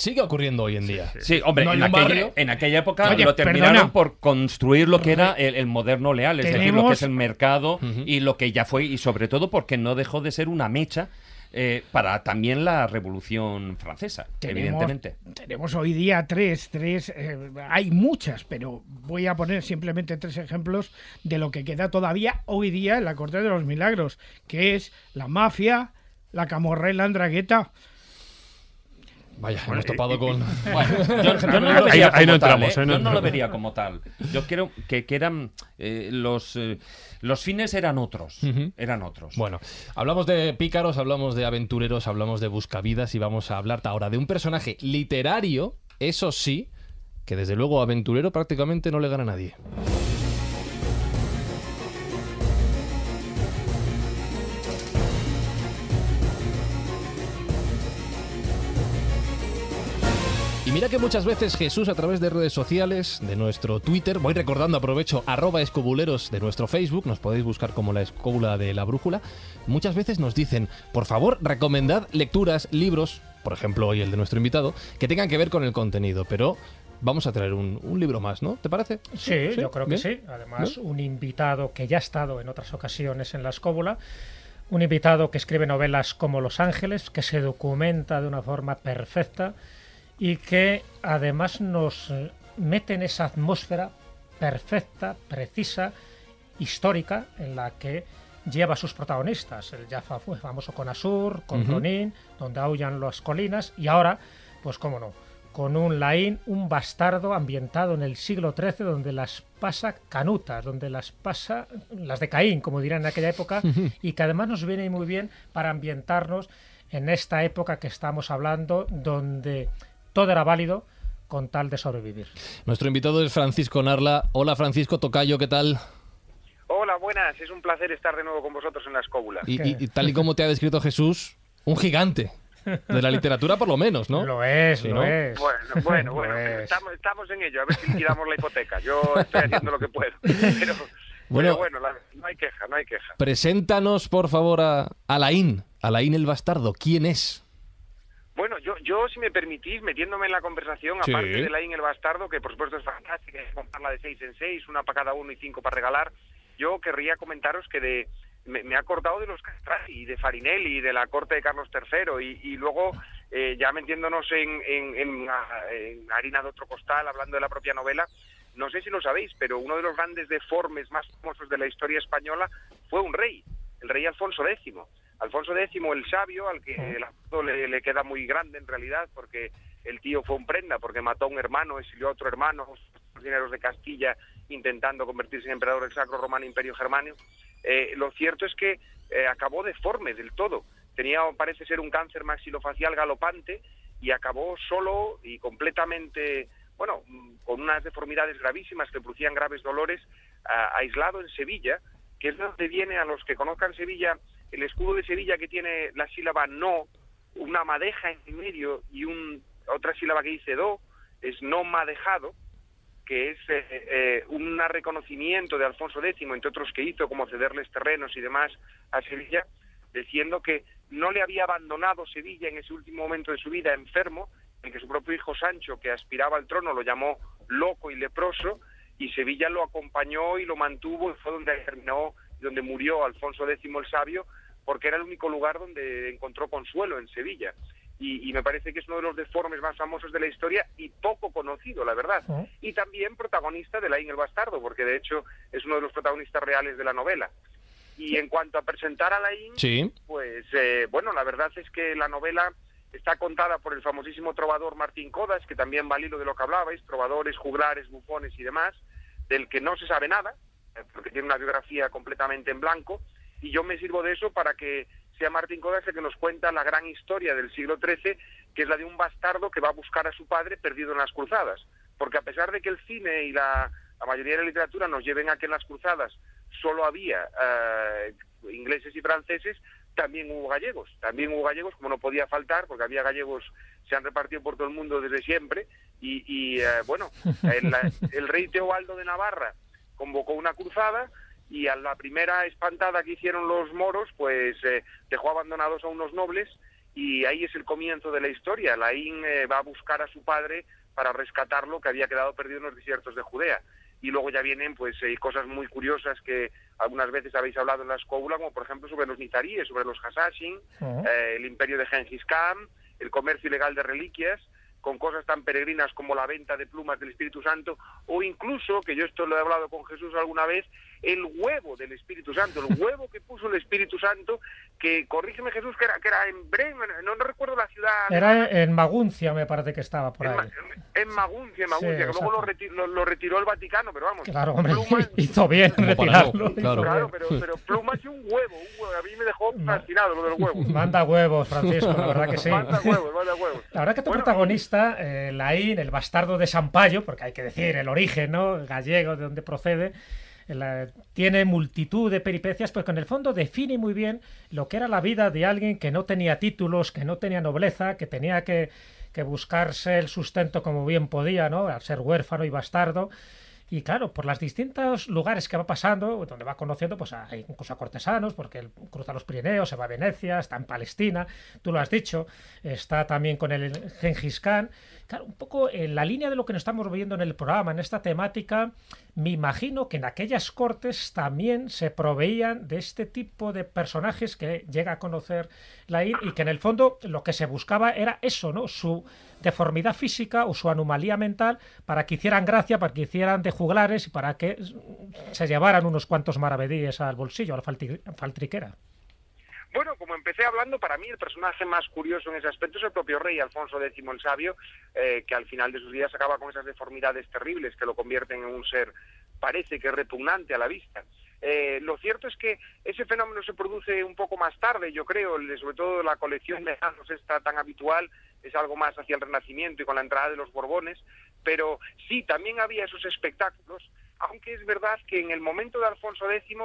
sigue ocurriendo hoy en día. Sí, hombre, en, aquella, época lo terminaron por construir lo que era el, moderno leal, es decir, lo que es el mercado y lo que ya fue, y sobre todo porque no dejó de ser una mecha eh, para también la Revolución Francesa, evidentemente. Tenemos hoy día tres, tres, eh, hay muchas, pero voy a poner simplemente tres ejemplos de lo que queda todavía hoy día en la Corte de los Milagros, que es la mafia, la camorra y la andragueta. Vaya, hemos topado con. yo, no lo vería como tal. ¿eh? Yo no lo vería como tal. Yo creo que, eran eh, los. Eh, los fines eran otros. Eran otros. Bueno, hablamos de pícaros, hablamos de aventureros, hablamos de buscavidas y vamos a hablar ahora de un personaje literario, eso sí, que desde luego aventurero prácticamente no le gana a nadie. Y mira que muchas veces Jesús a través de redes sociales, de nuestro Twitter, voy recordando, aprovecho, arroba escobuleros de nuestro Facebook, nos podéis buscar como la escóbula de la brújula, muchas veces nos dicen, por favor, recomendad lecturas, libros, por ejemplo hoy el de nuestro invitado, que tengan que ver con el contenido, pero vamos a traer un, libro más, ¿no? ¿Te parece? Sí, yo creo que sí. Además, un invitado que ya ha estado en otras ocasiones en la escóbula, un invitado que escribe novelas como Los Ángeles, que se documenta de una forma perfecta y que además nos eh, mete en esa atmósfera perfecta, precisa, histórica, en la que lleva a sus protagonistas. El ya fue famoso con Asur, con Ronin, donde aullan las colinas, y ahora, pues cómo no, con un Laín, un bastardo ambientado en el siglo XIII, donde las pasa canutas, donde las pasa las de Caín, como dirán en aquella época, y que además nos viene muy bien para ambientarnos en esta época que estamos hablando, donde todo era válido con tal de sobrevivir. Nuestro invitado es Francisco Narla. Hola Francisco Tocayo, ¿qué tal? Hola, buenas. Es un placer estar de nuevo con vosotros en la escóbula. Y, tal y como te ha descrito Jesús, un gigante. De la literatura, por lo menos, ¿no? Lo es, lo es. Bueno, bueno, bueno. Estamos, en ello. A ver si liquidamos la hipoteca. Yo estoy haciendo lo que puedo. Pero, bueno, bueno no hay queja, no hay queja. Preséntanos, por favor, a Alain. Alain el Bastardo. ¿Quién es? Bueno, yo, yo si me permitís, metiéndome en la conversación, aparte de Lain el Bastardo, que por supuesto es fantástica, es comprarla de seis en seis, una para cada uno y cinco para regalar, yo querría comentaros que de me, me ha acordado de los Castrati, de Farinelli, de la corte de Carlos III, y, luego, eh, ya metiéndonos en, en, harina de otro costal, hablando de la propia novela, no sé si lo sabéis, pero uno de los grandes deformes más famosos de la historia española fue un rey, el rey Alfonso X. Alfonso X el sabio, al que el apodo le, queda muy grande en realidad, porque el tío fue un prenda, porque mató a un hermano, exilió a otro hermano, los dineros de Castilla, intentando convertirse en emperador del Sacro Romano Imperio Germáneo. Eh, lo cierto es que eh, acabó deforme del todo. tenía, parece ser, un cáncer maxilofacial galopante y acabó solo y completamente, bueno, con unas deformidades gravísimas que producían graves dolores, aislado en Sevilla, que es donde viene a los que conozcan Sevilla, el escudo de Sevilla que tiene la sílaba no, una madeja en medio y un, otra sílaba que dice do, es no madejado, que es eh, eh, un reconocimiento de Alfonso X, entre otros que hizo, como cederles terrenos y demás a Sevilla, diciendo que no le había abandonado Sevilla en ese último momento de su vida enfermo, en que su propio hijo Sancho, que aspiraba al trono, lo llamó loco y leproso, y Sevilla lo acompañó y lo mantuvo, y fue donde terminó, donde murió Alfonso X el Sabio, porque era el único lugar donde encontró consuelo en Sevilla. Y, me parece que es uno de los deformes más famosos de la historia y poco conocido, la verdad. Y también protagonista de Laín el Bastardo, porque de hecho es uno de los protagonistas reales de la novela. Y en cuanto a presentar a Laín, pues eh, bueno, la verdad es que la novela está contada por el famosísimo trovador Martín Codas, que también va al hilo de lo que hablabais, trovadores, juglares, bufones y demás, del que no se sabe nada, eh, porque tiene una biografía completamente en blanco, y yo me sirvo de eso para que sea Martín Codas el que nos cuenta la gran historia del siglo XIII, que es la de un bastardo que va a buscar a su padre perdido en las cruzadas. Porque a pesar de que el cine y la, la mayoría de la literatura nos lleven a que en las cruzadas solo había eh, ingleses y franceses, también hubo gallegos. También hubo gallegos, como no podía faltar, porque había gallegos, se han repartido por todo el mundo desde siempre. Y, eh, bueno, el, el, rey Teobaldo de Navarra convocó una cruzada y a la primera espantada que hicieron los moros, pues eh, dejó abandonados a unos nobles y ahí es el comienzo de la historia. Laín va a buscar a su padre para rescatarlo, que había quedado perdido en los desiertos de Judea y luego ya vienen pues eh, cosas muy curiosas que algunas veces habéis hablado en la escuela, como por ejemplo sobre los nizaríes, sobre los Hasashin, eh, el imperio de Genghis Khan, el comercio ilegal de reliquias, con cosas tan peregrinas como la venta de plumas del Espíritu Santo, o incluso, que yo esto lo he hablado con Jesús alguna vez, el huevo del Espíritu Santo, el huevo que puso el Espíritu Santo, que, corrígeme Jesús, que era, que era en Bremen, no, recuerdo la ciudad. Era en Maguncia, me parece que estaba por ahí. En Maguncia, en Maguncia, que luego lo retiró, el Vaticano, pero vamos. Claro, hombre, hizo bien retirarlo. Claro, pero, pero, plumas y un huevo, un huevo, a mí me dejó fascinado lo del huevo. Manda huevos, Francisco, la verdad que sí. Manda huevos, manda huevos. La verdad que tu protagonista, eh, Laín, el bastardo de Sampaio, porque hay que decir el origen, ¿no? gallego, de donde procede, tiene multitud de peripecias, pues que en el fondo define muy bien lo que era la vida de alguien que no tenía títulos, que no tenía nobleza, que tenía que, que buscarse el sustento como bien podía, ¿no? Al ser huérfano y bastardo. Y claro, por los distintos lugares que va pasando, donde va conociendo, pues hay incluso a cortesanos, porque cruza los Pirineos, se va a Venecia, está en Palestina, tú lo has dicho, está también con el Gengis Khan. Claro, un poco en la línea de lo que nos estamos viendo en el programa, en esta temática, me imagino que en aquellas cortes también se proveían de este tipo de personajes que llega a conocer la y que en el fondo lo que se buscaba era eso, ¿no? Su deformidad física o su anomalía mental para que hicieran gracia, para que hicieran de juglares y para que se llevaran unos cuantos maravedíes al bolsillo, a la faltriquera. Bueno, como empecé hablando, para mí el personaje más curioso en ese aspecto es el propio rey Alfonso X el Sabio, eh, que al final de sus días acaba con esas deformidades terribles que lo convierten en un ser, parece que repugnante a la vista. Eh, lo cierto es que ese fenómeno se produce un poco más tarde, yo creo, sobre todo la colección de anos está tan habitual, es algo más hacia el Renacimiento y con la entrada de los Borbones, pero sí, también había esos espectáculos, aunque es verdad que en el momento de Alfonso X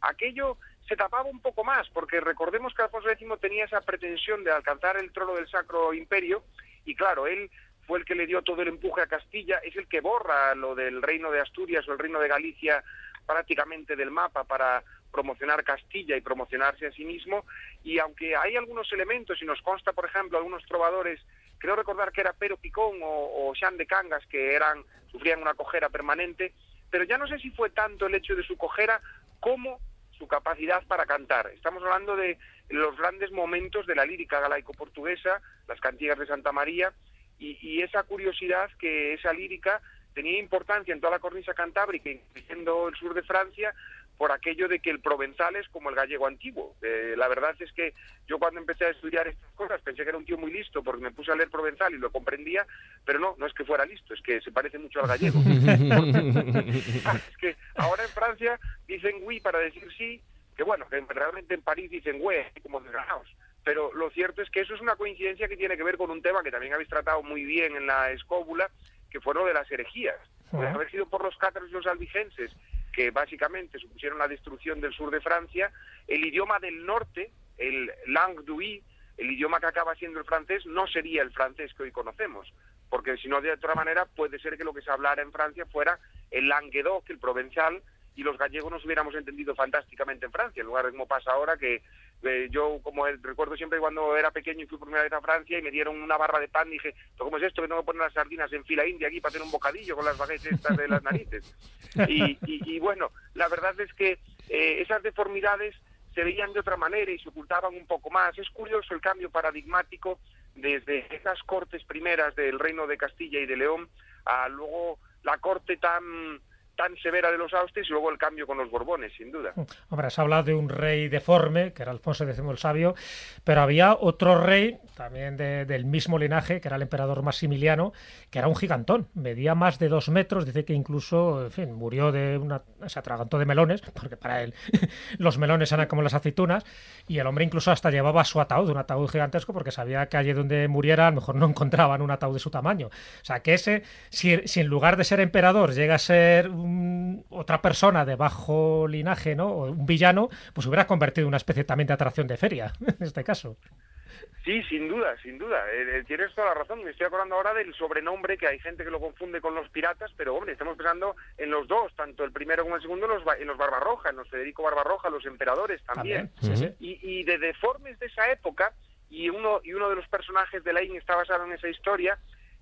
aquello se tapaba un poco más, porque recordemos que Alfonso X tenía esa pretensión de alcanzar el trono del Sacro Imperio, y claro, él fue el que le dio todo el empuje a Castilla, es el que borra lo del reino de Asturias o el reino de Galicia prácticamente del mapa para promocionar Castilla y promocionarse a sí mismo, y aunque hay algunos elementos, y nos consta, por ejemplo, algunos trovadores, creo recordar que era Pero Picón o, o de Cangas, que eran, sufrían una cojera permanente, pero ya no sé si fue tanto el hecho de su cojera como capacidad para cantar. Estamos hablando de los grandes momentos de la lírica galaico-portuguesa, las cantigas de Santa María, y, esa curiosidad que esa lírica tenía importancia en toda la cornisa cantábrica, incluyendo el sur de Francia, por aquello de que el provenzal es como el gallego antiguo. Eh, la verdad es que yo cuando empecé a estudiar estas cosas pensé que era un tío muy listo porque me puse a leer provenzal y lo comprendía, pero no, no es que fuera listo, es que se parece mucho al gallego. es que ahora en Francia dicen oui para decir sí, que bueno, que realmente en París dicen güey, como desgraciados. pero lo cierto es que eso es una coincidencia que tiene que ver con un tema que también habéis tratado muy bien en la escóbula, que fue lo de las herejías. Puede haber sido por los cátaros y los albigenses, que básicamente supusieron la destrucción del sur de Francia, el idioma del norte, el langue el idioma que acaba siendo el francés, no sería el francés que hoy conocemos, porque si no, de otra manera, puede ser que lo que se hablara en Francia fuera el languedoc, el provençal, y los gallegos nos hubiéramos entendido fantásticamente en Francia, en lugar de pasa ahora que eh, yo como recuerdo siempre cuando era pequeño y fui por primera vez a Francia y me dieron una barra de pan y dije, ¿cómo es esto que tengo que poner las sardinas en fila india aquí para hacer un bocadillo con las baguettes estas de las narices? Y, bueno, la verdad es que eh, esas deformidades se veían de otra manera y se ocultaban un poco más. Es curioso el cambio paradigmático desde esas cortes primeras del reino de Castilla y de León a luego la corte tan tan severa de los Austres y luego el cambio con los Borbones, sin duda. Mm. Hombre, se habla de un rey deforme, que era Alfonso X el Sabio, pero había otro rey, también del mismo linaje, que era el emperador Maximiliano, que era un gigantón, medía más de dos metros, dice que incluso, en fin, murió de una... se atragantó de melones, porque para él los melones eran como las aceitunas, y el hombre incluso hasta llevaba su ataúd, un ataúd gigantesco, porque sabía que allí donde muriera a lo mejor no encontraban un ataúd de su tamaño. O sea, que ese, si en lugar de ser emperador llega a ser otra persona de bajo linaje, ¿no? O un villano, pues hubiera convertido en una especie también de atracción de feria, en este caso. Sí, sin duda, sin duda. Eh, eh, tienes toda la razón. Me estoy acordando ahora del sobrenombre que hay gente que lo confunde con los piratas, pero hombre, estamos pensando en los dos, tanto el primero como el segundo, en los, en los Barbarroja, en los Federico Barbarroja, los emperadores también. Y, de deformes de esa época, y uno, y uno de los personajes de Lain está basado en esa historia,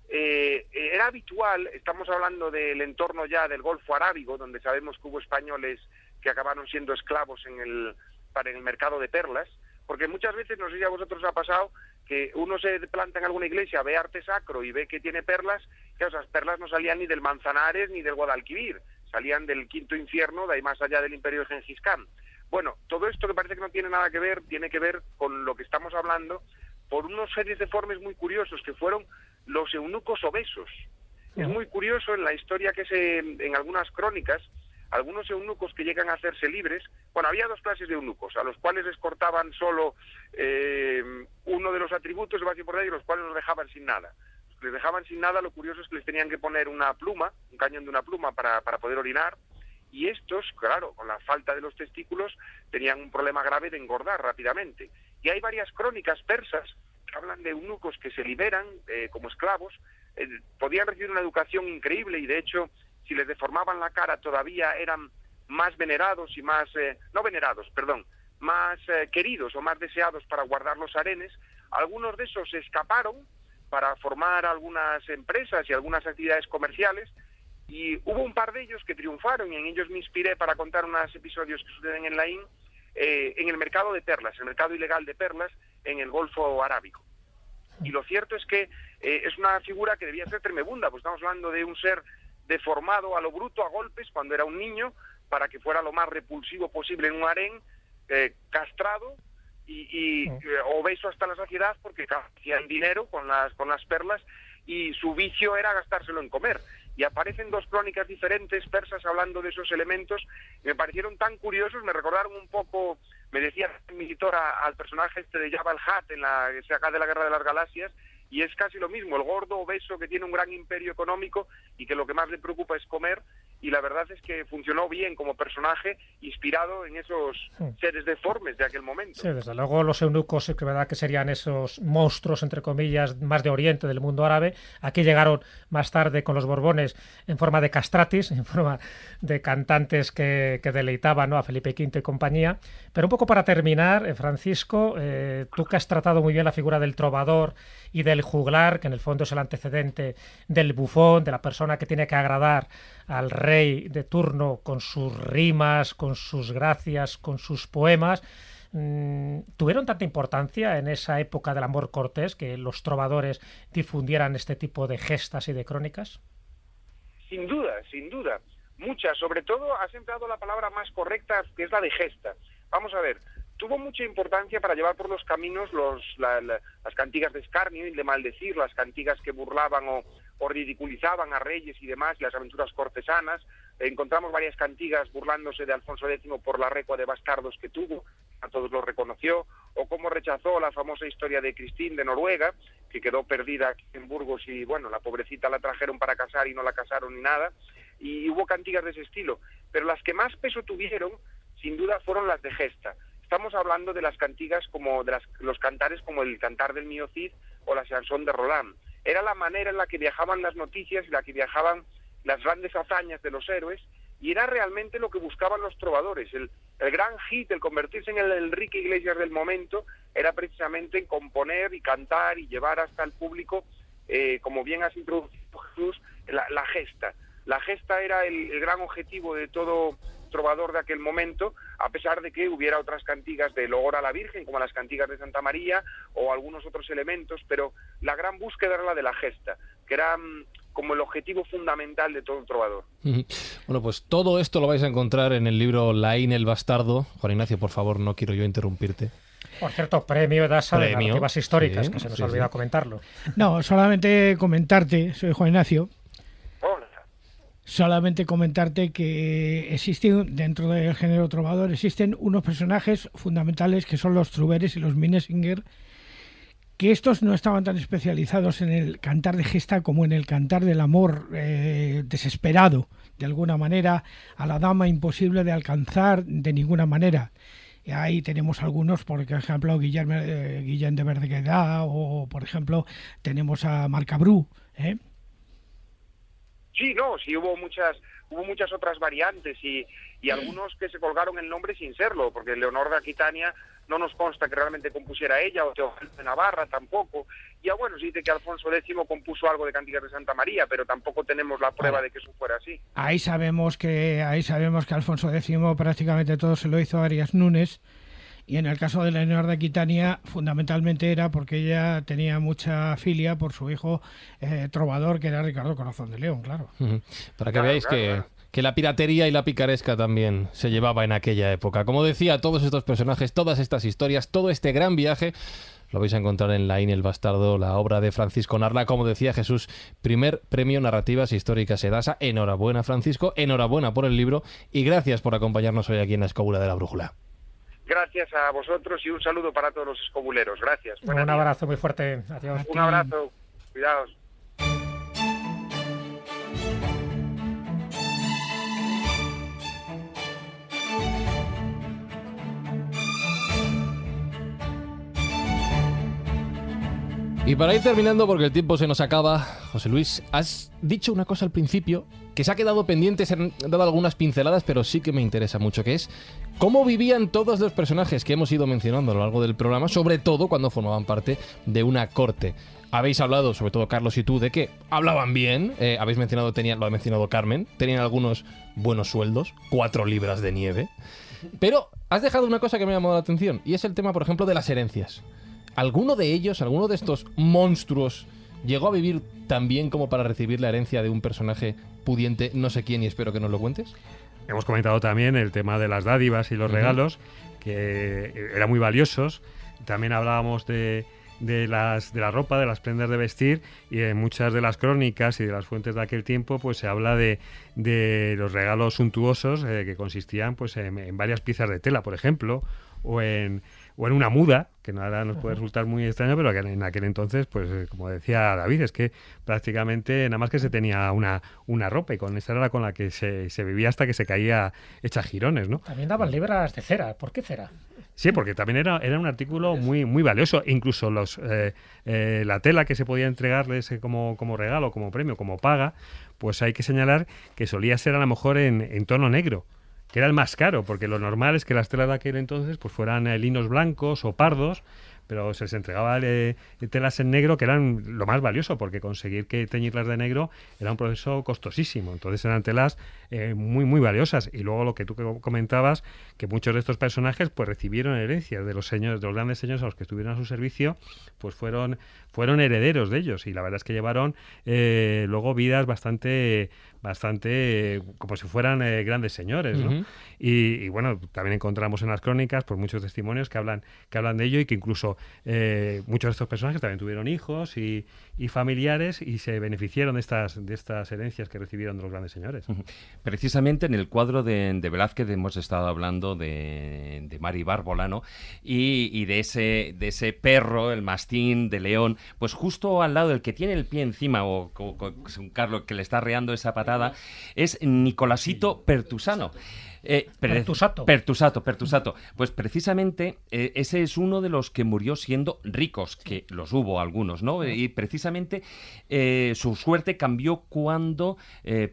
eh, era habitual, estamos hablando del entorno ya del Golfo Arábigo, donde sabemos que hubo españoles que acabaron siendo esclavos en el, para el mercado de perlas, porque muchas veces, no sé si a vosotros ha pasado, que uno se planta en alguna iglesia, ve arte sacro y ve que tiene perlas, que esas perlas no salían ni del Manzanares ni del Guadalquivir, salían del quinto infierno, de ahí más allá del imperio de Gengis Khan. Bueno, todo esto que parece que no tiene nada que ver, tiene que ver con lo que estamos hablando por unos series de formas muy curiosos que fueron los eunucos obesos. Es muy curioso en la historia que se, en algunas crónicas, algunos eunucos que llegan a hacerse libres, bueno, había dos clases de eunucos, a los cuales les cortaban solo eh, uno de los atributos de más importantes y los cuales los dejaban sin nada. Los que les dejaban sin nada, lo curioso es que les tenían que poner una pluma, un cañón de una pluma para, para poder orinar, y estos, claro, con la falta de los testículos, tenían un problema grave de engordar rápidamente. Y hay varias crónicas persas hablan de eunucos que se liberan eh, como esclavos, eh, podían recibir una educación increíble y de hecho si les deformaban la cara todavía eran más venerados y más, eh, no venerados, perdón, más queridos o más deseados para guardar los arenes. Algunos de esos escaparon para formar algunas empresas y algunas actividades comerciales y hubo un par de ellos que triunfaron y en ellos me inspiré para contar unos episodios que suceden en la IN en el mercado de perlas, el mercado ilegal de perlas, en el Golfo Arábico. Y lo cierto es que eh, es una figura que debía ser tremebunda, pues estamos hablando de un ser deformado a lo bruto, a golpes, cuando era un niño, para que fuera lo más repulsivo posible en un harén, eh, castrado y, eh, obeso hasta la saciedad porque hacían dinero con las, con las perlas y su vicio era gastárselo en comer. Y aparecen dos crónicas diferentes persas hablando de esos elementos, me parecieron tan curiosos, me recordaron un poco me decía mi editora al personaje este de Jabal Hat en la saga de la Guerra de las Galaxias y es casi lo mismo, el gordo obeso que tiene un gran imperio económico y que lo que más le preocupa es comer y la verdad es que funcionó bien como personaje inspirado en esos seres deformes de aquel momento. Sí, desde luego los eunucos, que verdad que serían esos monstruos, entre comillas, más de Oriente, del mundo árabe, aquí llegaron más tarde con los Borbones en forma de castratis, en forma de cantantes que, deleitaban ¿no? a Felipe V y compañía. Pero un poco para terminar, eh, Francisco, eh, tú que has tratado muy bien la figura del trovador y del juglar, que en el fondo es el antecedente del bufón, de la persona que tiene que agradar al rey de turno con sus rimas, con sus gracias, con sus poemas, mm, ¿tuvieron tanta importancia en esa época del amor cortés que los trovadores difundieran este tipo de gestas y de crónicas? Sin duda, sin duda. Muchas, sobre todo has empleado la palabra más correcta, que es la de gesta. Vamos a ver, tuvo mucha importancia para llevar por los caminos los, las cantigas de escarnio y de maldecir, las cantigas que burlaban o, o ridiculizaban a reyes y demás, las aventuras cortesanas. Encontramos varias cantigas burlándose de Alfonso X por la recua de bastardos que tuvo, a todos lo reconoció, o cómo rechazó la famosa historia de Christine de Noruega, que quedó perdida en Burgos y bueno, la pobrecita la trajeron para casar y no la casaron ni nada, y hubo cantigas de ese estilo, pero las que más peso tuvieron, sin duda, fueron las de Gesta. Estamos hablando de las cantigas como de los cantares como el cantar del Mío Cid o la chanson de Roland. Era la manera en la que viajaban las noticias y la que viajaban las grandes hazañas de los héroes y era realmente lo que buscaban los trovadores. El, gran hit, el convertirse en el Enrique Iglesias del momento, era precisamente en componer y cantar y llevar hasta el público, eh, como bien has introducido Jesús, la, gesta. La gesta era el, gran objetivo de todo trovador de aquel momento, a pesar de que hubiera otras cantigas de Logor a la Virgen, como las cantigas de Santa María o algunos otros elementos, pero la gran búsqueda era la de la gesta, que era mm, como el objetivo fundamental de todo trovador. Bueno, pues todo esto lo vais a encontrar en el libro Laín el Bastardo. Juan Ignacio, por favor, no quiero yo interrumpirte. Por cierto, premio DASA de narrativas históricas, que se nos ha olvidado comentarlo. No, solamente comentarte, soy Juan Ignacio. Solamente comentarte que existen, dentro del género trovador, existen unos personajes fundamentales que son los Truberes y los Minesinger, que estos no estaban tan especializados en el cantar de gesta como en el cantar del amor eh, desesperado, de alguna manera, a la dama imposible de alcanzar de ninguna manera. Y ahí tenemos algunos, por ejemplo, Guillermo, eh, Guillén de Verdegueda o, por ejemplo, tenemos a Marcabrú. ¿eh? Sí, no, sí hubo muchas, hubo muchas otras variantes y, y algunos que se colgaron el nombre sin serlo, porque Leonor de Aquitania no nos consta que realmente compusiera ella, o Teófilo de Navarra tampoco. Ya bueno, se dice que Alfonso X compuso algo de Cantigas de Santa María, pero tampoco tenemos la prueba de que eso fuera así. Ahí sabemos que ahí sabemos que Alfonso X prácticamente todo se lo hizo a Arias Núñez. Y en el caso de Leonor de Aquitania, fundamentalmente era porque ella tenía mucha filia por su hijo eh, trovador, que era Ricardo Corazón de León, claro. Para que veáis que que la piratería y la picaresca también se llevaba en aquella época. Como decía, todos estos personajes, todas estas historias, todo este gran viaje lo vais a encontrar en La el Bastardo, la obra de Francisco Narla. Como decía Jesús, primer premio Narrativas Históricas Edasa. Enhorabuena, Francisco. Enhorabuena por el libro y gracias por acompañarnos hoy aquí en la Escóbula de la Brújula. Gracias a vosotros y un saludo para todos los escobuleros. Gracias. un abrazo muy fuerte. Adiós. Un abrazo. Cuidados. Y para ir terminando, porque el tiempo se nos acaba, José Luis, has dicho una cosa al principio que se ha quedado pendiente, se han dado algunas pinceladas, pero sí que me interesa mucho, que es cómo vivían todos los personajes que hemos ido mencionando a lo largo del programa, sobre todo cuando formaban parte de una corte. Habéis hablado, sobre todo Carlos y tú, de que hablaban bien, eh, habéis mencionado, tenían, lo ha mencionado Carmen, tenían algunos buenos sueldos, cuatro libras de nieve, pero has dejado una cosa que me ha llamado la atención, y es el tema, por ejemplo, de las herencias. ¿Alguno de ellos, alguno de estos monstruos, llegó a vivir tan bien como para recibir la herencia de un personaje pudiente, no sé quién, y espero que nos lo cuentes? Hemos comentado también el tema de las dádivas y los regalos, que eran muy valiosos. También hablábamos de, de, las, de la ropa, de las prendas de vestir, y en muchas de las crónicas y de las fuentes de aquel tiempo, pues se habla de, de los regalos suntuosos eh, que consistían pues, en varias piezas de tela, por ejemplo, o en o en una muda, que nada nos puede resultar muy extraño, pero que en aquel entonces, pues eh, como decía David, es que prácticamente nada más que se tenía una, una ropa y con esta era con la que se, se vivía hasta que se caía hecha girones, ¿no? También daban libras de cera, ¿por qué cera? Sí, porque también era, era un artículo muy, muy valioso. Incluso los, eh, eh, la tela que se podía entregarles como, como regalo, como premio, como paga, pues hay que señalar que solía ser a lo mejor en, en tono negro que era el más caro, porque lo normal es que las telas de aquel entonces pues fueran eh, linos blancos o pardos, pero se les entregaba eh, telas en negro que eran lo más valioso, porque conseguir que teñirlas de negro era un proceso costosísimo. Entonces eran telas eh, muy, muy valiosas. Y luego lo que tú comentabas, que muchos de estos personajes pues recibieron herencias de los señores, de los grandes señores a los que estuvieron a su servicio, pues fueron, fueron herederos de ellos. Y la verdad es que llevaron luego vidas bastante bastante como si fueran eh, grandes señores, ¿no? y, bueno, también encontramos en las crónicas pues muchos testimonios que hablan que hablan de ello y que incluso eh, muchos de estos personajes también tuvieron hijos y, familiares y se beneficiaron de estas, de estas herencias que recibieron de los grandes señores. Precisamente en el cuadro de, de Velázquez hemos estado hablando de, de Mari Bárbola, ¿no? Y, de, ese, de ese perro, el mastín de León, pues justo al lado del que tiene el pie encima, o, un Carlos que le está reando esa patada, es Nicolásito Pertusano. Eh, Pertusato. Pertusato, Pertusato. Pues precisamente eh, ese es uno de los que murió siendo ricos, que los hubo algunos, ¿no? Y precisamente eh, su suerte cambió cuando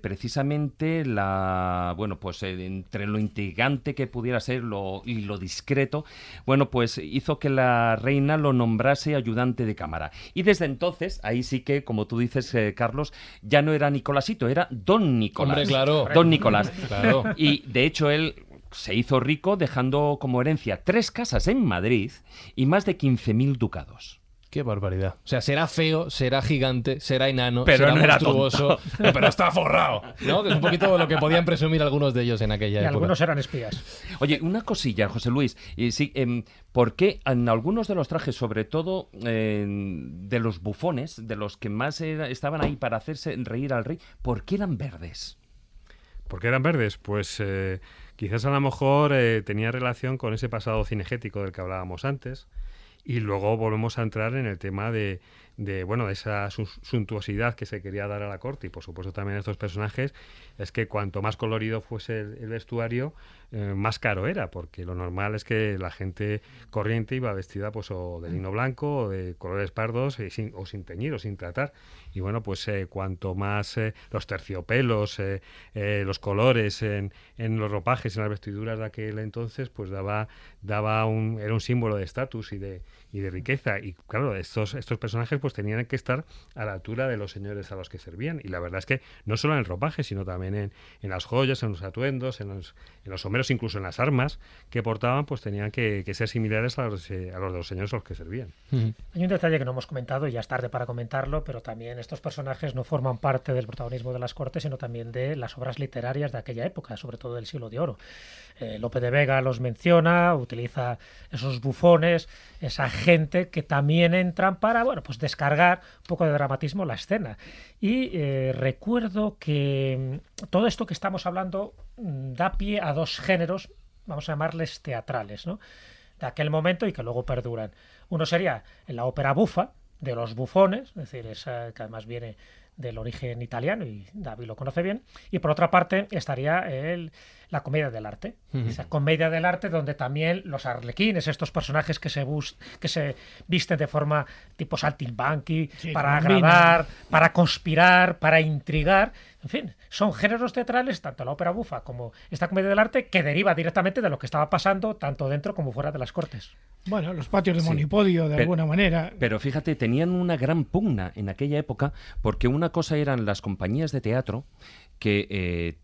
precisamente la, bueno, pues entre lo intrigante que pudiera ser lo, y lo discreto, bueno, pues hizo que la reina lo nombrase ayudante de cámara. Y desde entonces, ahí sí que, como tú dices, Carlos, ya no era Nicolásito, era Don Nicolás. Hombre, claro. Don Nicolás. Claro. Y de hecho, él se hizo rico dejando como herencia tres casas en Madrid y más de 15.000 ducados. Qué barbaridad. O sea, será feo, será gigante, será enano, pero será no monstruoso, pero está forrado. ¿No? Que es un poquito lo que podían presumir algunos de ellos en aquella y época. algunos eran espías. Oye, una cosilla, José Luis. Y sí, em, ¿Por qué en algunos de los trajes, sobre todo de los bufones, de los que más estaban ahí para hacerse reír al rey, ¿por qué eran verdes? ¿Por qué eran verdes? Pues eh, quizás a lo mejor eh, tenía relación con ese pasado cinegético del que hablábamos antes. Y luego volvemos a entrar en el tema de, de bueno de esa suntuosidad que se quería dar a la corte y por supuesto también a estos personajes es que cuanto más colorido fuese el, vestuario eh, más caro era porque lo normal es que la gente corriente iba vestida pues o de lino blanco o de colores pardos sin, o sin teñir o sin tratar. Y bueno pues eh, cuanto más eh, los terciopelos los colores en, en, los ropajes en las vestiduras de aquel entonces pues daba daba un era un símbolo de estatus y de y de riqueza. Y claro, estos, estos personajes pues tenían que estar a la altura de los señores a los que servían. Y la verdad es que no solo en el ropaje, sino también en, en las joyas, en los atuendos, en los, en los someros, incluso en las armas que portaban, pues tenían que, ser similares a los, eh, a los de los señores a los que servían. Hay un detalle que no hemos comentado y ya es tarde para comentarlo, pero también estos personajes no forman parte del protagonismo de las cortes, sino también de las obras literarias de aquella época, sobre todo del siglo de oro. Eh, Lope de Vega los menciona, utiliza esos bufones, esa gente que también entran para, bueno, pues descargar un poco de dramatismo la escena. Y eh, recuerdo que mm, todo esto que estamos hablando mm, da pie a dos géneros, vamos a llamarles teatrales, ¿no? De aquel momento y que luego perduran. Uno sería la ópera bufa, de los bufones, es decir, esa que además viene del origen italiano y David lo conoce bien. Y por otra parte estaría el, la comedia del arte. Esa comedia del arte donde también los arlequines, estos personajes que se, bus que se visten de forma tipo saltimbanqui, para agradar, para conspirar, para intrigar. En fin, son géneros teatrales, tanto la ópera bufa como esta comedia del arte, que deriva directamente de lo que estaba pasando tanto dentro como fuera de las cortes. Bueno, los patios de monipodio, de alguna manera. Pero fíjate, tenían una gran pugna en aquella época, porque una cosa eran las compañías de teatro que eh,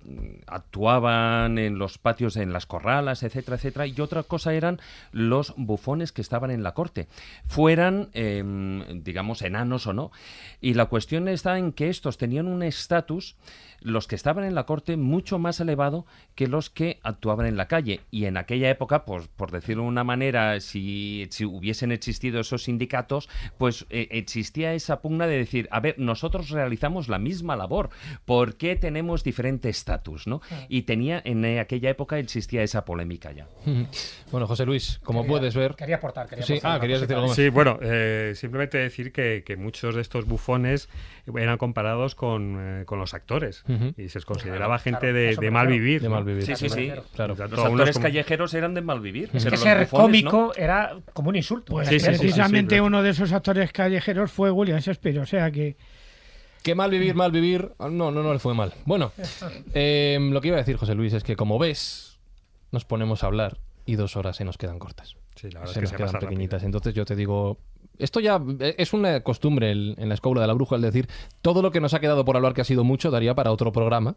actuaban en los patios, en las corralas, etcétera, etcétera, y otra cosa eran los bufones que estaban en la corte, fueran, em, digamos, enanos o no. Y la cuestión está en que estos tenían un estatus los que estaban en la corte mucho más elevado que los que actuaban en la calle. Y en aquella época, pues, por decirlo de una manera, si, si hubiesen existido esos sindicatos, pues eh, existía esa pugna de decir, a ver, nosotros realizamos la misma labor, ¿por qué tenemos diferente estatus? ¿no? Y tenía, en aquella época existía esa polémica ya. Bueno, José Luis, como puedes ver... Quería aportar, quería sí, ah, querías decir algo Sí, bueno, eh, simplemente decir que, que, muchos de estos bufones eran comparados con, eh, con los actores y se les consideraba gente de, mal vivir. De mal vivir. Sí, sí, sí. Claro. Los actores callejeros eran de mal vivir. Es que ser cómico era como un insulto. Pues precisamente uno de esos actores callejeros fue William Shakespeare, o sea que... Qué mal vivir, mal vivir. Ah, no, no, no le fue mal. Bueno, em, lo que iba a decir, José Luis, es que como ves, nos ponemos a hablar y dos horas se nos quedan cortas. Sí, la verdad se es nos que quedan pequeñitas. Entonces yo te digo, esto ya eh, es una costumbre en la escuela de la bruja, es decir, todo lo que nos ha quedado por hablar, que ha sido mucho, daría para otro programa.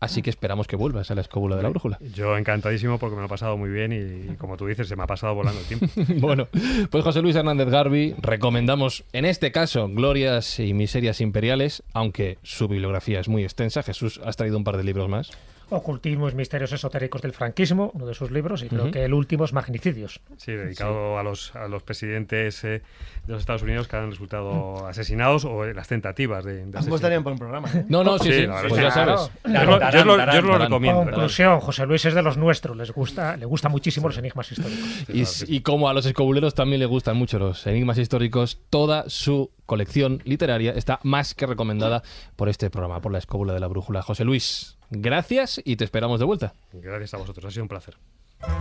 Así que esperamos que vuelvas a la escóbula de la brújula. Yo encantadísimo porque me lo he pasado muy bien y, como tú dices, se me ha pasado volando el tiempo. bueno, pues José Luis Hernández Garbi, recomendamos en este caso Glorias y Miserias Imperiales, aunque su bibliografía es muy extensa. Jesús, has traído un par de libros más. Ocultismos, misterios esotéricos del franquismo, uno de sus libros, y creo que el último es Magnicidios. Sí, dedicado A, los, a los presidentes eh, de los Estados Unidos que han resultado asesinados o las tentativas de, de Ambos estarían por un programa. ¿eh? No, no, sí, sí, pues ya sabes. Yo, lo, recomiendo. Conclusión, José Luis es de los nuestros, les gusta, le gusta muchísimo los enigmas históricos. Y, y como a los escobuleros también le gustan mucho los enigmas históricos, toda su colección literaria está más que recomendada por este programa, por la Escóbula de la Brújula. José Luis, gracias y te esperamos de vuelta. Gracias a vosotros, ha sido un placer.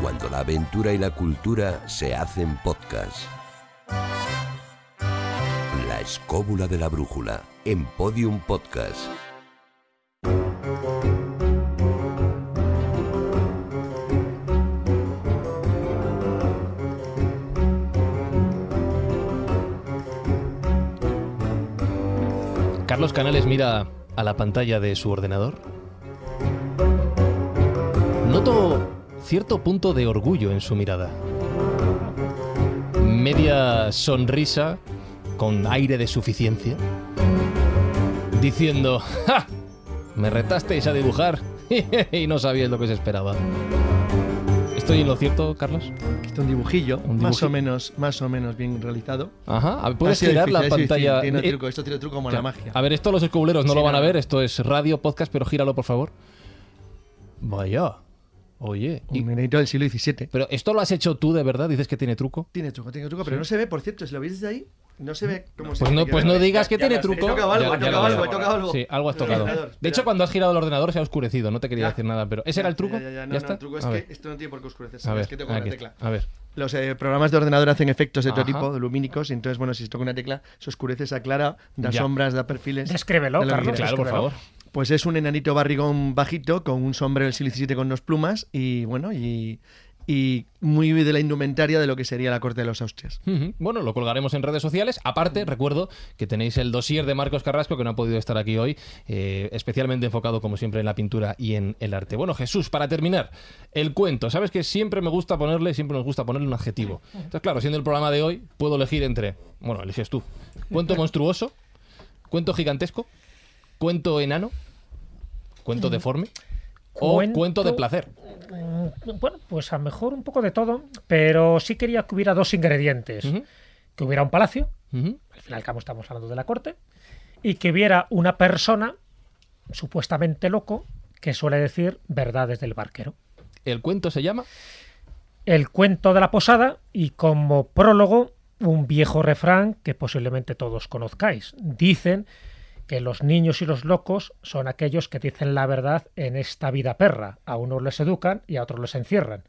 Cuando la aventura y la cultura se hacen podcast. La Escóbula de la Brújula en Podium Podcast. Carlos Canales mira a la pantalla de su ordenador. Noto cierto punto de orgullo en su mirada. Media sonrisa con aire de suficiencia. Diciendo, ¡ja! Me retasteis a dibujar y no sabíais lo que se esperaba. ¿Estoy en lo cierto, Carlos? un dibujillo, más o menos, más o menos bien realizado. Ajá, puedes girar la pantalla. Tiene truco, esto tiene truco como la magia. A ver, esto los escobuleros no lo van a ver, esto es radio, podcast, pero gíralo por favor. Vaya. Oye. Un nenito del siglo XVII. Pero esto lo has hecho tú de verdad, dices que tiene truco. Tiene truco, tiene truco, pero no se ve, por cierto, si lo veis desde ahí, no se ve cómo pues No, pues no digas que tiene truco. He tocado algo, he tocado algo, he tocado algo. Sí, algo has tocado. De hecho, cuando has girado el ordenador se ha oscurecido, no te quería decir nada, pero ¿ese era el truco? Ya, no, está? el truco es que esto no tiene por qué oscurecerse, es que toco una tecla. A ver. Los eh, programas de ordenador hacen efectos de todo tipo, lumínicos, y entonces, bueno, si se toca una tecla, se oscurece, se aclara, da sombras, da perfiles. Descríbelo, Carlos. Claro, por favor. Pues es un enanito barrigón bajito con un sombrero del siglo XVII con dos plumas y bueno, y, y muy de la indumentaria de lo que sería la corte de los Austrias. Bueno, lo colgaremos en redes sociales. Aparte, recuerdo que tenéis el dossier de Marcos Carrasco, que no ha podido estar aquí hoy, eh, especialmente enfocado, como siempre, en la pintura y en el arte. Bueno, Jesús, para terminar, el cuento. Sabes que siempre me gusta ponerle, siempre nos gusta ponerle un adjetivo. Entonces, claro, siendo el programa de hoy, puedo elegir entre, bueno, eliges tú, cuento monstruoso, cuento gigantesco, cuento enano, cuento deforme o cuento de placer. Mm, bueno, pues a lo mejor un poco de todo, pero sí quería que hubiera dos ingredientes. Que hubiera un palacio, al final cabo estamos hablando de la corte, y que hubiera una persona supuestamente loco que suele decir verdades del barquero. ¿El cuento se llama? El cuento de la posada y como prólogo un viejo refrán que posiblemente todos conozcáis. Dicen que los niños y los locos son aquellos que dicen la verdad en esta vida perra. A unos les educan y a otros les encierran.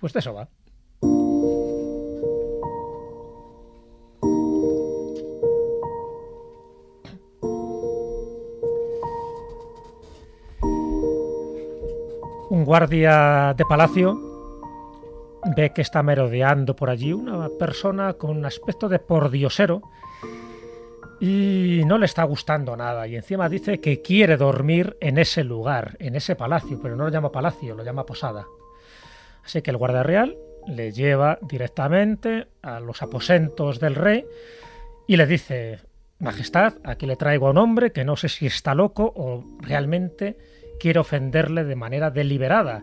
Pues de eso va. Un guardia de palacio ve que está merodeando por allí una persona con un aspecto de pordiosero y no le está gustando nada. Y encima dice que quiere dormir en ese lugar, en ese palacio, pero no lo llama palacio, lo llama posada. Así que el guardia real le lleva directamente a los aposentos del rey y le dice, Majestad, aquí le traigo a un hombre que no sé si está loco o realmente quiere ofenderle de manera deliberada,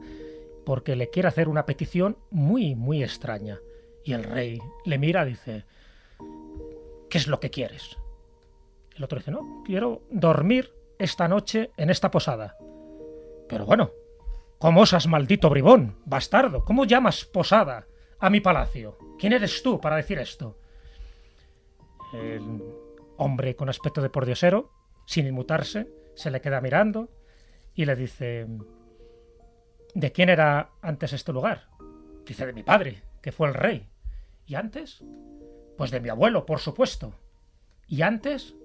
porque le quiere hacer una petición muy, muy extraña. Y el rey le mira y dice, ¿qué es lo que quieres? El otro dice, no, quiero dormir esta noche en esta posada. Pero bueno, ¿cómo osas, maldito bribón, bastardo? ¿Cómo llamas posada a mi palacio? ¿Quién eres tú para decir esto? El hombre con aspecto de pordiosero, sin inmutarse, se le queda mirando y le dice, ¿de quién era antes este lugar? Dice, de mi padre, que fue el rey. ¿Y antes? Pues de mi abuelo, por supuesto. ¿Y antes?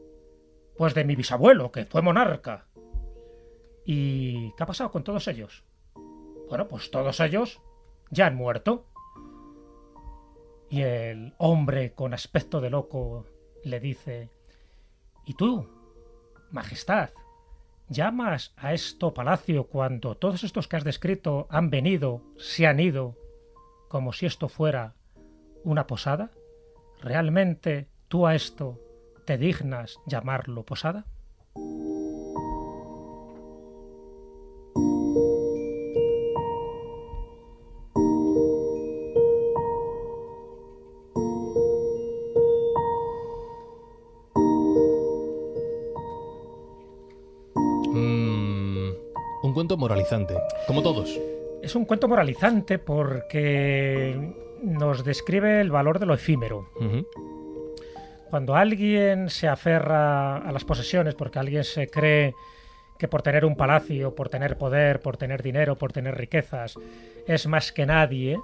Pues de mi bisabuelo, que fue monarca. ¿Y qué ha pasado con todos ellos? Bueno, pues todos ellos ya han muerto. Y el hombre con aspecto de loco le dice, ¿y tú, Majestad, llamas a esto palacio cuando todos estos que has descrito han venido, se han ido, como si esto fuera una posada? ¿Realmente tú a esto ¿Te dignas llamarlo posada? Mm, cuento moralizante, como todos. Es un cuento moralizante porque nos describe el valor de lo efímero. Cuando alguien se aferra a las posesiones porque alguien se cree que por tener un palacio, por tener poder, por tener dinero, por tener riquezas, es más que nadie,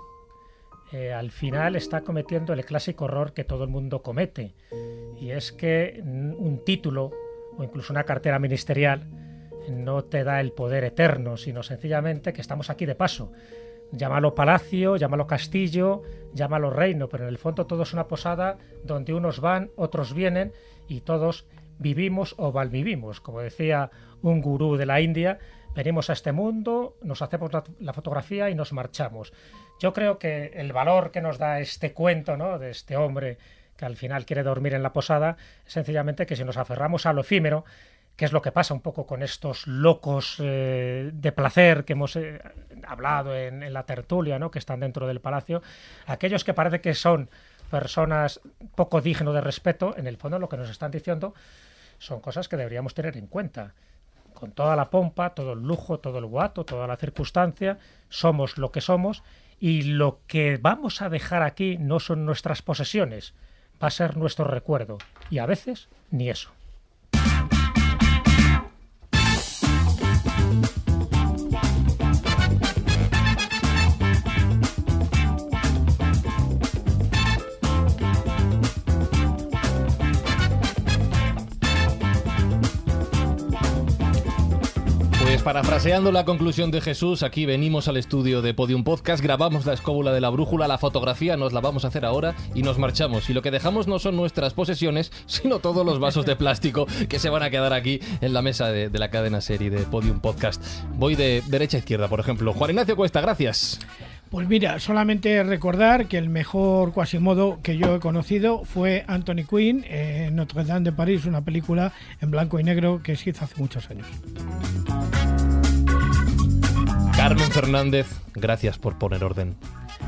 eh, al final está cometiendo el clásico error que todo el mundo comete. Y es que un título o incluso una cartera ministerial no te da el poder eterno, sino sencillamente que estamos aquí de paso. Llámalo palacio, llámalo castillo, llámalo reino, pero en el fondo todo es una posada donde unos van, otros vienen y todos vivimos o malvivimos. Como decía un gurú de la India, venimos a este mundo, nos hacemos la, fotografía y nos marchamos. Yo creo que el valor que nos da este cuento ¿no? de este hombre que al final quiere dormir en la posada es sencillamente que si nos aferramos a lo efímero, que es lo que pasa un poco con estos locos eh, de placer que hemos eh, hablado en, la tertulia, ¿no? que están dentro del palacio, aquellos que parece que son personas poco dignos de respeto, en el fondo lo que nos están diciendo son cosas que deberíamos tener en cuenta. Con toda la pompa, todo el lujo, todo el guato, toda la circunstancia, somos lo que somos y lo que vamos a dejar aquí no son nuestras posesiones, va a ser nuestro recuerdo y a veces ni eso. Parafraseando la conclusión de Jesús, aquí venimos al estudio de Podium Podcast, grabamos la escóbula de la brújula, la fotografía nos la vamos a hacer ahora y nos marchamos. Y lo que dejamos no son nuestras posesiones, sino todos los vasos de plástico que se van a quedar aquí en la mesa de, la cadena serie de Podium Podcast. Voy de derecha a izquierda, por ejemplo. Juan Ignacio Cuesta, gracias. Pues mira, solamente recordar que el mejor Quasimodo que yo he conocido fue Anthony Quinn en Notre Dame de París, una película en blanco y negro que se hizo hace muchos años. Carmen Fernández, gracias por poner orden.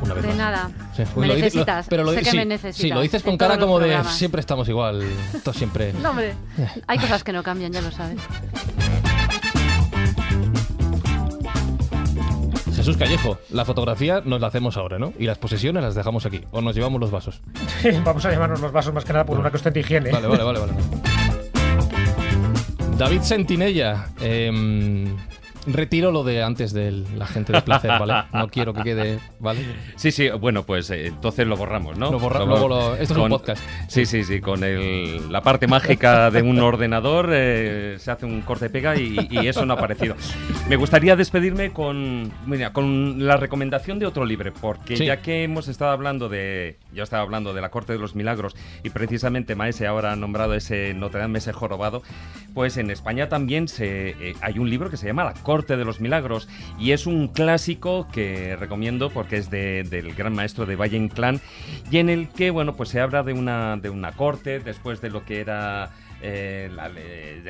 Una vez de nada. me necesitas. pero sé que me necesitas. Sí, lo dices con cara como de siempre estamos igual. Esto siempre. No, hombre. Hay cosas que no cambian, ya lo sabes. Jesús Callejo, la fotografía nos la hacemos ahora, ¿no? Y las posesiones las dejamos aquí. O nos llevamos los vasos. Vamos a llevarnos los vasos más que nada por una cuestión de higiene. Vale, vale, vale. vale. David Sentinella. Eh, Retiro lo de antes de la gente de placer, ¿vale? No quiero que quede, ¿vale? Sí, sí, bueno, pues eh, entonces lo borramos, ¿no? Lo borramos, luego lo, esto es un podcast. Sí, sí, sí, con el, la parte mágica de un ordenador eh, se hace un corte-pega y, y, eso no ha aparecido. Me gustaría despedirme con, mira, con la recomendación de otro libro, porque ya que hemos estado hablando de, yo estaba hablando de la Corte de los Milagros y precisamente Maese ahora ha nombrado ese Notre Dame, ese jorobado, pues en España también se, eh, hay un libro que se llama La Corte Corte de los Milagros y es un clásico que recomiendo porque es del gran maestro de Valle Inclán y en el que bueno pues se habla de una, de una corte después de lo que era eh,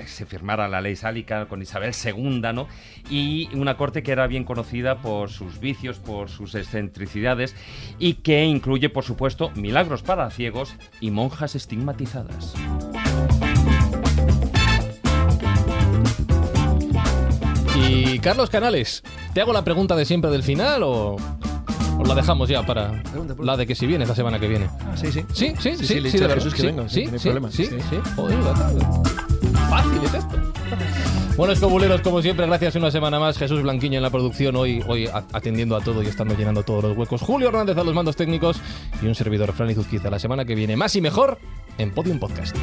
se firmara la ley sálica con Isabel II, ¿no? Y una corte que era bien conocida por sus vicios, por sus excentricidades y que incluye, por supuesto, milagros para ciegos y monjas estigmatizadas. Y Carlos Canales, ¿te hago la pregunta de siempre del final o, la dejamos ya para la de que si vienes la semana que viene? sí, sí. Sí, sí, sí. Sí, a Jesús que venga, sí, no hay problema. Sí, sí. Joder, fácil es esto. Bueno, escobuleros, como siempre, gracias una semana más. Jesús Blanquiño en la producción, hoy, hoy atendiendo a todo y estando llenando todos los huecos. Julio Hernández a los mandos técnicos y un servidor, Fran Zuzquiza, la semana que viene. Más y mejor en Podium Podcast.